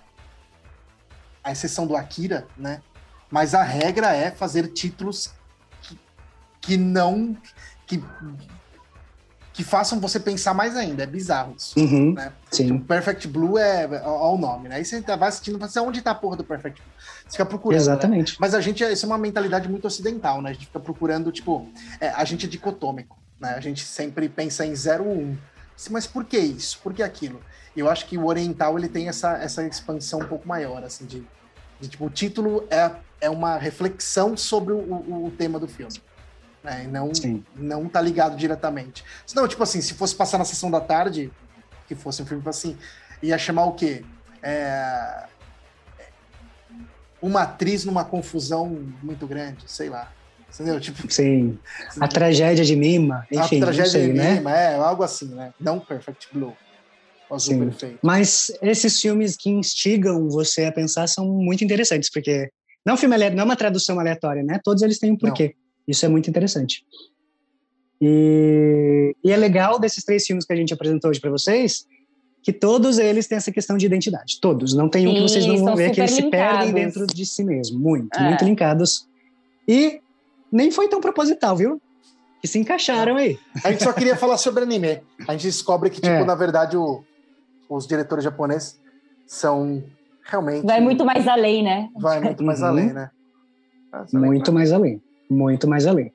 a exceção do Akira, né? Mas a regra é fazer títulos que, que não. Que, que façam você pensar mais ainda. É bizarro isso. Uhum, né? sim. Tipo, Perfect Blue é, é o nome, né? Aí você vai assistindo, você onde tá a porra do Perfect Blue? Você fica procurando. Né? Exatamente. Né? Mas a gente, isso é uma mentalidade muito ocidental, né? A gente fica procurando, tipo, é, a gente é dicotômico, né? A gente sempre pensa em 0 ou 1. Um. Mas por que isso? Por que aquilo? E eu acho que o oriental, ele tem essa, essa expansão um pouco maior, assim, de, de tipo, o título é, é uma reflexão sobre o, o, o tema do filme né? E não, não tá ligado diretamente. Senão, tipo assim, se fosse passar na sessão da tarde, que fosse um filme assim, ia chamar o quê? É... Uma atriz numa confusão muito grande, sei lá. Entendeu? Tipo, Sim. A tragédia de Mima, enfim. A tragédia sei, de né? Mima, é, algo assim, né? Não Perfect Blue. Mas esses filmes que instigam você a pensar são muito interessantes, porque não, é filme, não é uma tradução aleatória, né? Todos eles têm um porquê. Isso é muito interessante. E, e é legal desses três filmes que a gente apresentou hoje para vocês, que todos eles têm essa questão de identidade. Todos. Não tem um Sim, que vocês não vão ver que eles linkados. se perdem dentro de si mesmo. Muito, é. muito linkados E nem foi tão proposital, viu? Que se encaixaram aí. A gente só queria falar sobre anime. A gente descobre que, tipo, É. na verdade, o- os diretores japoneses são realmente. Vai muito mais além, né? Vai muito mais Uhum. além, né? Né? Muito mais além. Muito mais além.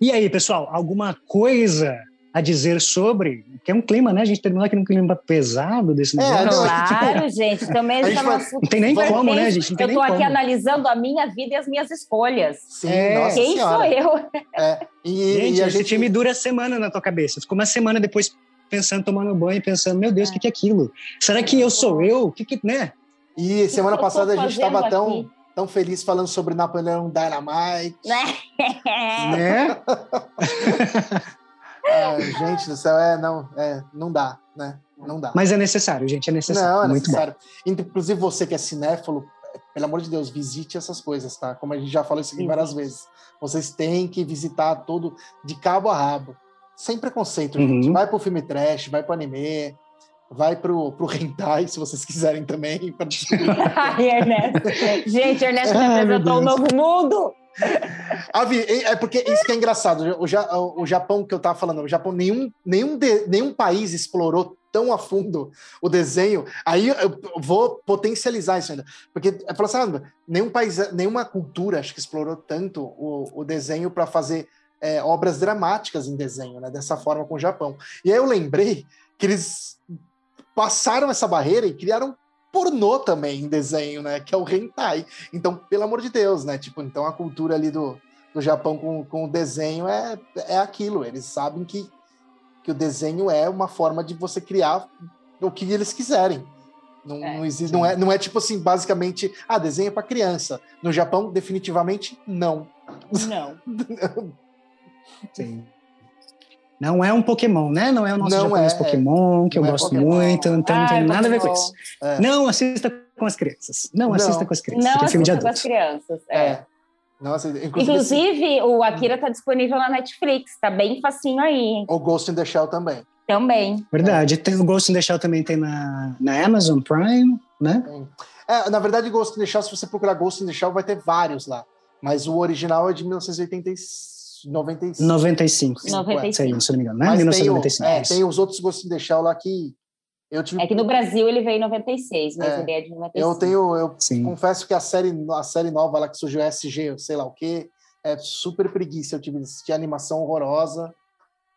E aí, pessoal, alguma coisa a dizer sobre? Que é um clima, né? A gente terminou aqui num clima pesado desse É, negócio. não, Claro, gente. Também A gente vai-. Não tem nem como, né, gente? Não tem Eu nem tô aqui como. analisando a minha vida e as minhas escolhas. Sim, É. nossa Quem senhora. sou eu? É, e, Gente, e a esse gente time dura semana na tua cabeça. Ficou uma semana depois pensando, tomando banho, pensando, meu Deus, o que, que é aquilo? Será que eu sou eu? O que que, né? E semana passada a gente estava tão, aqui? Tão feliz falando sobre Napoleão Dynamite. Né? né? Ah, gente do céu, é, não, é, não dá, né? Não dá. Mas é necessário, gente, é necessário. não, é Muito bom. necessário. Inclusive você que é cinéfilo, pelo amor de Deus, visite essas coisas, tá? Como a gente já falou isso aqui várias vezes. Vocês têm que visitar tudo de cabo a rabo. Sem preconceito, Uhum. gente. Vai pro filme trash, vai pro anime, vai pro, pro hentai, se vocês quiserem também. pra. Ai, Ernesto. Gente, Ernesto me Ai, apresentou um novo mundo. Avi, é porque isso que é engraçado. O, Ja- o Japão que eu tava falando, o Japão, nenhum, nenhum, de- nenhum país explorou tão a fundo o desenho. Aí eu vou potencializar isso ainda. Porque é assim, ah, nenhum país, nenhuma cultura acho que explorou tanto o, o desenho para fazer é, obras dramáticas em desenho, né? Dessa forma com o Japão. E aí eu lembrei que eles passaram essa barreira e criaram pornô também em desenho, né? Que é o hentai. Então, pelo amor de Deus, né? Tipo, então a cultura ali do, do Japão com, com o desenho é, é aquilo. Eles sabem que, que o desenho é uma forma de você criar o que eles quiserem. Não, É. não, existe, não, é, não é tipo assim, basicamente, ah, desenho é para criança. No Japão, definitivamente, não. Não. Sim. Não é um Pokémon, né? Não é o nosso Não japonês é, é. Pokémon, que eu Não é gosto Pokémon. muito, então não Ai, tem nada a ver com Pokémon. isso. É. Não assista com as crianças. Não, Não. assista com as crianças. Não é filme de assista com as crianças. É. É. Nossa, inclusive, Inclusive, o Akira está disponível na Netflix. Tá bem facinho aí, hein? o Ghost in the Shell também. Também. Verdade. Tem, o Ghost in the Shell também tem na, na Amazon Prime, né? É, na verdade, Ghost in the Shell, se você procurar Ghost in the Shell, vai ter vários lá. Mas o original é de 1995. 95. 95. Sei, se não me engano, né? Mas tem, o, 1995. é, tem os outros Ghost in the Shell lá que eu tive. É que no Brasil ele veio em 96, mas É. ele é de 95. Eu tenho. Eu Sim. confesso que a série, a série nova lá que surgiu, SG, sei lá o quê, é super preguiça. Eu tive de animação horrorosa.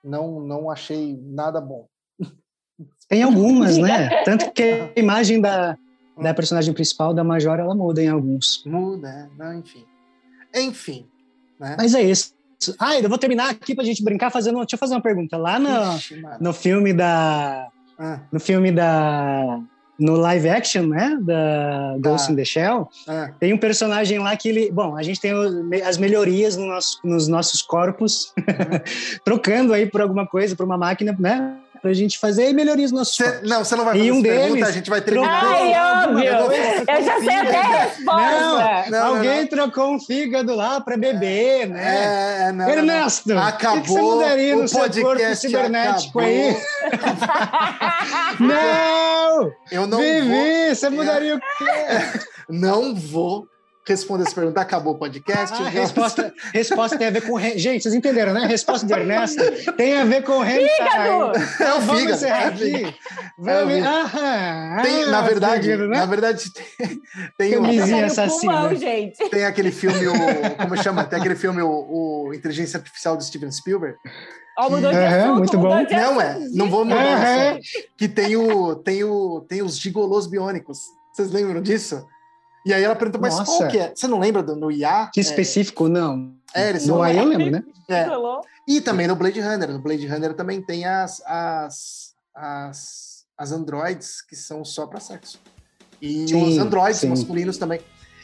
Não, não achei nada bom. Tem algumas, né? Tanto que a imagem da, da personagem principal, da Major, ela muda em alguns. Muda, não, enfim. Enfim. Né? Mas é isso. Ah, eu vou terminar aqui pra gente brincar fazendo. Deixa eu fazer uma pergunta. Lá no, Ixi, no filme da. Ah, No filme da. No live action, né? Da Ghost Tá. in the Shell, ah, tem um personagem lá que ele. Bom, a gente tem as melhorias no nosso- nos nossos corpos, trocando aí por alguma coisa, por uma máquina, né? Pra gente fazer melhorias nos nossos cê- não, você não vai E fazer um essa pergunta, deles a gente vai terminar. Ai, óbvio! Eu vou- Eu já sei até a resposta. Não, não, Alguém não. trocou um fígado lá para beber, né? É, não, não, não. Ernesto, Acabou o que que você mudaria no o seu corpo podcast, cibernético acabou. aí? Não! Eu não vou, Vivi, você mudaria o quê? não vou responder essa pergunta. Acabou o podcast. Ah, resposta, resposta tem a ver com... re- Gente, vocês entenderam, né? Resposta de Ernesto tem a ver com hentai. Fígado! É o Vamos fígado. encerrar é o aqui. fígado. Vamos... fígado. Aham, Tem, na ah, verdade, fígado, né? na verdade tem, tem, um- assassina. pulmão, gente. tem aquele filme, o, como chama? Tem aquele filme, o, o Inteligência Artificial do Steven Spielberg. Ó, mudou de Aham, assunto, muito mudou bom. de Não é, não vou mudar. Assunto. Que tem o, tem o, tem os gigolôs biônicos. Vocês lembram disso? E aí ela perguntou, mas Nossa. qual que é? Você não lembra do, no IA? Que específico, não. É, eles No aí eu lembro, né? É. E também no Blade Runner. No Blade Runner também tem as, as, as, as androids que são só para sexo. E Sim, os androids sim. masculinos também.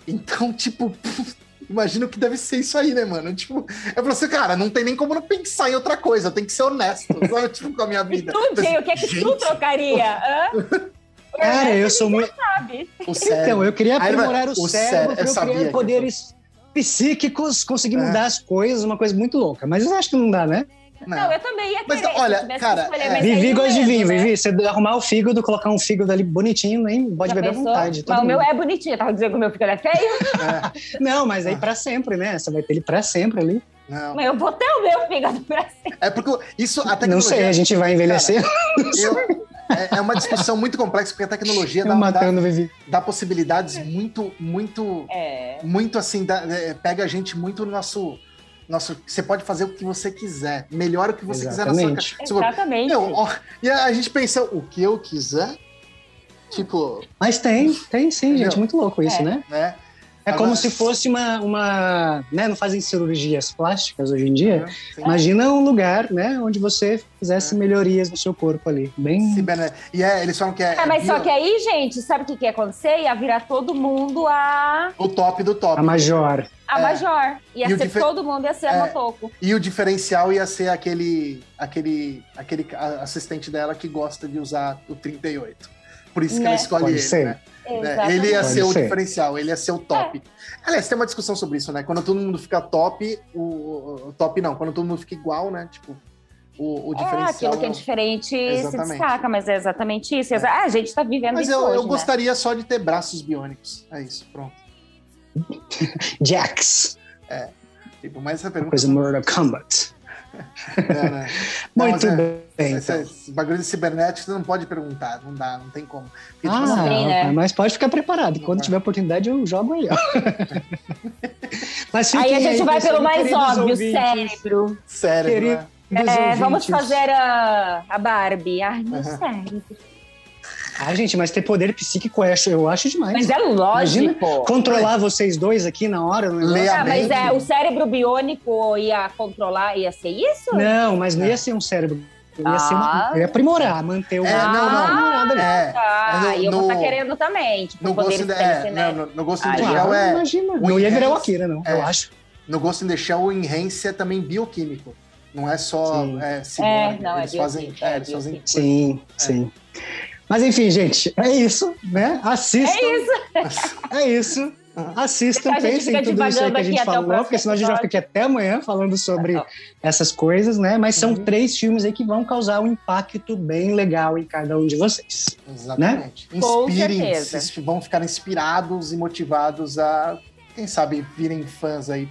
Então, tipo, imagino que deve ser isso aí, né, mano? Tipo, eu falei assim, cara, não tem nem como não pensar em outra coisa, eu tenho que ser honesto, sabe? Tipo, com a minha vida. tu, Jay, o que é que tu Gente, trocaria? Hã? Cara, eu sou muito... sabe. Então, eu queria aprimorar o, o cérebro cérebro, eu para eu criar ia poderes psíquicos, conseguir É. mudar as coisas, uma coisa muito louca. Mas eu acho que não dá, né? Não, não eu também ia querer. Mas olha, cara, escolher, é. Vivi gosta de vinho, né? Vivi. Você arrumar o fígado, colocar um fígado ali bonitinho, nem pode Já beber pensou? à vontade. Mas mundo. o meu é bonitinho. Eu tava dizendo que o meu fígado é feio? É. Não, mas aí pra sempre, né? Você vai ter ele pra sempre ali. Não. Mas eu vou ter o meu fígado pra sempre. É porque isso, a tecnologia... Não sei, a gente vai envelhecer. Cara, eu, é, é, uma discussão muito complexa, porque a tecnologia dá, matando, dá, dá, possibilidades muito, muito, é. muito assim, dá, é, pega a gente muito no nosso. Nosso, você pode fazer o que você quiser, melhor o que você Exatamente. quiser na sua casa. Exatamente. Meu, ó, e a gente pensa, o que eu quiser? Tipo. Mas tem, tem sim, gente. Muito louco isso, é. né? É. Como se fosse uma, uma né, não fazem cirurgias plásticas hoje em dia. Imagina um lugar, né, onde você fizesse é. melhorias no seu corpo ali, bem. Sim, E é, eles falam que é. é mas bio... só que aí, gente, sabe o que, que ia acontecer? Ia virar todo mundo a. O top do top. A major. A é. major. Ia e ser difer... todo mundo ia ser é. no topo. E o diferencial ia ser aquele, aquele, aquele assistente dela que gosta de usar o 38. Por isso que né? ela escolhe Pode ele, ser. né? Né? Ele ia ser, o diferencial, ele ia ser o top. É. Aliás, tem uma discussão sobre isso, né? Quando todo mundo fica top, o, o top não. Quando todo mundo fica igual, né? Tipo, o, o é, diferencial. É, aquilo que é diferente exatamente. se destaca, mas é exatamente isso. É. Ah, a gente tá vivendo mas isso. Mas eu, hoje, eu né? gostaria só de ter braços biônicos. É isso, pronto. Jax. É. Tipo, mas essa pergunta. Coisa Mortal Kombat. É, né? Muito não, é, bem. Esse, então. esse bagulho de cibernético você não pode perguntar, não dá, não tem como. Porque, tipo, ah, assim, né? Mas pode ficar preparado. Quando tiver oportunidade, eu jogo aí. mas aí a gente aí, vai pelo mais óbvio, ouvintes. cérebro. Cérebro. Né? É, vamos fazer a, a Barbie. Ai, meu uhum. cérebro. Ah, gente, mas ter poder psíquico é, eu acho demais. Mas é lógico. Imagina controlar vocês dois aqui na hora. Não é ah, mas é, o cérebro biônico ia controlar, ia ser isso? Não, mas não ia ser um cérebro. Ia, ah. ser uma, ia aprimorar, manter o. É, não, não. Ah, é, tá. no, eu vou estar tá querendo também. Tipo, no gosto de, é, não, no, no gosto de Shell é. Imagina. Não ia virar o Akira, não, é, eu acho. No gosto de Shell, o enhance é também bioquímico. Não é só. Sim. É, é, não, eles é fazem, é, eles fazem Sim, sim. Mas enfim, gente, é isso, né? Assistam. É isso. É isso. Assistam, pensem em tudo isso aí que a gente falou, porque senão a gente vai ficar aqui até amanhã falando sobre essas coisas, né? Mas são uhum. três filmes aí que vão causar um impacto bem legal em cada um de vocês. Exatamente. Né? Inspirem, vão ficar inspirados e motivados a, quem sabe, virem fãs aí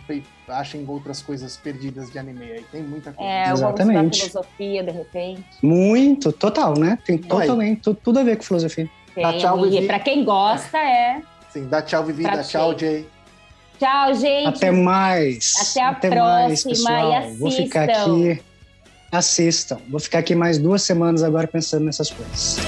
achem outras coisas perdidas de anime aí. Tem muita coisa. É, Exatamente. filosofia, de repente. Muito, total, né? Tem totalmente, tudo, a ver com filosofia. Tem, dá tchau, Vivi. Pra quem gosta, é. Sim, dá tchau, Vivi, pra dá tchau, Jay. Tchau, gente. Até mais. Até a Até próxima mais, pessoal. e assistam. Vou ficar aqui. Assistam. Vou ficar aqui mais duas semanas agora pensando nessas coisas.